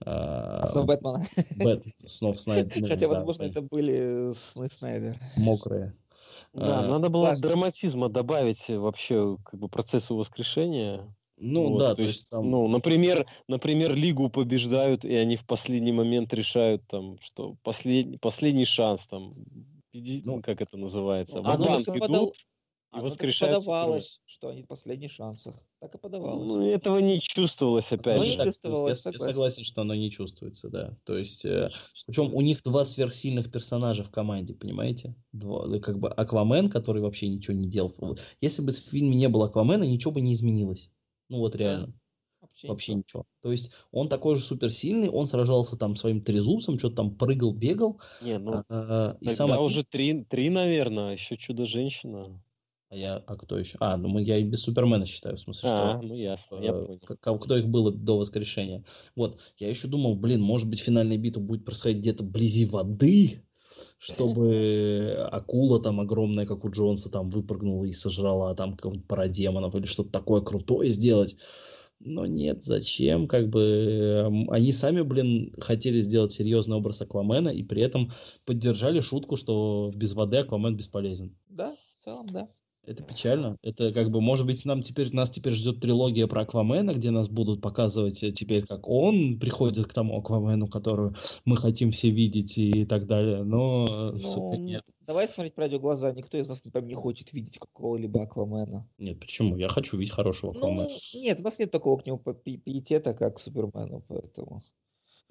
А, Основа Бэтмена. Бэт- снов Снайдера. Хотя, возможно, это были сны Снайдера. мокрые. Да, А, надо было классно. драматизма добавить вообще как бы процессу воскрешения. Ну Вот, да, то есть, ну, например, например, Лигу побеждают, и они в последний момент решают там, что последний, последний шанс там, Ну, ну, как это называется, ну, так и идут, и Оно так и воскрешают подавалось, что они последний шансах. Так и подавалось. Ну, этого не чувствовалось, опять Ну, же. не чувствовалось, я, я согласен. что оно не чувствуется, да. То есть, э, причем у них два сверхсильных персонажа в команде, понимаете? Два, ну, как бы Аквамен, который вообще ничего не делал. Если бы в фильме не было Аквамена, ничего бы не изменилось. Ну вот реально, Вообще, вообще ничего. ничего. То есть он такой же суперсильный, он сражался там своим трезубцем, что-то там прыгал, бегал. Не, ну, а, и тогда самое- уже три, три, наверное, еще Чудо-женщина. А я, а кто еще? А, ну мы, я и без Супермена считаю, в смысле, что... А, ну ясно, я э, понял. к- к- кто их было до воскрешения. Вот, я еще думал, блин, может быть, финальная битва будет происходить где-то вблизи воды, чтобы акула там огромная, как у Джонса, там выпрыгнула и сожрала там какого-нибудь парадемонов или что-то такое крутое сделать. Но нет, зачем? Как бы эм, они сами, блин, хотели сделать серьезный образ Аквамена и при этом поддержали шутку, что без воды Аквамен бесполезен. Да, в целом, да. Это печально. Это как бы, может быть, нам теперь, нас теперь ждет трилогия про Аквамена, где нас будут показывать э, теперь, как он приходит к тому Аквамену, которую мы хотим все видеть и так далее. Но, э, сука, Ну, нет. давай смотреть правде глаза. Никто из нас например, не хочет видеть какого-либо Аквамена. Нет, почему? Я хочу видеть хорошего Аквамена. Ну, нет, у нас нет такого к нему пи- пи- пиетета, как к Супермену, поэтому...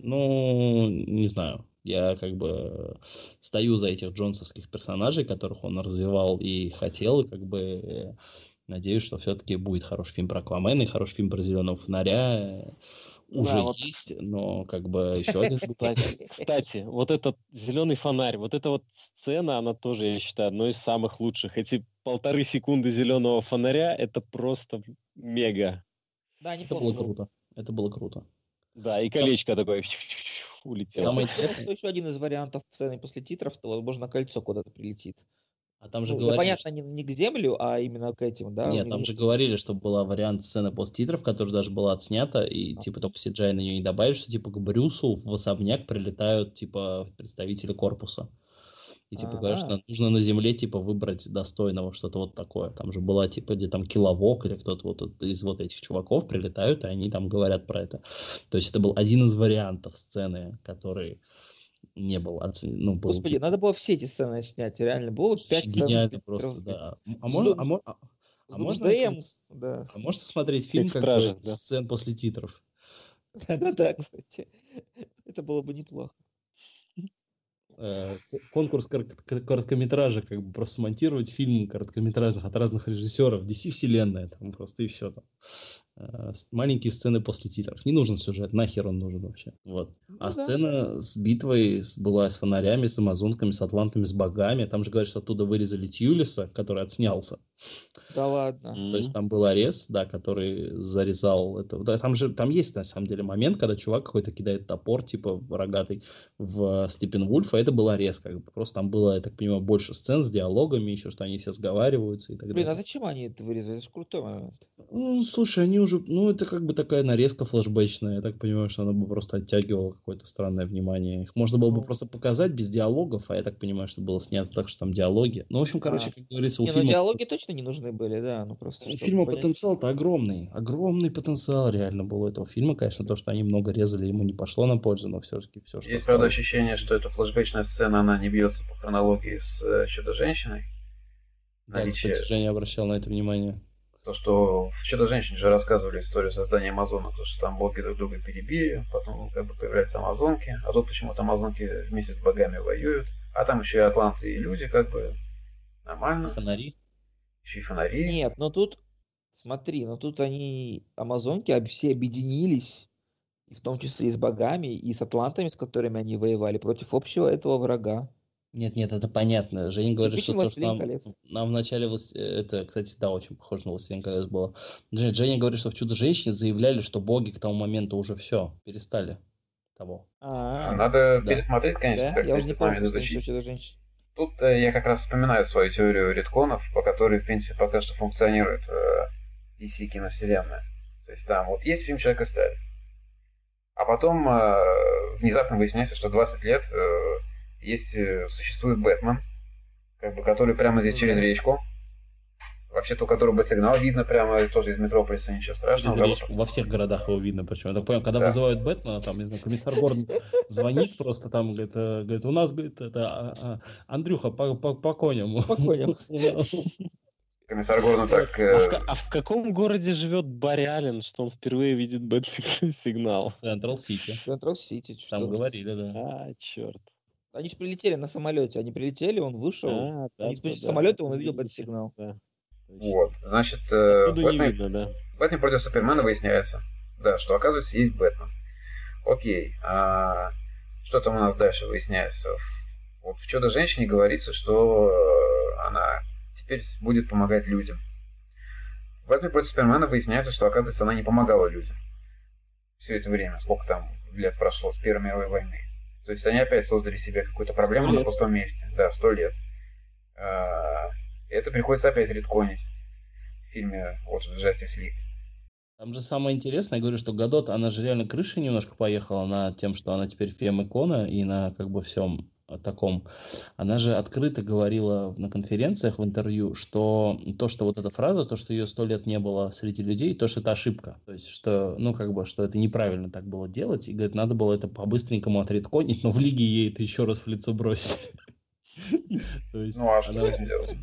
Ну, не знаю. Я как бы стою за этих джонсовских персонажей, которых он развивал и хотел, и как бы надеюсь, что все-таки будет хороший фильм про Аквамена и хороший фильм про Зеленого фонаря. Уже Да, вот. есть, но как бы еще один. Кстати, вот этот зеленый фонарь, вот эта вот сцена, она тоже, я считаю, одной из самых лучших. Эти полторы секунды зеленого фонаря, это просто мега. Да, Это неплохо. было круто. Это было круто. Да, и Сам- колечко такое улетело. Самое интересное- что еще один из вариантов сцены после титров, то, возможно, кольцо куда-то прилетит. А там же Ну, да, говорили, понятно, не, не к землю, а именно к этим, да? Нет, там же- же говорили, что была вариант сцены посттитров, которая даже была отснята, и типа только CGI на нее не добавили, что типа к Брюсу в особняк прилетают типа представители корпуса. И типа говорят, что Ага. нужно на земле типа выбрать достойного, что-то вот такое. Там же была типа где там киловок или кто-то вот от- из вот этих чуваков прилетают, и они там говорят про это. То есть это был один из вариантов сцены, который не был оценен, ну, был Господи, типа, надо было все эти сцены снять. Реально было бы пять сцен гениально после просто, да. А можно, а мо- а- А можно, да. а можно смотреть фильм Как как, «Стражи», бы да. сцен после титров? Да-да-да, кстати. Это было бы неплохо. Э, конкурс корот- кор- короткометражек, как бы просто смонтировать фильм короткометражных от разных режиссеров, DC вселенная, там просто и все там. Э, Маленькие сцены после титров. Не нужен сюжет, нахер он нужен вообще. Вот. А Ну да. сцена с битвой с- была с фонарями, с амазонками, с атлантами, с богами. Там же говорят, что оттуда вырезали Тьюлиса, который отснялся. Да ладно. То есть там был Арес, да, который зарезал это. Да, там же там есть на самом деле момент, когда чувак какой-то кидает топор, типа рогатый, в Степен Вульфа. Это был Арес, как бы. Просто там было, я так понимаю, больше сцен с диалогами, еще что они все сговариваются и так Блин, а далее. зачем они это вырезали? Это же крутой момент. Ну, слушай, они уже, ну, это как бы такая нарезка флешбэчная. Я так понимаю, что она бы просто оттягивала какое-то странное внимание. Их можно было бы Ну. просто показать без диалогов, а я так понимаю, что было снято так, что там диалоги. Ну, в общем, короче, А. как говорится, у Не, ну фильма... диалоги точно не нужны были, да, ну просто... У фильма понять. потенциал-то огромный. Огромный потенциал реально был у этого фильма. Конечно, то, что они много резали, ему не пошло на пользу, но все-таки все, что Есть, правда, ощущение, что эта флешбэчная сцена, она не бьется по хронологии с э, Чудо-женщиной. Да, Наличие- кстати, Женя обращал на это внимание. То, что в Чудо-женщине же рассказывали историю создания Амазона, то, что там боги друг друга перебили, потом как бы появляются Амазонки, а тут почему-то Амазонки вместе с богами воюют, а там еще и атланты и люди, как бы нормально, Фонари. еще и фонари. Нет, но тут, смотри, но тут они, амазонки, все объединились, и в том числе и с богами, и с атлантами, с которыми они воевали, против общего этого врага. Нет, нет, это понятно. Женя говорит, что то, что «Властелин нам, колец». нам в начале... «Влас- Это, кстати, да, очень похоже на «Властелин колец» было. Женя, Женя говорит, что в «Чудо-женщине» заявляли, что боги к тому моменту уже все, перестали того. А, Надо Да. пересмотреть, конечно, да? как Я уже не помню, изучить. чудо-женщин. Тут э, я как раз вспоминаю свою теорию редконов, по которой, в принципе, пока что функционирует э, DC киновселенная. То есть там вот есть фильм «Человек из стали». А потом э, внезапно выясняется, что 20 лет э, есть, э, существует Бэтмен, как бы, который прямо здесь через речку. Вообще-то у которого бы сигнал видно прямо тоже из метрополиса, ничего страшного. Через речку. Во всех городах его видно, причем. Я так понял, когда Да. вызывают Бэтмена, там, не знаю, комиссар Гордон звонит просто там, говорит, э, говорит, у нас, говорит, это, а, а, Андрюха, по, по, по коням. По коням. Комиссар Гордон так... А э, в, ка- а в каком городе живет Барри Аллен, что он впервые видит бэт-сигнал? Централ Сити. Централ Сити. Там говорили, да. А, черт. Они же прилетели на самолете. Они прилетели, он вышел. А, да, Они да, спустились с да, самолета, он увидел видно. бэт-сигнал. Да. Вот, значит, э, Оттуда не Бэтмен- видно, да. Бэтмен против Супермена выясняется, да, что оказывается есть Бэтмен. Окей, а что там у нас дальше выясняется? Вот в Чудо-женщине говорится, что э, она теперь будет помогать людям. В Бэтмен против Супермена выясняется, что оказывается она не помогала людям. Все это время, сколько там лет прошло с Первой мировой войны. То есть они опять создали себе какую-то проблему на пустом месте. Да, сто лет. А, Это приходится опять редконить в фильме вот Justice League. Там же самое интересное, я говорю, что Гадот, она же реально крышей немножко поехала на тем, что она теперь фем-икона и на как бы всем таком. Она же открыто говорила на конференциях, в интервью, что то, что вот эта фраза, то, что ее сто лет не было среди людей, то, что это ошибка. То есть, что, ну, как бы, что это неправильно так было делать. И, говорит, надо было это по-быстренькому отредконить, но в лиге ей это еще раз в лицо бросили. Ну а что делать?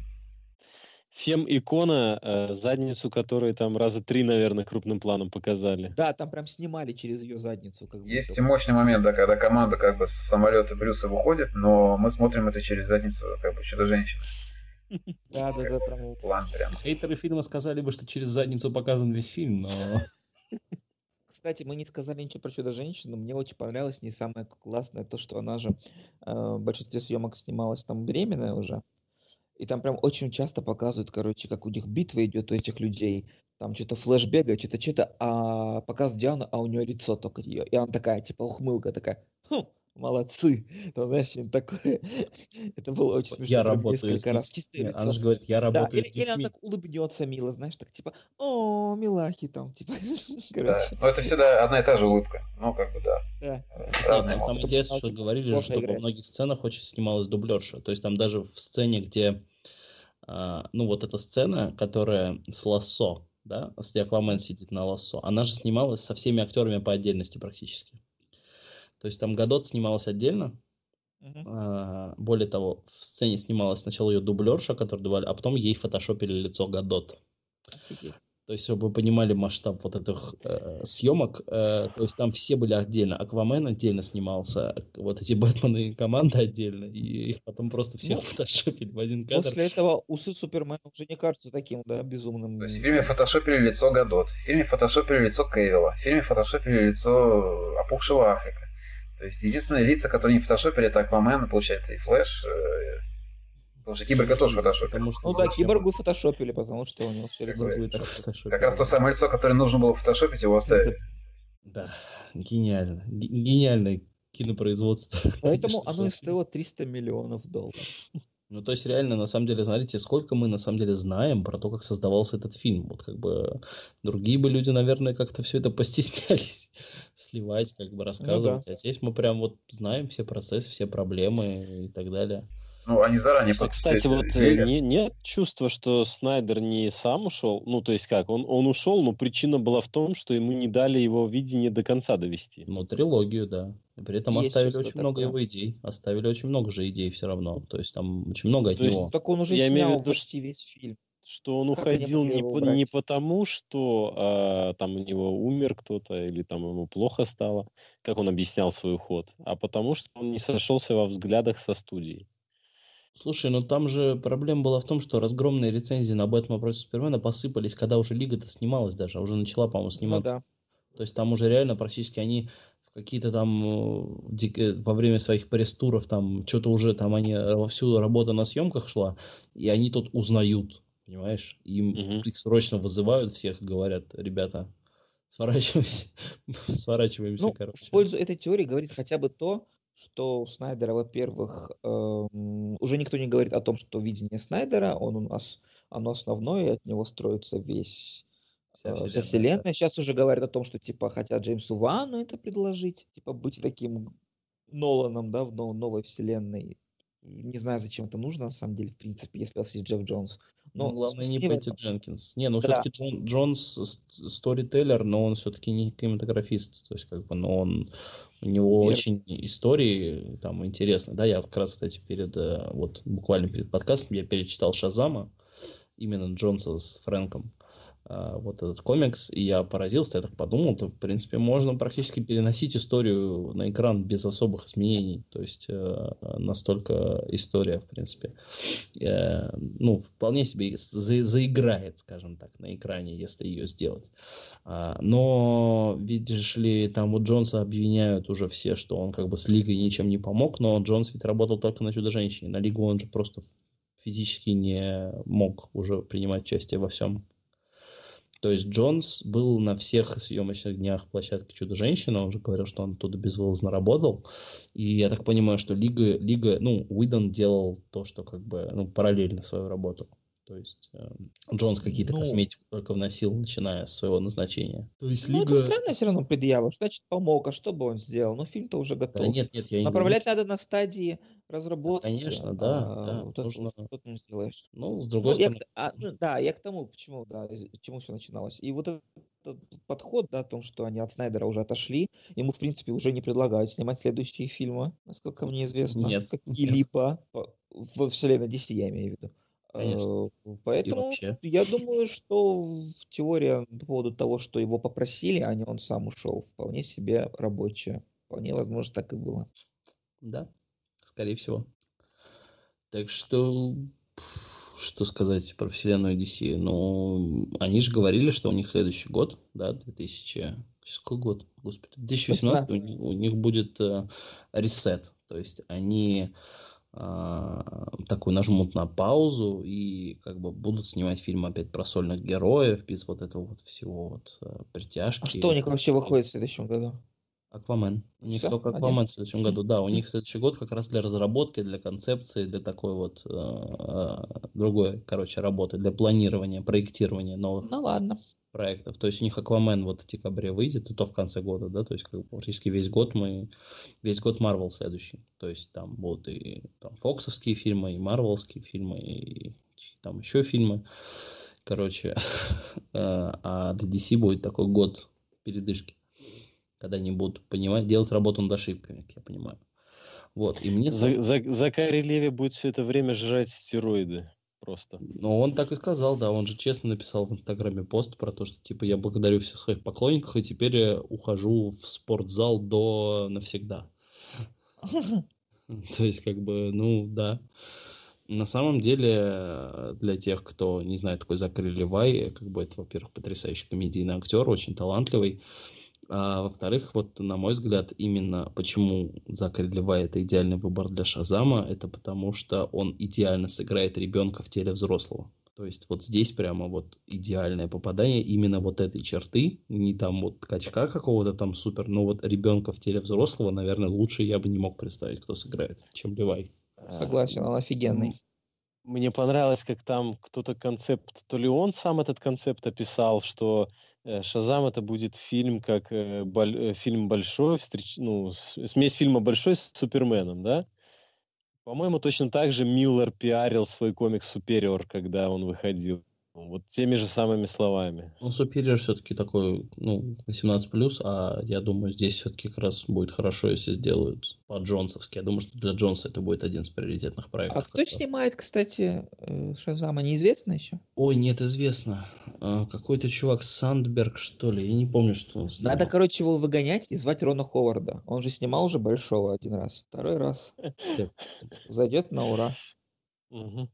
Фем-икона, э, задницу которой там раза три, наверное, крупным планом показали. Да, там прям снимали через ее задницу. Как Есть будто и мощный момент, да, когда команда как бы с самолета Брюса выходит, но мы смотрим это через задницу как бы чудо-женщины. Да, да, да, прям. План прям. Хейтеры фильма сказали бы, что через задницу показан весь фильм, но... Кстати, мы не сказали ничего про Чудо-женщину. Мне очень понравилось не самое классное то, что она же э, в большинстве съемок снималась там беременная уже. И там прям очень часто показывают, короче, как у них битва идет у этих людей. Там что-то флеш бегает, что-то, что-то, а показывают Диану, а у нее лицо только ее. И она такая, типа, ухмылка такая, «Хм, молодцы. Там, знаешь, такое. Это было очень смешно. Я работаю с несколько раз. детьми. Чистое Она лицо. же говорит, я Да, работаю или, с или она детьми. так улыбнется мило, знаешь, так типа, о, милахи там, типа, Да. Но это всегда одна и та же улыбка. Ну, как бы, да. да. Нет, Разные там самое интересное, что говорили, что во многих сценах очень снималась дублерша. То есть там даже в сцене, где, а, ну вот эта сцена, которая с лассо, да, где Аквамен сидит на лассо, она же снималась со всеми актерами по отдельности практически. То есть там Гадот снималась отдельно, а, более того, в сцене снималась сначала ее дублерша, которая дубля- а потом ей фотошопили лицо Гадот. Офигеть. То есть, чтобы вы понимали масштаб вот этих э, съемок, э, то есть там все были отдельно. Аквамен отдельно снимался, вот эти Бэтмены и команда отдельно, и их потом просто всех Ну, фотошопили в один кадр. После этого усы Супермена уже не кажутся таким, да, безумным. То есть в фильме фотошопили лицо Гадот, в фильме фотошопили лицо Кейвела, в фильме фотошопили лицо опухшего Африка. То есть единственные лица, которые не фотошопили, это Аквамен, получается, и Флэш. э, Потому что Киборга тоже фотошопили. Потому что Ну да, киборгу фотошопили, потому что у него все лицо так фотошопили. Как раз то самое лицо, которое нужно было фотошопить, его оставили. Да, гениально. Ге- Гениальное кинопроизводство. Поэтому конечно оно и стоило 300 миллионов долларов. Ну, то есть, реально, на самом деле, смотрите, сколько мы, на самом деле, знаем про то, как создавался этот фильм. Вот, как бы, другие бы люди, наверное, как-то все это постеснялись сливать, как бы, рассказывать. А здесь мы прям вот знаем все процессы, все проблемы и так далее. Ну, они заранее кстати, вот э, не- нет чувства, что Снайдер не сам ушел. Ну, то есть как, он, он ушел, но причина была в том, что ему не дали его видение до конца довести. Ну, трилогию, да. И при этом Есть оставили чувство очень много такое. его идей. Оставили очень много же идей все равно. То есть, там очень много от То есть него. Так он уже Я имею в снял виду, почти весь фильм. Что он Как уходил не, по- не потому, что а, там у него умер кто-то или там ему плохо стало, как он объяснял свой уход, а потому что он не сошелся во взглядах со студией. Слушай, ну там же проблема была в том, что разгромные рецензии на Бэтмена против Супермена посыпались, когда уже Лига-то снималась даже, а уже начала, по-моему, Ну сниматься. да. То есть там уже реально практически они в какие-то там э, э, во время своих пресс-туров там что-то уже там они э, вовсю работа на съемках шла, и они тут узнают, понимаешь? Им Мгм. их срочно вызывают всех и говорят, ребята, сворачиваемся, сворачиваемся, Ну, короче. в пользу этой теории говорит хотя бы то, что у Снайдера, во-первых, эм, уже никто не говорит о том, что видение Снайдера, он у нас, оно основное, и от него строится весь Вся э, вся вселенная, вселенная. да. Сейчас уже говорят о том, что типа хотят Джеймсу Вану это предложить, типа быть таким Ноланом, да, в нов- новой вселенной. Не знаю, зачем это нужно, на самом деле, в принципе, если у вас есть Джефф Джонс. Ну, Но главное не Пэтти. Дженкинс. Не, ну Да. все-таки Джон, Джонс сторителлер, но он все-таки не кинематографист. То есть, как бы, но он, у него Верно. очень истории там интересные. Да, я как раз, кстати, перед, э, вот буквально перед подкастом я перечитал Шазама, именно Джонса с Фрэнком. а, Вот этот комикс, и я поразился, я так подумал, то, в принципе, можно практически переносить историю на экран без особых изменений. То есть, э, настолько история, в принципе, э, ну, вполне себе за- заиграет, скажем так, на экране, если ее сделать. А, Но, видишь ли, там вот Джонса обвиняют уже все, что он как бы с Лигой ничем не помог, но Джонс ведь работал только на Чудо-женщине. На Лигу он же просто физически не мог уже принимать участие во всем. То есть Джонс был на всех съемочных днях площадки Чудо-женщина, он уже говорил, что он оттуда безвылазно работал. И я так понимаю, что Лига, Лига ну, Уидон делал то, что как бы, ну, параллельно свою работу. То есть э, Джонс какие-то Ну. косметику только вносил, начиная с своего назначения. То есть Ну, это странная все равно предъява. Значит, помог, а что бы он сделал? Ну, фильм-то уже готов. Да нет, нет, я не Направлять надо на стадии разработки. конечно, да, а да, вот нужно- что ты сделаешь? Ну, с Ну, другой я стороны, к- а, ну, да, я к тому, почему, да, к чему все начиналось. И вот этот подход, да, о том, что они от Снайдера уже отошли, ему, в принципе, уже не предлагают снимать следующие фильмы, насколько мне известно. Нет, Какие-либо по- во вселенной DC, я имею в виду. Конечно. Э, Поэтому вообще. я думаю, что в теория по поводу того, что его попросили, а не он сам ушел, вполне себе рабочая. Вполне возможно, так и было. да, скорее всего. Так что, что сказать про вселенную DC? Ну, они же говорили, что у них следующий год, да, 2000... Сейчас какой год? Господи, 2018 у них, у них будет э, ресет. То есть они а, такой нажмут на паузу и как бы будут снимать фильм опять про сольных героев без вот этого вот всего вот э, притяжки. А что у них вообще выходит в следующем году? Аквамен. У них Всё? только? Аквамен в следующем году. Да, у них следующий год как раз для разработки, для концепции, для такой вот э, другой, короче, работы, для планирования, проектирования новых Ну ладно. Проектов. То есть у них Аквамен вот в декабре выйдет, и то в конце года, да, то есть как бы практически весь год мы, весь год Марвел следующий. То есть там будут и там фоксовские фильмы, и марвелские фильмы, и там еще фильмы. Короче, э, а для DC будет такой год передышки, когда они будут понимать, делать работу над ошибками, как я понимаю. Вот, и мне... За- за- Закари Леви будет все это время жрать стероиды. Просто. Ну, он так и сказал, да, он же честно написал в Инстаграме пост про то, что, типа, я благодарю всех своих поклонников, и теперь ухожу в спортзал до навсегда. То есть, как бы, ну, да. На самом деле, для тех, кто не знает, такой Закари Левай, как бы это, во-первых, потрясающий комедийный актер, очень талантливый. А во-вторых, вот на мой взгляд, именно почему Закари Левай это идеальный выбор для Шазама, это потому что он идеально сыграет ребенка в теле взрослого. То есть вот здесь прямо вот идеальное попадание именно вот этой черты, не там вот качка какого-то там супер, но вот ребенка в теле взрослого, наверное, лучше я бы не мог представить, кто сыграет, чем Левай. Согласен, он офигенный. Мне понравилось, как там кто-то концепт, то ли он сам этот концепт описал, что э, Шазам это будет фильм как э, э, фильм большой, встреч, ну, смесь фильма большой с Суперменом, да? По-моему, точно так же Миллер пиарил свой комикс Superior, когда он выходил. Вот теми же самыми словами. Ну, Superior все-таки такой, ну, 18+, а я думаю, здесь все-таки как раз будет хорошо, если сделают по-джонсовски. Я думаю, что для Джонса это будет один из приоритетных проектов. А кто снимает, кстати, э, Шазама, неизвестно еще? Ой, нет, известно. А, какой-то чувак Сандберг, что ли, я не помню, что он снимал. Надо, короче, его выгонять и звать Рона Ховарда. Он же снимал уже Большого один раз. Второй раз. Зайдет на ура. Угу.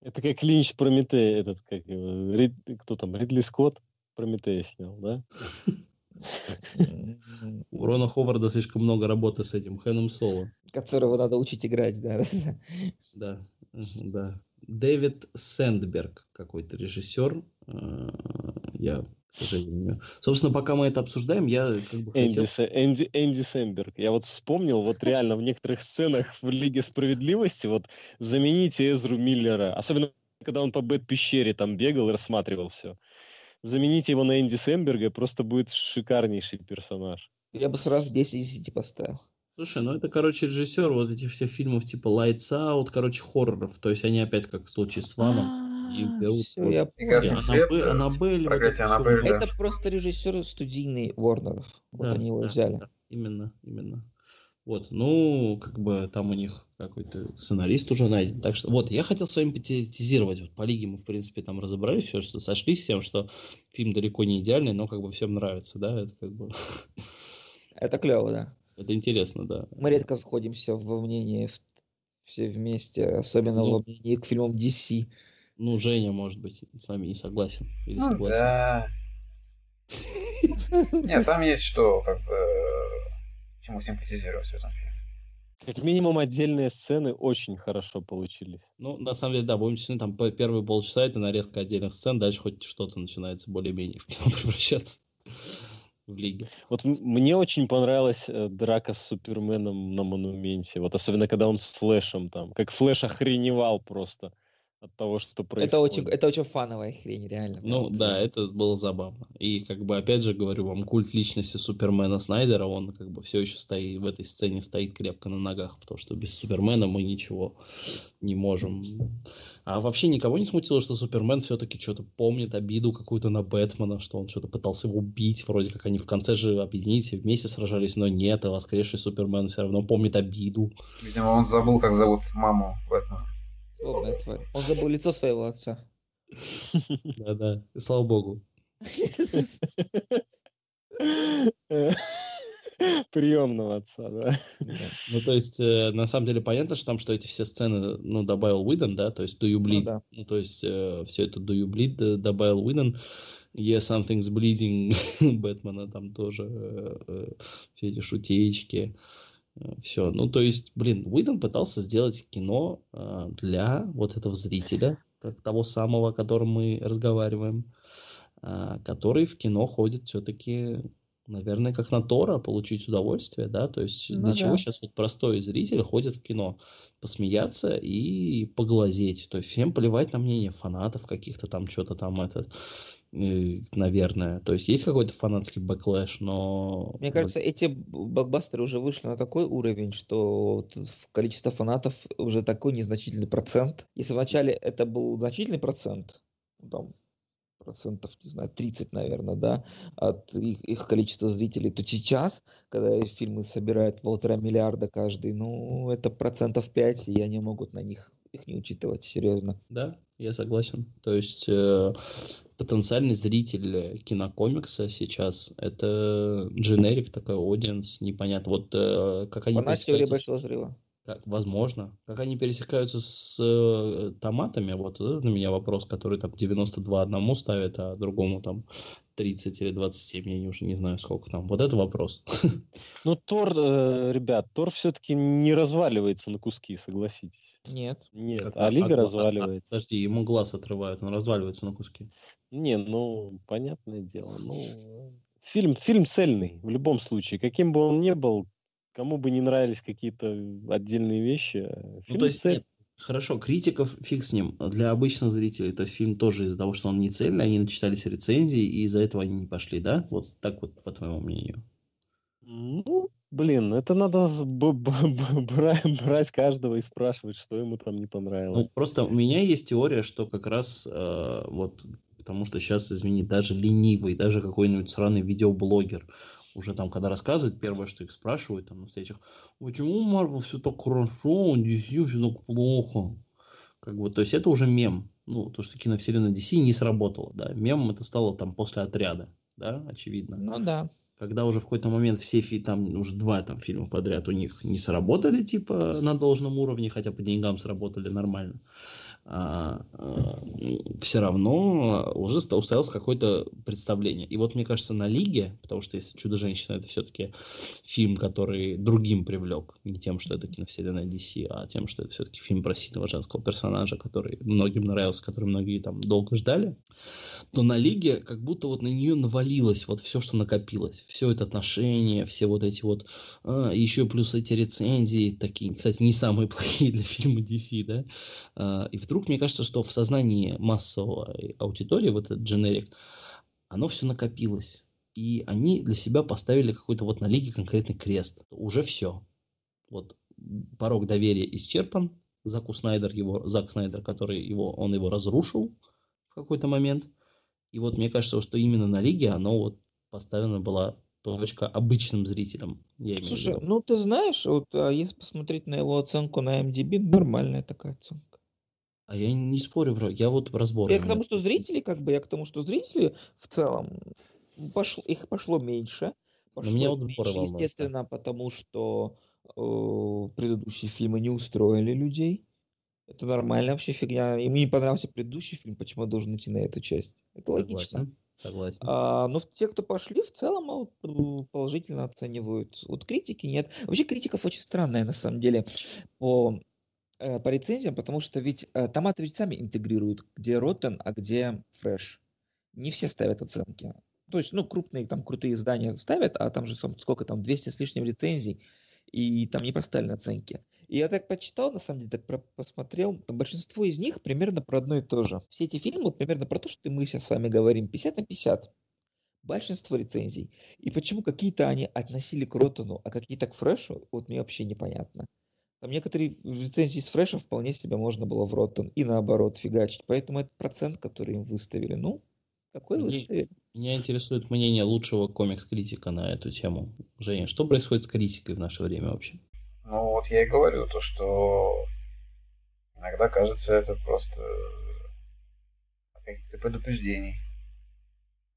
Это как Линч Прометей, этот, как его, Рид, кто там, Ридли Скотт Прометея снял, да? У Рона Ховарда слишком много работы с этим Хэном Соло. Которого надо учить играть, да. Да, да. Дэвид Сэндберг, какой-то режиссер. Э, я, к сожалению. Собственно, пока мы это обсуждаем, я как бы Энди, хотел... Энди, Энди Сэмберг. Я вот вспомнил, вот реально в некоторых сценах в Лиге Справедливости вот замените Эзру Миллера, особенно когда он по Бэт-пещере там бегал и рассматривал все. Замените его на Энди Сэмберга, просто будет шикарнейший персонаж. Я бы сразу 10 из 10 поставил. Слушай, ну это, короче, режиссер вот этих всех фильмов типа Lights Out, короче, хорроров. То есть они опять, как в случае с Ваном, и берут... Все, я понял. Аннабель, вот это, Аннабель, это просто режиссер студийный Warnerов. Вот да, они его да, взяли. Да, именно, именно. Вот, ну, как бы там у них какой-то сценарист уже найден. Так что, вот, я хотел с вами потезировать. Вот по лиге мы, в принципе, там разобрались, все, что сошлись с тем, что фильм далеко не идеальный, но как бы всем нравится, да, это как бы... Это клево, да. Это интересно, да. Мы редко сходимся во мнении все вместе, особенно ну, во мнении к фильмам DC. Ну, Женя, может быть, с вами не согласен. Или ну, согласен. Да. Нет, там есть что, как бы, чему симпатизировать в этом фильме. Как минимум отдельные сцены очень хорошо получились. Ну, на самом деле, да, будем честны, там первые полчаса это нарезка отдельных сцен, дальше хоть что-то начинается более-менее в кино превращаться в лиге. Вот мне очень понравилась э, драка с Суперменом на монументе. Вот особенно, когда он с Флэшем там. Как Флэш охреневал просто от того, что происходит. Это очень, это очень фановая хрень, реально. Ну да, да, это было забавно. И как бы опять же говорю вам, культ личности Супермена Снайдера, он как бы все еще стоит в этой сцене стоит крепко на ногах, потому что без Супермена мы ничего не можем. А вообще никого не смутило, что Супермен все-таки что-то помнит обиду какую-то на Бэтмена, что он что-то пытался его убить, вроде как они в конце же объединились и вместе сражались, но нет, а воскресший Супермен все равно помнит обиду. Видимо, он забыл, как зовут маму Бэтмена. Злобная тварь. Он забыл лицо своего отца. Да-да, слава богу. Приемного отца, да. Ну, то есть, э, на самом деле, понятно, что там, что эти все сцены, ну, добавил Уидон, да, то есть, do you bleed, ну, да. ну то есть, э, все это do you bleed э, добавил Уидон, yeah, something's bleeding Бэтмена там тоже, все эти шутеечки, все. Ну, то есть, блин, Уидон пытался сделать кино э, для вот этого зрителя, как того самого, о котором мы разговариваем, э, который в кино ходит все-таки наверное, как на Тора, получить удовольствие, да, то есть ну, для да. чего сейчас вот простой зритель ходит в кино? Посмеяться и поглазеть, то есть всем плевать на мнение фанатов каких-то там, что-то там, это, э, наверное, то есть есть какой-то фанатский backlash, но... Мне кажется, эти блокбастеры уже вышли на такой уровень, что количество фанатов уже такой незначительный процент. Если вначале это был значительный процент, там, процентов, не знаю, 30, наверное, да, от их, их количества зрителей, то сейчас, когда фильмы собирают полтора миллиарда каждый, ну, это процентов 5, и они могут на них их не учитывать, серьезно. Да, я согласен. То есть э, потенциальный зритель кинокомикса сейчас это дженерик такой аудиенс, непонятно. Вот э, как они Фанат теории большого взрыва. Как, возможно. Как они пересекаются с э, томатами, вот это для меня вопрос, который там 92 одному ставит, а другому там 30 или 27, я уже не знаю сколько там. Вот это вопрос. Ну, Тор, э, ребят, Тор все-таки не разваливается на куски, согласитесь. Нет. Нет, Как- а Лига а- а- разваливается. Подожди, ему глаз отрывают, он разваливается на куски. Не, ну, понятное дело. Ну, фильм, фильм цельный в любом случае. Каким бы он ни был, кому бы не нравились какие-то отдельные вещи, Ну, фильм то есть, цель- нет, хорошо, критиков фиг с ним. Для обычных зрителей этот фильм тоже из-за того, что он не цельный, они начитались рецензий, и из-за этого они не пошли, да? Вот так вот, по твоему мнению. Ну, блин, это надо брать каждого и спрашивать, что ему там не понравилось. Ну, просто у меня есть теория, что как раз э, вот потому что сейчас, извини, даже ленивый, даже какой-нибудь сраный видеоблогер уже там, когда рассказывают, первое, что их спрашивают там на встречах, почему Марвел все так хорошо, DC все так плохо? Как бы, то есть это уже мем. Ну, то, что киновселенная DC не сработала, да. Мемом это стало там после отряда, да, очевидно. Ну да. Когда уже в какой-то момент все фи там уже два там фильма подряд у них не сработали типа на должном уровне, хотя по деньгам сработали нормально. Все равно уже устоялось какое-то представление. И вот мне кажется на Лиге, потому что если Чудо-женщина это все-таки фильм, который другим привлек, не тем, что это киновселенная DC, а тем, что это все-таки фильм про сильного женского персонажа, который многим нравился, который многие там долго ждали, то на Лиге как будто вот на нее навалилось вот все, что накопилось. Все это отношения, все вот эти вот, а, еще плюс эти рецензии, такие, кстати, не самые плохие для фильма DC, да. А, и вдруг мне кажется, что в сознании массового аудитории, вот этот дженерик, оно все накопилось. И они для себя поставили какой-то вот на Лиге конкретный крест. Уже все. Вот порог доверия исчерпан. Заку Снайдер его, Зак Снайдер, который его, он его разрушил в какой-то момент. И вот мне кажется, что именно на Лиге оно вот поставлена была точка обычным зрителям. Я Слушай, ну ты знаешь, вот а если посмотреть на его оценку на MDB, нормальная такая оценка. А я не спорю, бро. Я вот в разборе. Я к тому, что зрители, как бы, я к тому, что зрители в целом, пошло, их пошло меньше. Пошло меня вот меньше, да. естественно, потому что э, предыдущие фильмы не устроили людей. Это нормальная вообще фигня. Им не понравился предыдущий фильм, почему я должен идти на эту часть? Это логично. Согласен. Согласен. А, но те, кто пошли, в целом а, э, положительно оценивают. Вот критики нет. Вообще критиков очень странная на самом деле по, э, по рецензиям, потому что ведь э, томаты ведь сами интегрируют, где Rotten, а где Fresh. Не все ставят оценки. То есть, ну, крупные там крутые издания ставят, а там же сколько там, 200 с лишним рецензий, и там не поставлены оценки. И я так почитал, на самом деле, так посмотрел, там большинство из них примерно про одно и то же. Все эти фильмы вот примерно про то, что мы сейчас с вами говорим, 50 на 50. Большинство рецензий. И почему какие-то они относили к Ротану, а какие-то к Фрешу, вот мне вообще непонятно. Там некоторые рецензии с Фреша вполне себе можно было в Ротан и наоборот фигачить. Поэтому этот процент, который им выставили, ну, какой выставили? Меня интересует мнение лучшего комикс-критика на эту тему. Женя, что происходит с критикой в наше время вообще? Ну вот я и говорю, то что иногда кажется это просто от каких-то предупреждений.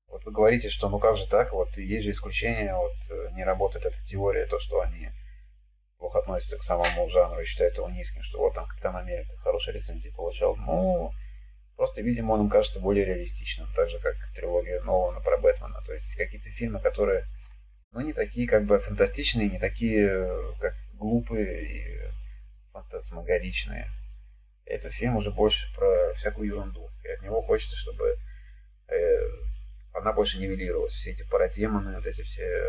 Вот вы говорите, что ну как же так, вот есть же исключения, вот э, не работает эта теория, то, что они плохо относятся к самому жанру и считают его низким, что вот там Капитан Америка хорошие рецензии получал. Ну, просто, видимо, он им кажется более реалистичным, так же, как трилогия Нолана про Бэтмена. То есть какие-то фильмы, которые, ну, не такие как бы фантастичные, не такие, э, как глупые и фантасмагоричные. Этот фильм уже больше про всякую ерунду. И от него хочется, чтобы э, она больше нивелировалась. Все эти парадемоны, вот эти все...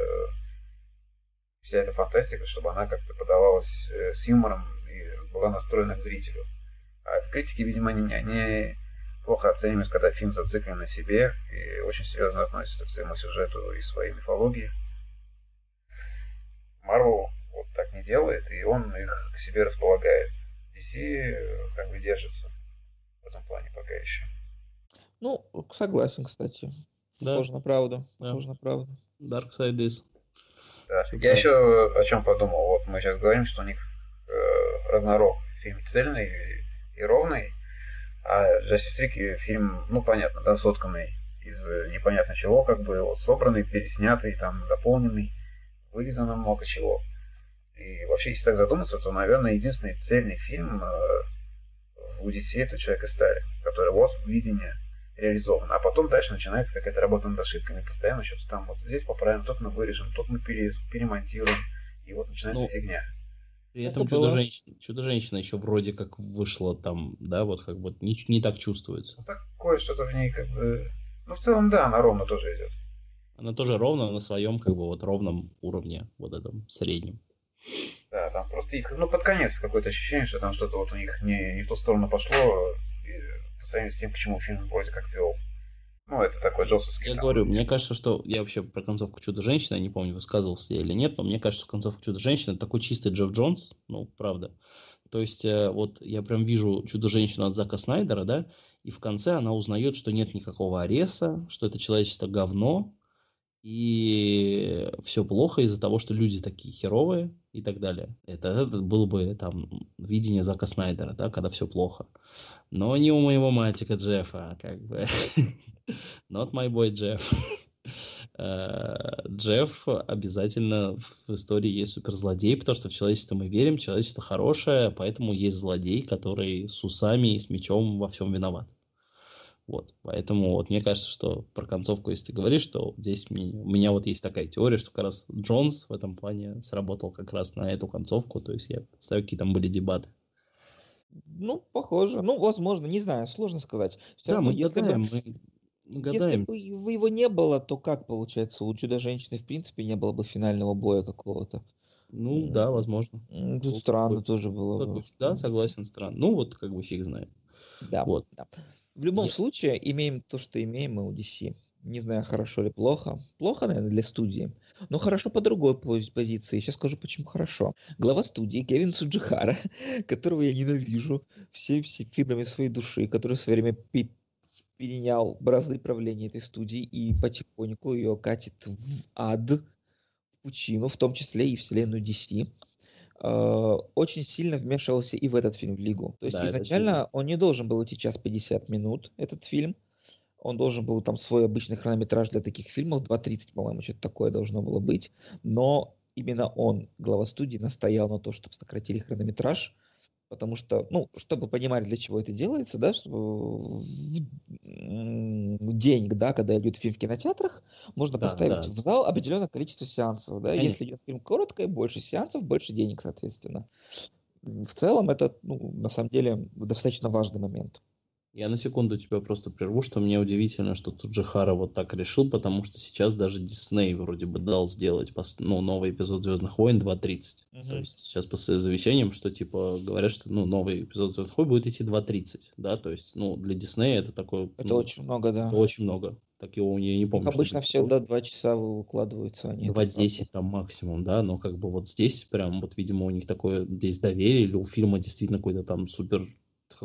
вся эта фантастика, чтобы она как-то подавалась э, с юмором и была настроена к зрителю. А критики, видимо, они, они плохо оценивают, когда фильм зациклен на себе и очень серьезно относится к своему сюжету и своей мифологии. Марвел вот так не делает, и он их к себе располагает. DC э, как бы держится в этом плане пока еще. Ну, согласен, кстати. Да, Похоже на правду. Да. Похоже на правду. Dark Side is. Да. Я еще о чем подумал. Вот мы сейчас говорим, что у них э, Рагнарок фильм цельный и, и ровный. А Justice League фильм, ну, понятно, да, сотканный из непонятно чего, как бы, вот, собранный, переснятый, там, дополненный, вырезано много чего. И вообще, если так задуматься, то, наверное, единственный цельный фильм э, в DC это Человек из стали, который вот видение реализовано. А потом дальше начинается какая-то работа над ошибками. Постоянно что-то там вот здесь поправим, тут мы вырежем, тут мы пере, перемонтируем. И вот начинается ну, фигня. При этом чудо-женщина, чудо-женщина еще вроде как вышла там, да, вот как бы не, не так чувствуется. Ну, такое что-то в ней как бы... Ну, в целом, да, она ровно тоже идет. Она тоже ровно на своем, как бы, вот ровном уровне, вот этом среднем. Да, там просто есть, ну, под конец какое-то ощущение, что там что-то вот у них не, не в ту сторону пошло, и, по сравнению с тем, к чему фильм вроде как вел. Ну, это такой Джосовский. Я там. говорю, мне кажется, что я вообще про концовку Чудо-женщины, я не помню, высказывался я или нет, но мне кажется, что концовка Чудо-женщины такой чистый Джефф Джонс, ну, правда. То есть, э, вот я прям вижу Чудо-женщину от Зака Снайдера, да, и в конце она узнает, что нет никакого Ареса, что это человечество говно, и все плохо из-за того, что люди такие херовые и так далее. Это, это было бы там видение Зака Снайдера, да, когда все плохо. Но не у моего мальчика Джеффа, как бы. Not my boy Джефф. Э, Джефф обязательно в истории есть суперзлодей, потому что в человечество мы верим, человечество хорошее, поэтому есть злодей, который с усами и с мечом во всем виноват. Вот, поэтому вот мне кажется, что про концовку, если ты говоришь, что здесь мне, у меня вот есть такая теория, что как раз Джонс в этом плане сработал как раз на эту концовку, то есть я представляю, какие там были дебаты. Ну, похоже. Ну, возможно, не знаю, сложно сказать. Все да, равно, мы если гадаем, бы, мы гадаем. Если бы его не было, то как получается? У Чудо-женщины, в принципе, не было бы финального боя какого-то. Ну, да, возможно. Тут странно бы, тоже было бы. Да, согласен, странно. Ну, вот как бы фиг знает. Да, вот. да. В любом Я... случае, имеем то, что имеем мы у DC. Не знаю, хорошо или плохо. Плохо, наверное, для студии. Но хорошо по другой позиции. Сейчас скажу, почему хорошо. Глава студии Кевин Суджихара, которого я ненавижу всеми все фибрами своей души, который в свое время перенял бразды правления этой студии и потихоньку ее катит в ад, в пучину, в том числе и вселенную DC. Э, очень сильно вмешивался и в этот фильм в Лигу. То есть да, изначально он не должен был идти час 50 минут, этот фильм. Он должен был там свой обычный хронометраж для таких фильмов, 2.30, по-моему, что-то такое должно было быть. Но именно он, глава студии, настоял на то, чтобы сократили хронометраж, потому что, ну, чтобы понимать, для чего это делается, да, чтобы в день, да, когда идет фильм в кинотеатрах, можно да, поставить да. в зал определенное количество сеансов, да, Конечно. если идет фильм коротко, больше сеансов, больше денег, соответственно. В целом это, ну, на самом деле, достаточно важный момент. Я на секунду тебя просто прерву, что мне удивительно, что тут же Хара вот так решил, потому что сейчас даже Дисней вроде бы дал сделать ну, новый эпизод Звездных войн 2.30. Угу. То есть сейчас по завещаниям, что типа говорят, что ну, новый эпизод Звездных войн будет идти 2.30, да, то есть, ну, для Диснея это такое... Это ну, очень много, да. Это очень много. Так его я не помню. обычно все до 2 часа укладываются они. 2.10 там максимум, да, но как бы вот здесь прям, вот, видимо, у них такое здесь доверие, или у фильма действительно какой-то там супер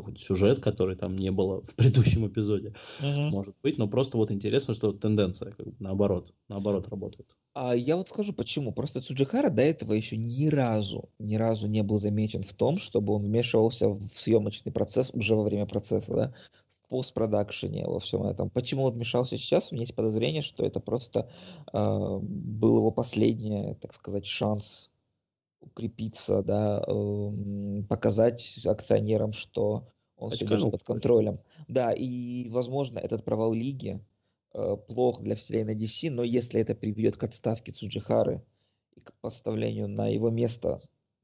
какой-то сюжет, который там не было в предыдущем эпизоде, uh-huh. может быть, но просто вот интересно, что тенденция как бы, наоборот, наоборот работает. А я вот скажу почему. Просто Цуджихара до этого еще ни разу, ни разу не был замечен в том, чтобы он вмешивался в съемочный процесс уже во время процесса, да, в постпродакшене, во всем этом. Почему он вмешался сейчас? У меня есть подозрение, что это просто э, был его последний, так сказать, шанс укрепиться, да, эм, показать акционерам, что он все держит под контролем. Да, и, возможно, этот провал лиги э, плох для вселенной DC, но если это приведет к отставке Цуджихары и к поставлению на его место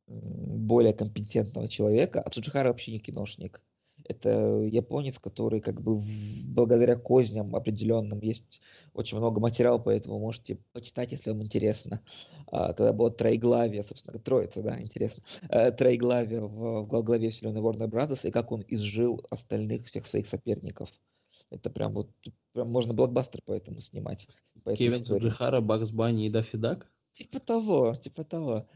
более компетентного человека, а Цуджихара вообще не киношник, это японец, который как бы в, благодаря козням определенным есть очень много материала, поэтому можете почитать, если вам интересно. А, тогда было Троеглавие, собственно, троица, да, интересно. А, Троеглавие в, в главе вселенной Warner Brothers и как он изжил остальных всех своих соперников. Это прям вот, прям можно блокбастер по этому снимать. По Кевин Суджихара, Бакс Банни и Даффи Дак? Типа того, типа того.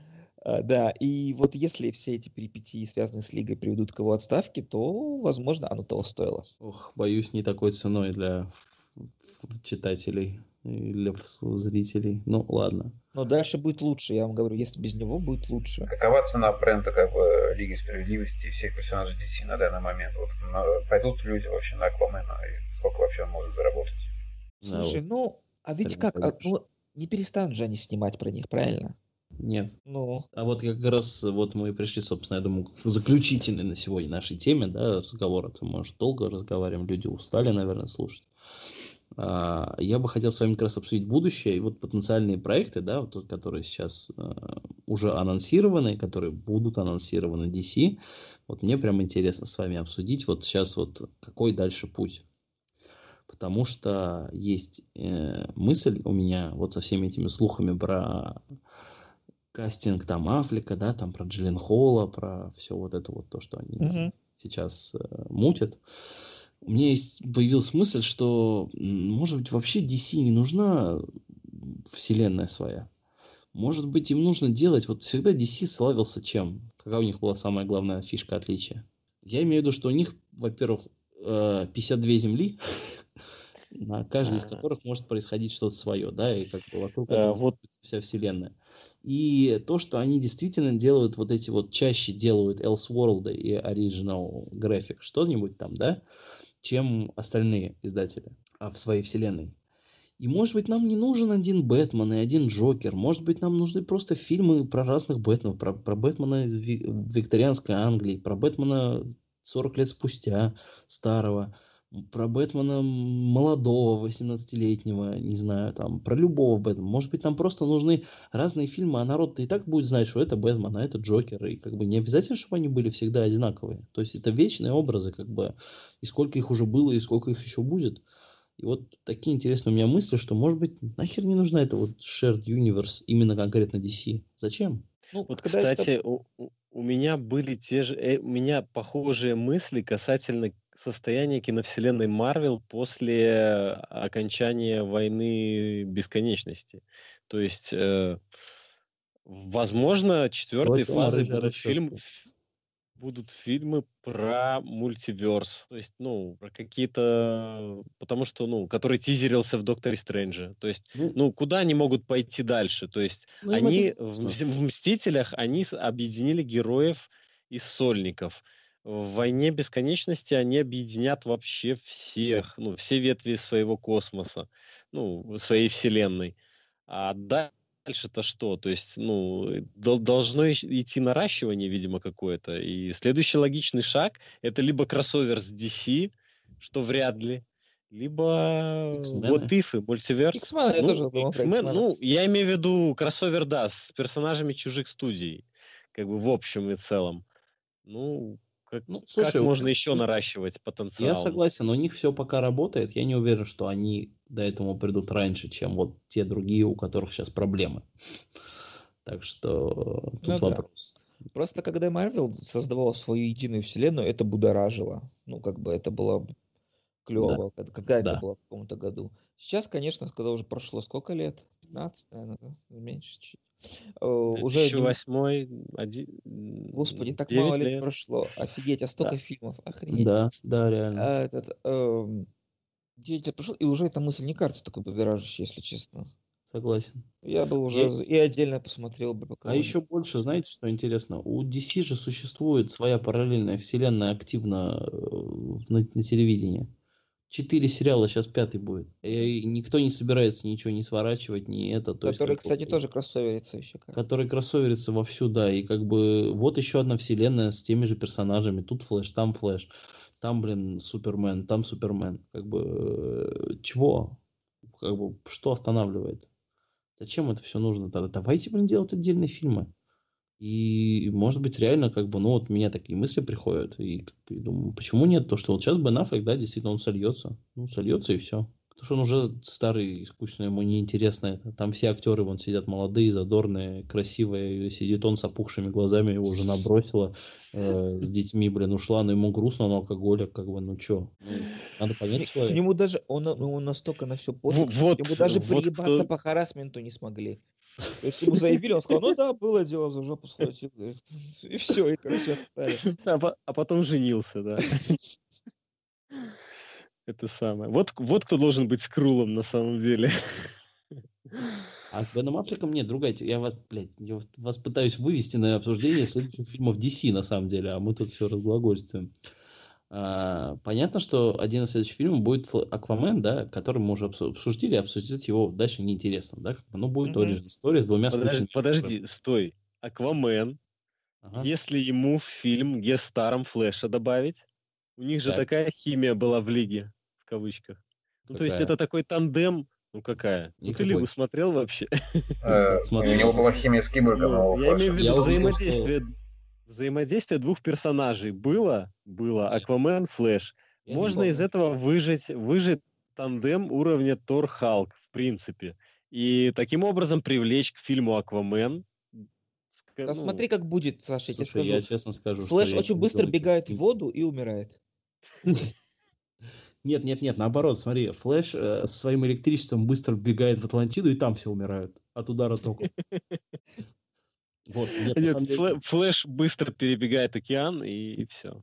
А, да, и вот если все эти перипетии, связанные с лигой, приведут к его отставке, то, возможно, оно того стоило. Ох, боюсь, не такой ценой для читателей для зрителей. Ну, ладно. Но дальше будет лучше, я вам говорю, если без него будет лучше. Какова цена бренда как бы Лиги Справедливости и всех персонажей DC на данный момент? Вот на, пойдут люди вообще на Аквамена, и сколько вообще он может заработать? Слушай, ну, а ведь как, а, ну, не перестанут же они снимать про них, правильно? Нет. Ну. А вот как раз вот мы пришли, собственно, я думаю, к заключительной на сегодня нашей теме, да, разговора. То, может, долго разговариваем, люди устали, наверное, слушать. А, я бы хотел с вами как раз обсудить будущее и вот потенциальные проекты, да, вот, которые сейчас а, уже анонсированы, которые будут анонсированы DC. Вот мне прям интересно с вами обсудить вот сейчас вот какой дальше путь. Потому что есть э, мысль у меня вот со всеми этими слухами про кастинг там Афлика, да, там про Джиллен Холла, про все вот это вот то, что они mm-hmm. сейчас э, мутят. У меня есть, появилась мысль, что, может быть, вообще DC не нужна вселенная своя. Может быть, им нужно делать... Вот всегда DC славился чем? Какая у них была самая главная фишка отличия? Я имею в виду, что у них, во-первых, 52 э, земли, на каждой из которых может происходить что-то свое, да, и как бы вокруг а, вот вся вселенная. И то, что они действительно делают вот эти вот, чаще делают Elseworld и Original Graphic, что-нибудь там, да, чем остальные издатели а в своей вселенной. И может быть нам не нужен один Бэтмен и один Джокер. Может быть нам нужны просто фильмы про разных Бэтменов. Про, про Бэтмена в викторианской Англии, про Бэтмена 40 лет спустя, старого про Бэтмена молодого, 18-летнего, не знаю, там, про любого Бэтмена. Может быть, нам просто нужны разные фильмы, а народ и так будет знать, что это Бэтмен, а это Джокер. И как бы не обязательно, чтобы они были всегда одинаковые. То есть это вечные образы, как бы, и сколько их уже было, и сколько их еще будет. И вот такие интересные у меня мысли, что, может быть, нахер не нужна эта вот shared universe именно конкретно DC. Зачем? Ну, вот, кстати, это... у, у меня были те же, э, у меня похожие мысли касательно состояние киновселенной Марвел после окончания войны бесконечности. То есть, э, возможно, четвертой фазы будут, фильм, будут фильмы про мультиверс. То есть, ну, про какие-то... Потому что, ну, который тизерился в Докторе Стрэнджа. То есть, ну, ну куда они могут пойти дальше? То есть, ну, они в, в «Мстителях» они объединили героев из сольников – в «Войне бесконечности» они объединят вообще всех, ну, все ветви своего космоса, ну, своей вселенной. А дальше-то что? То есть, ну, должно идти наращивание, видимо, какое-то. И следующий логичный шаг — это либо кроссовер с DC, что вряд ли, либо вот ифы, мультиверс. X-Men, я ну, тоже думал X-Men, ну, я имею в виду кроссовер, да, с персонажами чужих студий, как бы в общем и целом. Ну, как, ну, слушай, как можно еще наращивать потенциал? Я согласен, у них все пока работает. Я не уверен, что они до этого придут раньше, чем вот те другие, у которых сейчас проблемы. Так что тут ну, вопрос. Да. Просто когда Marvel создавал свою единую вселенную, это будоражило. Ну, как бы это было клево, да. когда да. это было в каком-то году. Сейчас, конечно, когда уже прошло сколько лет? 15, наверное, меньше чуть Э, уже 2008 один... Господи, так мало лет, лет прошло. Офигеть, а столько да. фильмов. Охренеть. Да, да, реально. А, этот, э, 9 лет прошло, и уже эта мысль не кажется такой побиражащей, если честно. Согласен. Я бы уже я... и отдельно посмотрел бы. А еще больше, знаете, что интересно? У DC же существует своя параллельная вселенная активно э, на, на телевидении. Четыре сериала, сейчас пятый будет. И никто не собирается ничего не сворачивать, ни это. То который, есть, кстати, тоже кроссоверится еще. Как. Который кроссоверится вовсю, да. И как бы вот еще одна вселенная с теми же персонажами. Тут Флэш, там Флэш. Там, блин, Супермен, там Супермен. Как бы э, чего? Как бы что останавливает? Зачем это все нужно тогда? Давайте, блин, делать отдельные фильмы. И, может быть, реально, как бы, ну, вот меня такие мысли приходят. И, бы, думаю, почему нет? То, что вот сейчас Бен Аффлек, да, действительно, он сольется. Ну, сольется и все. Потому что он уже старый, скучно, ему неинтересно это. Там все актеры вон сидят молодые, задорные, красивые. Сидит он с опухшими глазами, его жена бросила, э, с детьми, блин, ушла, но ему грустно, он алкоголик, как бы, ну что? Ну, надо понять человека. Ему даже, он, он настолько на все пофиг, вот, ему даже вот приебаться кто... по харасменту не смогли. То есть ему заявили, он сказал, ну да, было дело, за жопу схватил. И все, и, короче, отстали. А, а потом женился, да. Это самое. Вот, вот кто должен быть скрулом на самом деле. А с Беном Аффлеком нет, другая. Я вас, блядь, я вас пытаюсь вывести на обсуждение следующих фильмов DC, на самом деле, а мы тут все разглагольствуем. А, понятно, что один из следующих фильмов будет Аквамен, да, который мы уже обсудили, обсудить его дальше неинтересно, да, ну, будет mm-hmm. история с двумя Подожди, подожди стой, Аквамен, ага. если ему в фильм Гестаром Флэша добавить, у них же так. такая химия была в лиге, кавычках. Ну, то есть это такой тандем, ну какая? Ну ты Лигу смотрел вообще? Э, у него была химия с киборгом. Ну, я имею в виду взаимодействие взаимодействие двух персонажей было, было Аквамен, Флэш. Можно из этого выжить, выжить тандем уровня Тор Халк, в принципе. И таким образом привлечь к фильму Аквамен. Да ну, смотри, как будет, Саша, слушай, я тебе скажу. я честно скажу, Флэш очень быстро бегает в воду и умирает. Нет, нет, нет, наоборот, смотри, Флэш э, со своим электричеством быстро бегает в Атлантиду, и там все умирают от удара тока. Вот, нет, Нет, деле... флэш быстро перебегает океан и, и все.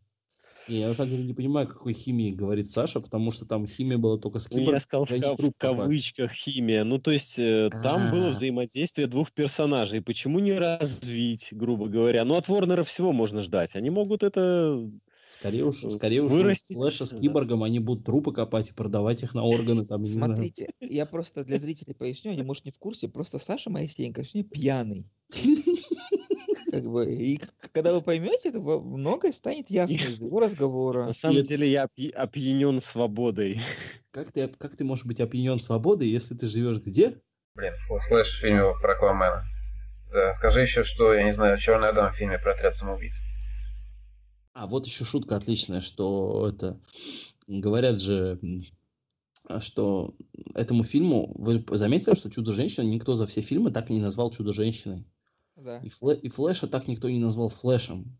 Не, я на самом деле не понимаю, какой химии говорит Саша, потому что там химия была только с киборгом. Я сказал в, в кавычках химия. Ну, то есть э, там было взаимодействие двух персонажей. Почему не развить, грубо говоря? Ну, от Ворнера всего можно ждать. Они могут это Скорее уж, скорее уж вырастить. Флэша с киборгом, да. они будут трупы копать и продавать их на органы. Там, Смотрите, я просто для зрителей поясню, они, может, не в курсе, просто Саша Моисеенко сегодня пьяный. Как бы, и когда вы поймете, это многое станет ясно из его разговора. На самом деле я опьянен свободой. Как ты, как ты можешь быть опьянен свободой, если ты живешь где? Блин, слэш в фильме про Аквамена. Да, скажи еще, что, я не знаю, Черный Адам в фильме про отряд самоубийц. А, вот еще шутка отличная, что это... Говорят же, что этому фильму... Вы заметили, что «Чудо-женщина» никто за все фильмы так и не назвал «Чудо-женщиной»? Да. И, Флэ, и Флэша так никто не назвал Флэшем.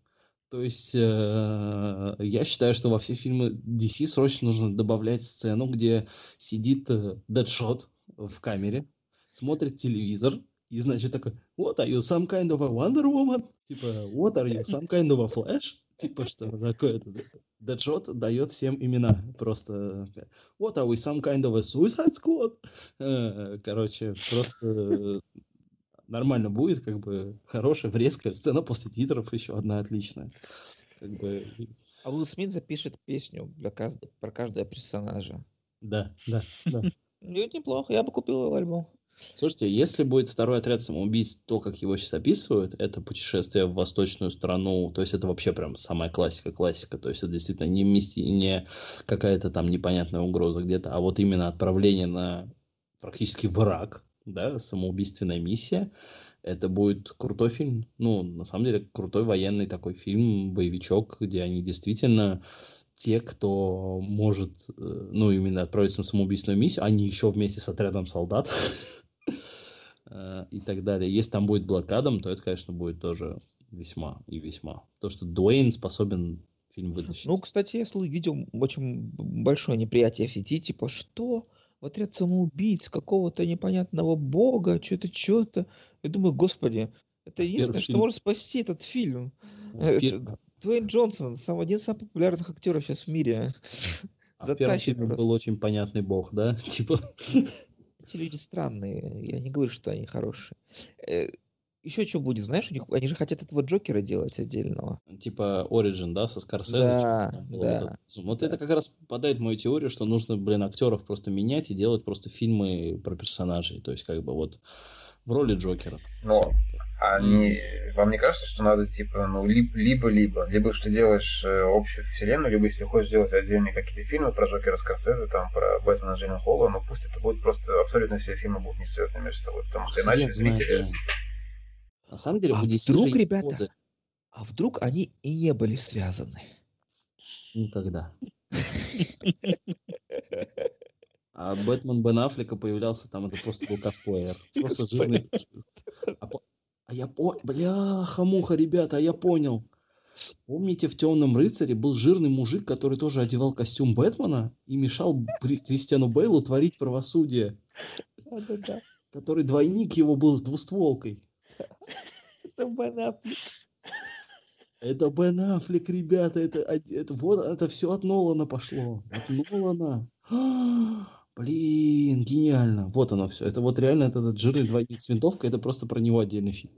То есть э, я считаю, что во все фильмы DC срочно нужно добавлять сцену, где сидит э, Дэдшот в камере, смотрит телевизор, и значит такой, what are you, some kind of a Wonder Woman? Типа, what are you, some kind of a Flash? Типа, что такое это? Дэдшот дает всем имена. Просто, what are we, some kind of a Suicide Squad? Э, короче, просто нормально будет, как бы хорошая, врезкая сцена после титров еще одна отличная. Как бы... А Уилл Смит запишет песню для каждого, про каждого персонажа. Да, да, да. Неплохо, я бы купил его альбом. Слушайте, если будет второй отряд самоубийц, то, как его сейчас описывают, это путешествие в восточную страну, то есть это вообще прям самая классика, классика, то есть это действительно не, мисти, не какая-то там непонятная угроза где-то, а вот именно отправление на практически враг, да, самоубийственная миссия. Это будет крутой фильм. Ну, на самом деле, крутой военный такой фильм, боевичок, где они действительно те, кто может, э, ну, именно отправиться на самоубийственную миссию, они еще вместе с отрядом солдат и так далее. Если там будет Блэк Адам, то это, конечно, будет тоже весьма и весьма. То, что Дуэйн способен фильм вытащить. Ну, кстати, я видел очень большое неприятие в сети, типа, что? в отряд самоубийц какого-то непонятного бога, что-то, что-то. Я думаю, господи, это единственное, что может спасти этот фильм. Это, Дуэйн Джонсон, сам, один из самых популярных актеров сейчас в мире. А в первом фильме был очень понятный бог, да? Типа... Эти люди странные, я не говорю, что они хорошие. Э, еще что будет, знаешь, у них, они же хотят этого Джокера делать отдельного. Типа Origin, да, со Скорсезе. Да, да. Вот, вот да. это как раз попадает в мою теорию, что нужно, блин, актеров просто менять и делать просто фильмы про персонажей. То есть, как бы вот в роли Джокера. Но они, вам не кажется, что надо типа, ну, либо-либо, либо что делаешь э, общую вселенную, либо если хочешь сделать отдельные какие-то фильмы про Джокера Скорсезе, там, про Бэтмена Джейна Холла, ну пусть это будет просто, абсолютно все фильмы будут не связаны между собой, потому что иначе зрители... Знаю, на самом деле, а вдруг, ребята, позы. а вдруг они и не были связаны? Никогда. А Бэтмен Бен Аффлека появлялся там, это просто был косплеер. Просто жирный. А, а я понял, бляха-муха, ребята, а я понял. Помните, в «Темном рыцаре» был жирный мужик, который тоже одевал костюм Бэтмена и мешал Кристиану Бейлу творить правосудие. Да-да-да. Который двойник его был с двустволкой. Это Бен Аффлек. Это Бен Аффлек, ребята, это, это, вот, это все от Нолана пошло. От Нолана. Блин, гениально. Вот оно все. Это вот реально это этот жирный двойник с винтовкой, это просто про него отдельный фильм.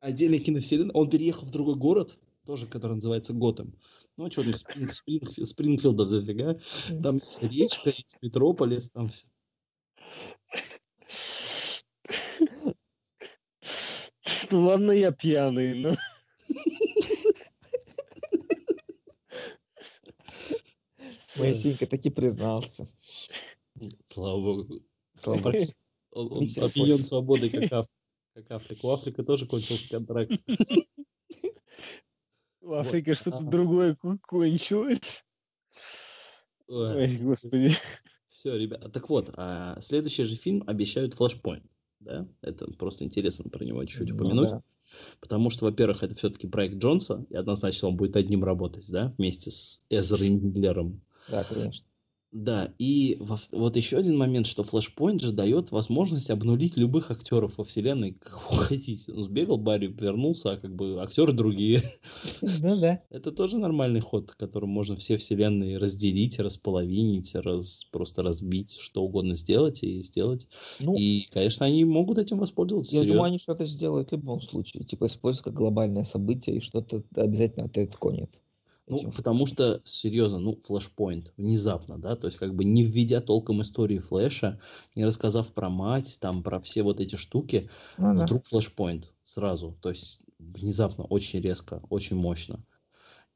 Отдельная киновселенная. Он переехал в другой город, тоже, который называется Готэм. Ну, а что, у них Спринг, Спринг, Спрингфилдов дофига. Там есть речка, есть Метрополис, там все. Ну ладно, я пьяный, но... Моисейка таки признался. Слава богу. Слава Он, богу. он- он опьянен свободой, как, Аф- как Африка. У Африка тоже кончился контракт. В Африке что-то Ага. другое кончилось. Ой, господи. Все, ребят. Так вот, а следующий же фильм обещают Flashpoint. Да? Это просто интересно про него чуть-чуть Ну упомянуть. да. Потому что, во-первых, это все-таки проект Джонса, и однозначно он будет одним работать, да, вместе с Эзрой Миллером. Да, конечно. Да, и во- вот еще один момент, что Flashpoint же дает возможность обнулить любых актеров во вселенной, как вы хотите. Ну, сбегал Барри, вернулся, а как бы актеры другие. Ну да. Это тоже нормальный ход, которым можно все вселенные разделить, располовинить, раз, просто разбить, что угодно сделать и сделать. Ну, И, конечно, они могут этим воспользоваться. я серьезно. думаю, они что-то сделают в любом случае. Типа используют как глобальное событие и что-то обязательно отретконят. Ну, потому что, серьезно, ну, флешпоинт, внезапно, да, то есть как бы не введя толком истории Флэша, не рассказав про мать, там, про все вот эти штуки, Ну да. вдруг флешпоинт сразу, то есть внезапно, очень резко, очень мощно.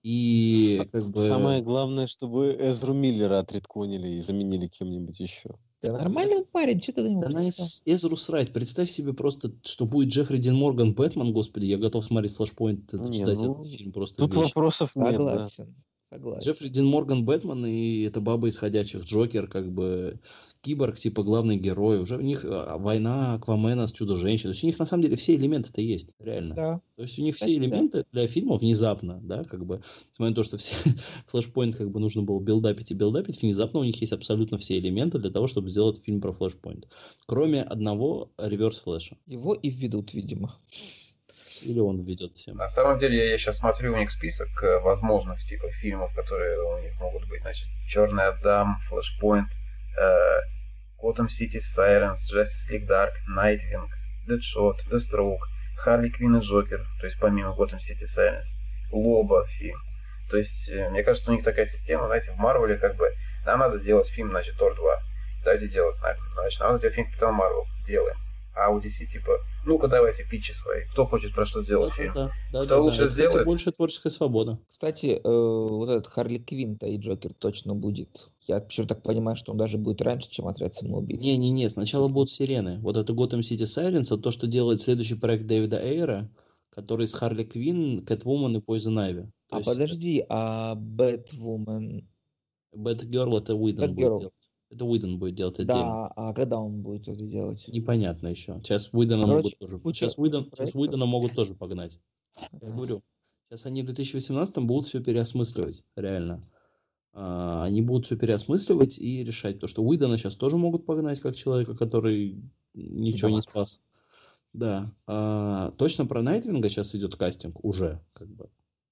И как бы... Самое главное, чтобы Эзру Миллера отредконили и заменили кем-нибудь еще. Да нормальный он парень, что ты до него Да на пристал? Эз- Эзру срать. Представь себе просто, что будет Джеффри Дин Морган Бэтмен, господи, я готов смотреть флешпоинт, это Не, ждать ну, этот фильм просто Тут вечно. вопросов нет, да. Согласен. Джеффри Дин Морган Бэтмен и это баба из ходячих Джокер, как бы киборг, типа главный герой. Уже у них а, война Аквамена с Чудо-женщиной. То есть у них на самом деле все элементы-то есть, реально. Да. То есть у них Кстати, все да. элементы для фильма внезапно, да, как бы, несмотря на то, что все флешпоинт как бы нужно было билдапить и билдапить, внезапно у них есть абсолютно все элементы для того, чтобы сделать фильм про флешпоинт. Кроме одного реверс флеша. Его и введут, видимо. Или он введет всем. На самом деле, я сейчас смотрю у них список э, возможных типов фильмов, которые у них могут быть. Значит, Черный Адам, э, Gotham City Sirens, Justice League Dark, Nightwing, Deadshot, Deathstroke, Харли Квинн и Джокер, то есть помимо Gotham City Sirens, Лоба фильм. То есть, э, мне кажется, у них такая система, знаете, в Марвеле как бы нам надо сделать фильм, значит, Тор 2. Дайте делать, значит, нам надо делать фильм Капитан Марвел. Делаем. А у DC типа, ну-ка давайте питчи свои. Кто хочет про что сделать фильм? Да, да, Кто да, лучше да. Это, кстати, сделает? больше творческая свобода. Кстати, э, вот этот Харли Квинн-то и Джокер точно будет. Я почему так понимаю, что он даже будет раньше, чем отряд самоубийц. Не-не-не, сначала будут сирены. Вот это Gotham City Sirens, это то, что делает следующий проект Дэвида Эйра, который с Харли Квинн, Кэтвумен и Ivy. То а есть подожди, а Бэтвумен... Batgirl это Уидон будет делать. Это Уидон будет делать отдельно. Да, а когда он будет это делать? Непонятно еще. Сейчас Уидона Короче, могут тоже. Сейчас Уидон, сейчас. Уидона могут тоже погнать. Я говорю. Сейчас они в 2018 будут все переосмысливать, реально. А, Они будут все переосмысливать и решать то, что Уидона сейчас тоже могут погнать как человека, который ничего не спас. Да. А, точно про Найтвинга сейчас идет кастинг уже, как бы.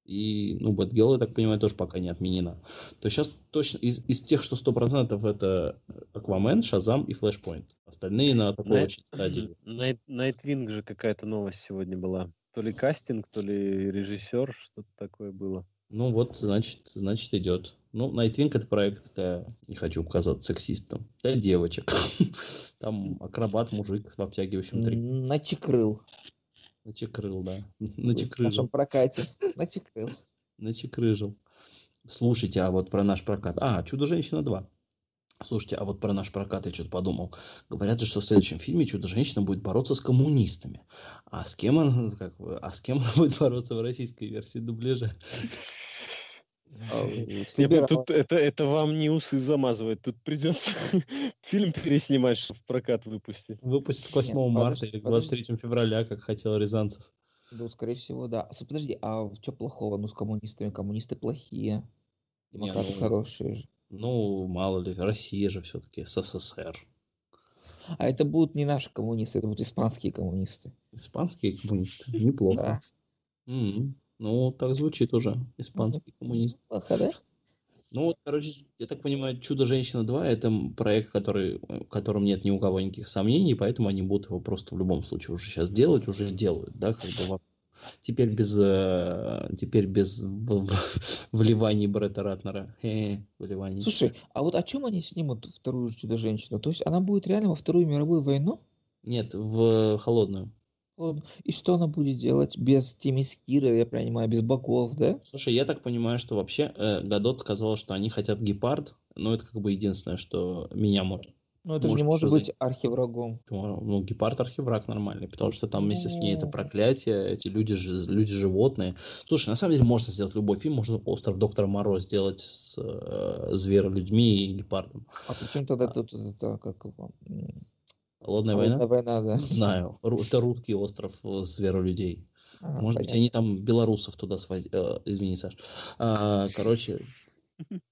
И, ну, Бэтгелл, я так понимаю, тоже пока не отменена. То сейчас точно из, из тех, что 100% это Аквамен, Шазам и Flashpoint. Остальные на такой Найт- очень стадии. Найт- Найтвинг же какая-то новость сегодня была. То ли кастинг, то ли режиссер, что-то такое было. Ну вот, значит, значит идет. Ну, Найтвинг это проект для, не хочу показаться сексистом, для девочек. Там акробат, мужик в обтягивающем трико. Начекрыл. Начекрыл, да. В нашем прокате. Начекрыл. Начекрыжил. Слушайте, а вот про наш прокат. А, Чудо-женщина 2. Слушайте, а вот про наш прокат я что-то подумал. Говорят же, что в следующем фильме Чудо-женщина будет бороться с коммунистами. А с кем она, как, а с кем она будет бороться в российской версии дубляжа? Не, Собирала. тут это, это вам не усы замазывать. Тут придется фильм переснимать, чтобы в прокат выпустить. Выпустят к 8 Нет, марта подожди, или к 23 февраля, как хотел Рязанцев. Ну, скорее всего, да. Подожди, а что плохого? Ну, с коммунистами. Коммунисты плохие. Демократы ну- хорошие же. Ну, мало ли, Россия же все-таки, СССР. А это будут не наши коммунисты, это будут испанские коммунисты. Испанские коммунисты. Неплохо. Да. М, Ну, так звучит уже. Испанский коммунист. Плохо, да? Ну вот, короче, я так понимаю, «Чудо-женщина 2» — это проект, который, в котором нет ни у кого никаких сомнений, поэтому они будут его просто в любом случае уже сейчас делать, уже делают, да, как бы Теперь без, э, теперь без вливаний Бретта Ратнера. Хе, вливаний. Слушай, а вот о чем они снимут вторую Чудо-женщину? То есть она будет реально во Вторую мировую войну? Нет, в холодную. И что она будет делать без Тимискира, я понимаю, без боков, да? Слушай, я так понимаю, что вообще э, Гадот сказал, что они хотят гепард, но это как бы единственное, что меня может. Ну это может же не может быть архиврагом. Ну, гепард архивраг нормальный, потому что там вместе с ней это проклятие, эти люди же люди животные. Слушай, на самом деле можно сделать любой фильм, можно остров Доктора Моро сделать с э, зверолюдьми и гепардом. А причем тогда а. тут это как Холодная война? война, да. Знаю. Это русский остров зверолюдей. А, Может понятно. быть, они там белорусов туда свозили. Э, извини, Саш. А, короче,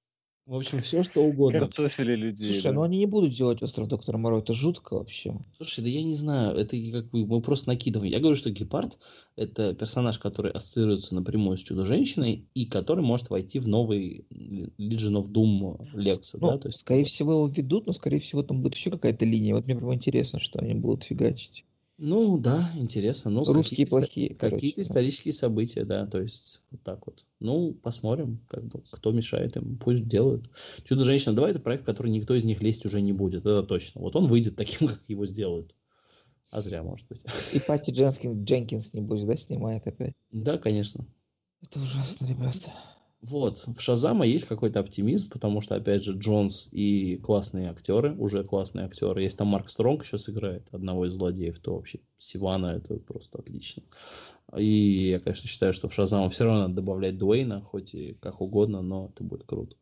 в общем, все что угодно. Картофели людей. Слушай, да. ну они не будут делать остров доктора Моро, это жутко вообще. Слушай, да я не знаю, это как бы мы просто накидываем. Я говорю, что Гепард это персонаж, который ассоциируется напрямую с Чудо-женщиной и который может войти в новый Legion of Doom Лекса. Ну, да? То есть, скорее всего его введут, но скорее всего там будет еще какая-то линия. Вот мне прям интересно, что они будут фигачить. Ну да, интересно. Ну, Русские какие плохие. Какие-то исторические события, да, то есть вот так вот. Ну, посмотрим, как бы, кто мешает им, пусть делают. Чудо-женщина 2 это проект, который никто из них лезть уже не будет, это точно. Вот он выйдет таким, как его сделают. А зря, может быть. И Пати Дженкинс, Дженкинс, небось, да, снимает опять? Да, конечно. Это ужасно, ребята. Вот, в Шазама есть какой-то оптимизм, потому что, опять же, Джонс и классные актеры, уже классные актеры. Если там Марк Стронг еще сыграет одного из злодеев, то вообще Сивана это просто отлично. И я, конечно, считаю, что в Шазама все равно надо добавлять Дуэйна, хоть и как угодно, но это будет круто.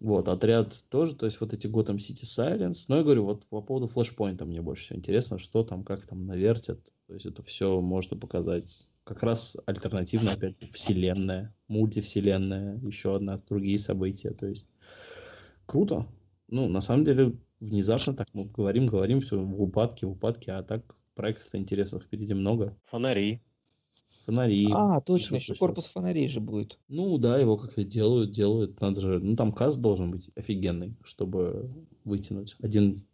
Вот, отряд тоже, то есть вот эти Gotham City Sirens. Но я говорю, вот по поводу флешпоинта мне больше всего интересно, что там, как там навертят. То есть это все можно показать как раз альтернативно опять вселенная, мультивселенная, еще одна, другие события. То есть круто. Ну, на самом деле, внезапно так мы говорим, говорим, все в упадке, в упадке, а так проектов интересных впереди много. Фонари. Фонари. А, точно, еще корпус фонарей же будет. Ну да, его как-то делают, делают. Надо же, ну там каст должен быть офигенный, чтобы вытянуть. Один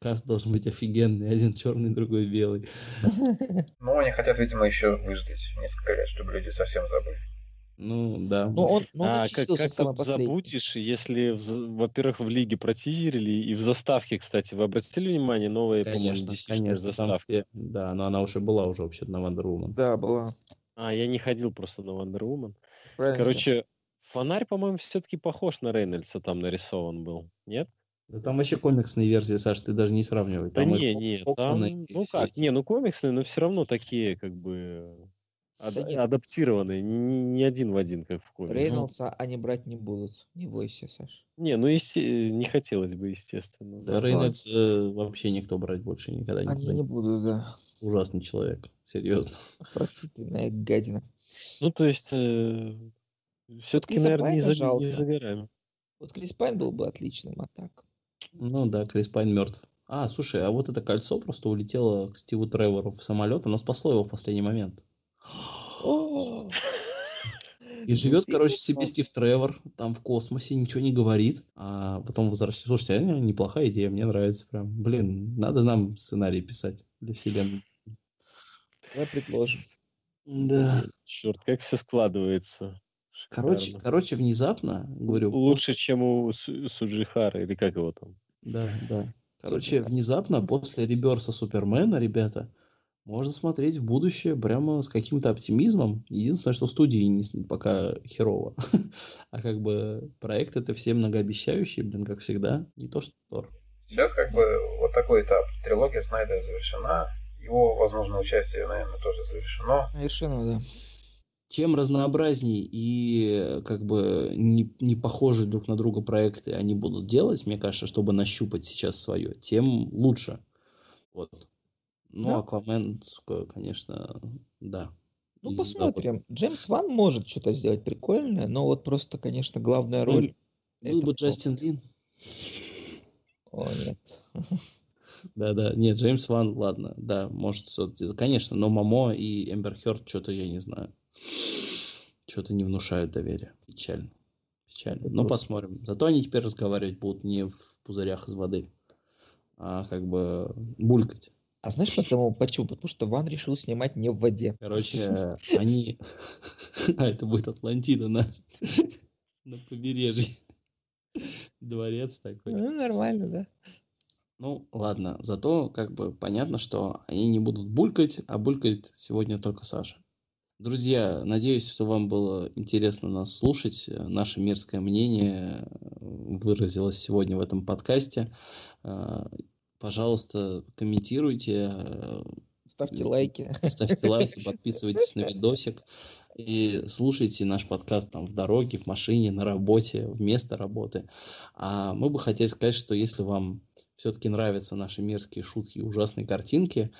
каст должен быть офигенный, один черный, другой белый. Ну, они хотят, видимо, еще выждать несколько лет, чтобы люди совсем забыли. Ну, да. Ну, он, ну, он а как, как ты забудешь, если, во-первых, в лиге протизерили, и в заставке, кстати, вы обратили внимание, новые, конечно, конечно, заставки? Все, да, но она уже была уже вообще на Wonder Woman. Да, была. А, я не ходил просто на Wonder Woman. Правильно. Короче, фонарь, по-моему, все-таки похож на Рейнольдса там нарисован был, нет? Да там вообще комиксные версии, Саш, ты даже не сравнивай. Да там не, не, там, ну как, не, ну комиксные, но все равно такие, как бы, Ад- адаптированные, не, не, не один в один, как в комиксе. Рейнольдса они брать не будут, не бойся, Саш. Не, ну есте... не хотелось бы, естественно. Да, Рейнольдс э, вообще никто брать больше никогда не Они не будут, да. Ужасный человек, серьезно. Отвратительная гадина. Ну, то есть, э, все-таки, наверное, не за, не за горами. Вот Крис Пайн был бы отличным, а так. Ну да, Крис Пайн мертв. А, слушай, а вот это кольцо просто улетело к Стиву Тревору в самолет, оно спасло его в последний момент. И живет, короче, себе Стив Тревор там в космосе, ничего не говорит, а потом возвращается. Слушайте, а неплохая идея, мне нравится прям. Блин, надо нам сценарий писать для вселенной. Давай предложим. Да. Черт, как все складывается. Короче, короче, внезапно, говорю... Лучше, чем у Суджихара, или как его там. Да, да. Короче, внезапно после реберса Супермена, ребята, можно смотреть в будущее прямо с каким-то оптимизмом. Единственное, что студии не, пока херово. а как бы проект это все многообещающий, блин, как всегда. Не то, что Тор. Сейчас как бы вот такой этап. Трилогия Снайдера завершена. Его, возможно, участие, наверное, тоже завершено. Завершено, да. Чем разнообразней и как бы не, не похожие друг на друга проекты они будут делать, мне кажется, чтобы нащупать сейчас свое, тем лучше. Вот. Ну, да? Аквамен, конечно, да. Ну, посмотрим. Джеймс Ван может что-то сделать прикольное, но вот просто, конечно, главная ну, роль... Был бы Джастин Лин. О, нет. Да-да, нет, Джеймс Ван, ладно, да, может, конечно, но Мамо и Эмбер Хёрд что-то, я не знаю, что-то не внушают доверия. Печально. Печально. Ну, посмотрим. Зато они теперь разговаривать будут не в пузырях из воды, а как бы булькать. А знаешь почему? Почему? Потому что Ван решил снимать не в воде. Короче, они... А, это будет Атлантида на, на побережье. Дворец такой. Ну, нормально, да. Ну, ладно. Зато как бы понятно, что они не будут булькать, а булькает сегодня только Саша. Друзья, надеюсь, что вам было интересно нас слушать. Наше мерзкое мнение выразилось сегодня в этом подкасте. А, пожалуйста, комментируйте. Ставьте лайки. Ставьте лайки, подписывайтесь на видосик. И слушайте наш подкаст там в дороге, в машине, на работе, вместо работы. А мы бы хотели сказать, что если вам все-таки нравятся наши мерзкие шутки и ужасные картинки,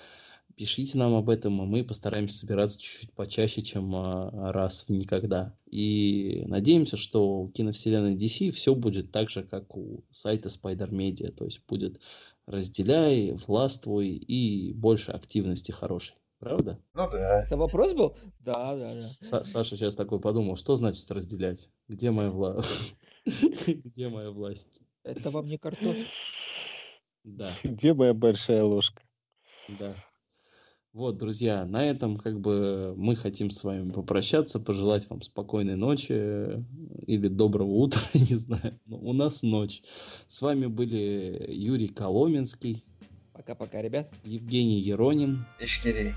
пишите нам об этом, и мы постараемся собираться чуть-чуть почаще, чем а, раз в никогда. И надеемся, что у киновселенной DC все будет так же, как у сайта Spider Media, то есть будет разделяй, властвуй и больше активности хорошей. Правда? Ну да. Это вопрос был? Да, да, да. Саша сейчас такой подумал, что значит разделять? Где моя власть? Где моя власть? Это вам не картофель. Да. Где моя большая ложка? Да. Вот, друзья, на этом как бы мы хотим с вами попрощаться, пожелать вам спокойной ночи или доброго утра, не знаю. Но у нас ночь. С вами были Юрий Коломенский. Пока-пока, ребят. Евгений Еронин. Ишкирей.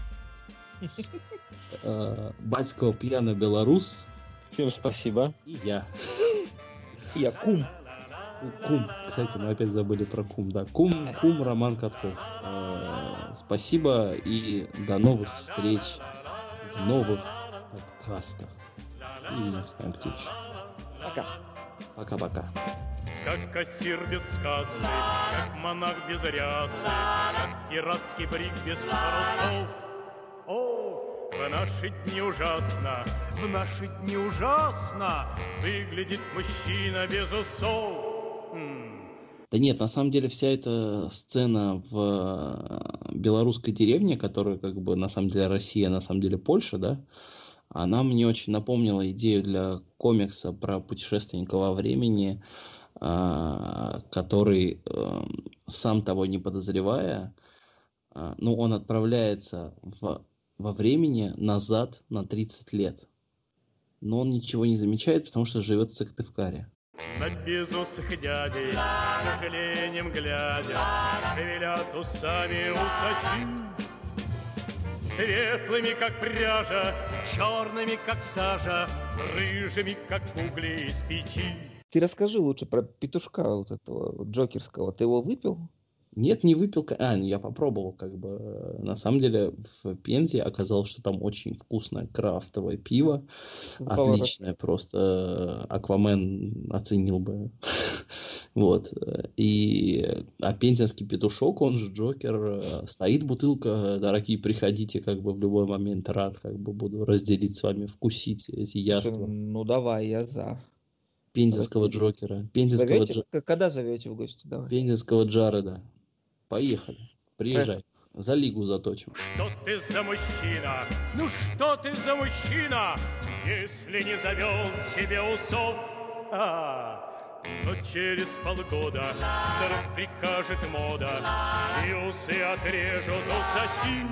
Э, Батько Пьяно Белорус. Всем спасибо. И я. Я кум. Кум. Кстати, мы опять забыли про Кум. Да, Кум, Кум Роман Катков. Спасибо и до новых встреч в новых подкастах. И не знаю, где еще. Пока. Пока-пока. Как кассир без кассы, как монах без рясы, Как пиратский брик без парусов. О, в наши дни ужасно, в наши дни ужасно Выглядит мужчина без усов. Да нет, на самом деле вся эта сцена в э, белорусской деревне, которая как бы на самом деле Россия, на самом деле Польша, да, она мне очень напомнила идею для комикса про путешественника во времени, а, который, э, сам того не подозревая, а, ну, он отправляется в, во времени назад на 30 лет. Но он ничего не замечает, потому что живет в Сыктывкаре. На безусых дядей, с сожалением глядя, Шевелят усами усачи. Светлыми, как пряжа, черными, как сажа, Рыжими, как угли из печи. Ты расскажи лучше про петушка вот этого джокерского. Ты его выпил? Нет, не выпил. А, ну, я попробовал, как бы. э, На самом деле в Пензе оказалось, что там очень вкусное крафтовое пиво. Поворот. Отличное просто. э, Аквамен оценил бы. Вот. э, И а пензенский петушок, он же Джокер, стоит бутылка, дорогие, приходите, как бы в любой момент рад, как бы буду разделить с вами, вкусить эти яства Ну давай, я за. пензенского? Джокера, пензенского, Зовете? Дж- Когда зовете в гости? Давай. пензенского Джареда. Поехали. Приезжай. За лигу заточим. Что ты за мужчина? Ну что ты за мужчина, если не завел себе усов? А, но через полгода вдруг прикажет мода, и усы отрежут усачи.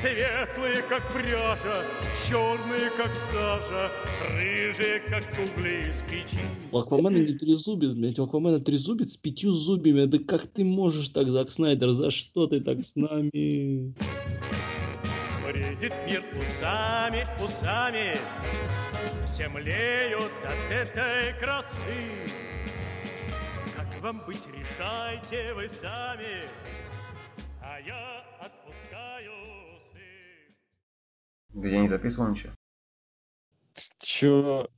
Светлые, как пряжа, черные, как сажа, рыжие, как угли из печи. У Аквамена не трезубец, блядь, у Аквамена трезубец с пятью зубьями. Да как ты можешь так, Зак Снайдер? За что ты так с нами? Бредит мир усами, усами, Все млеют от этой красы. Как вам быть, решайте вы сами, А я отпускаю. Да я не записывал ничего. Чё?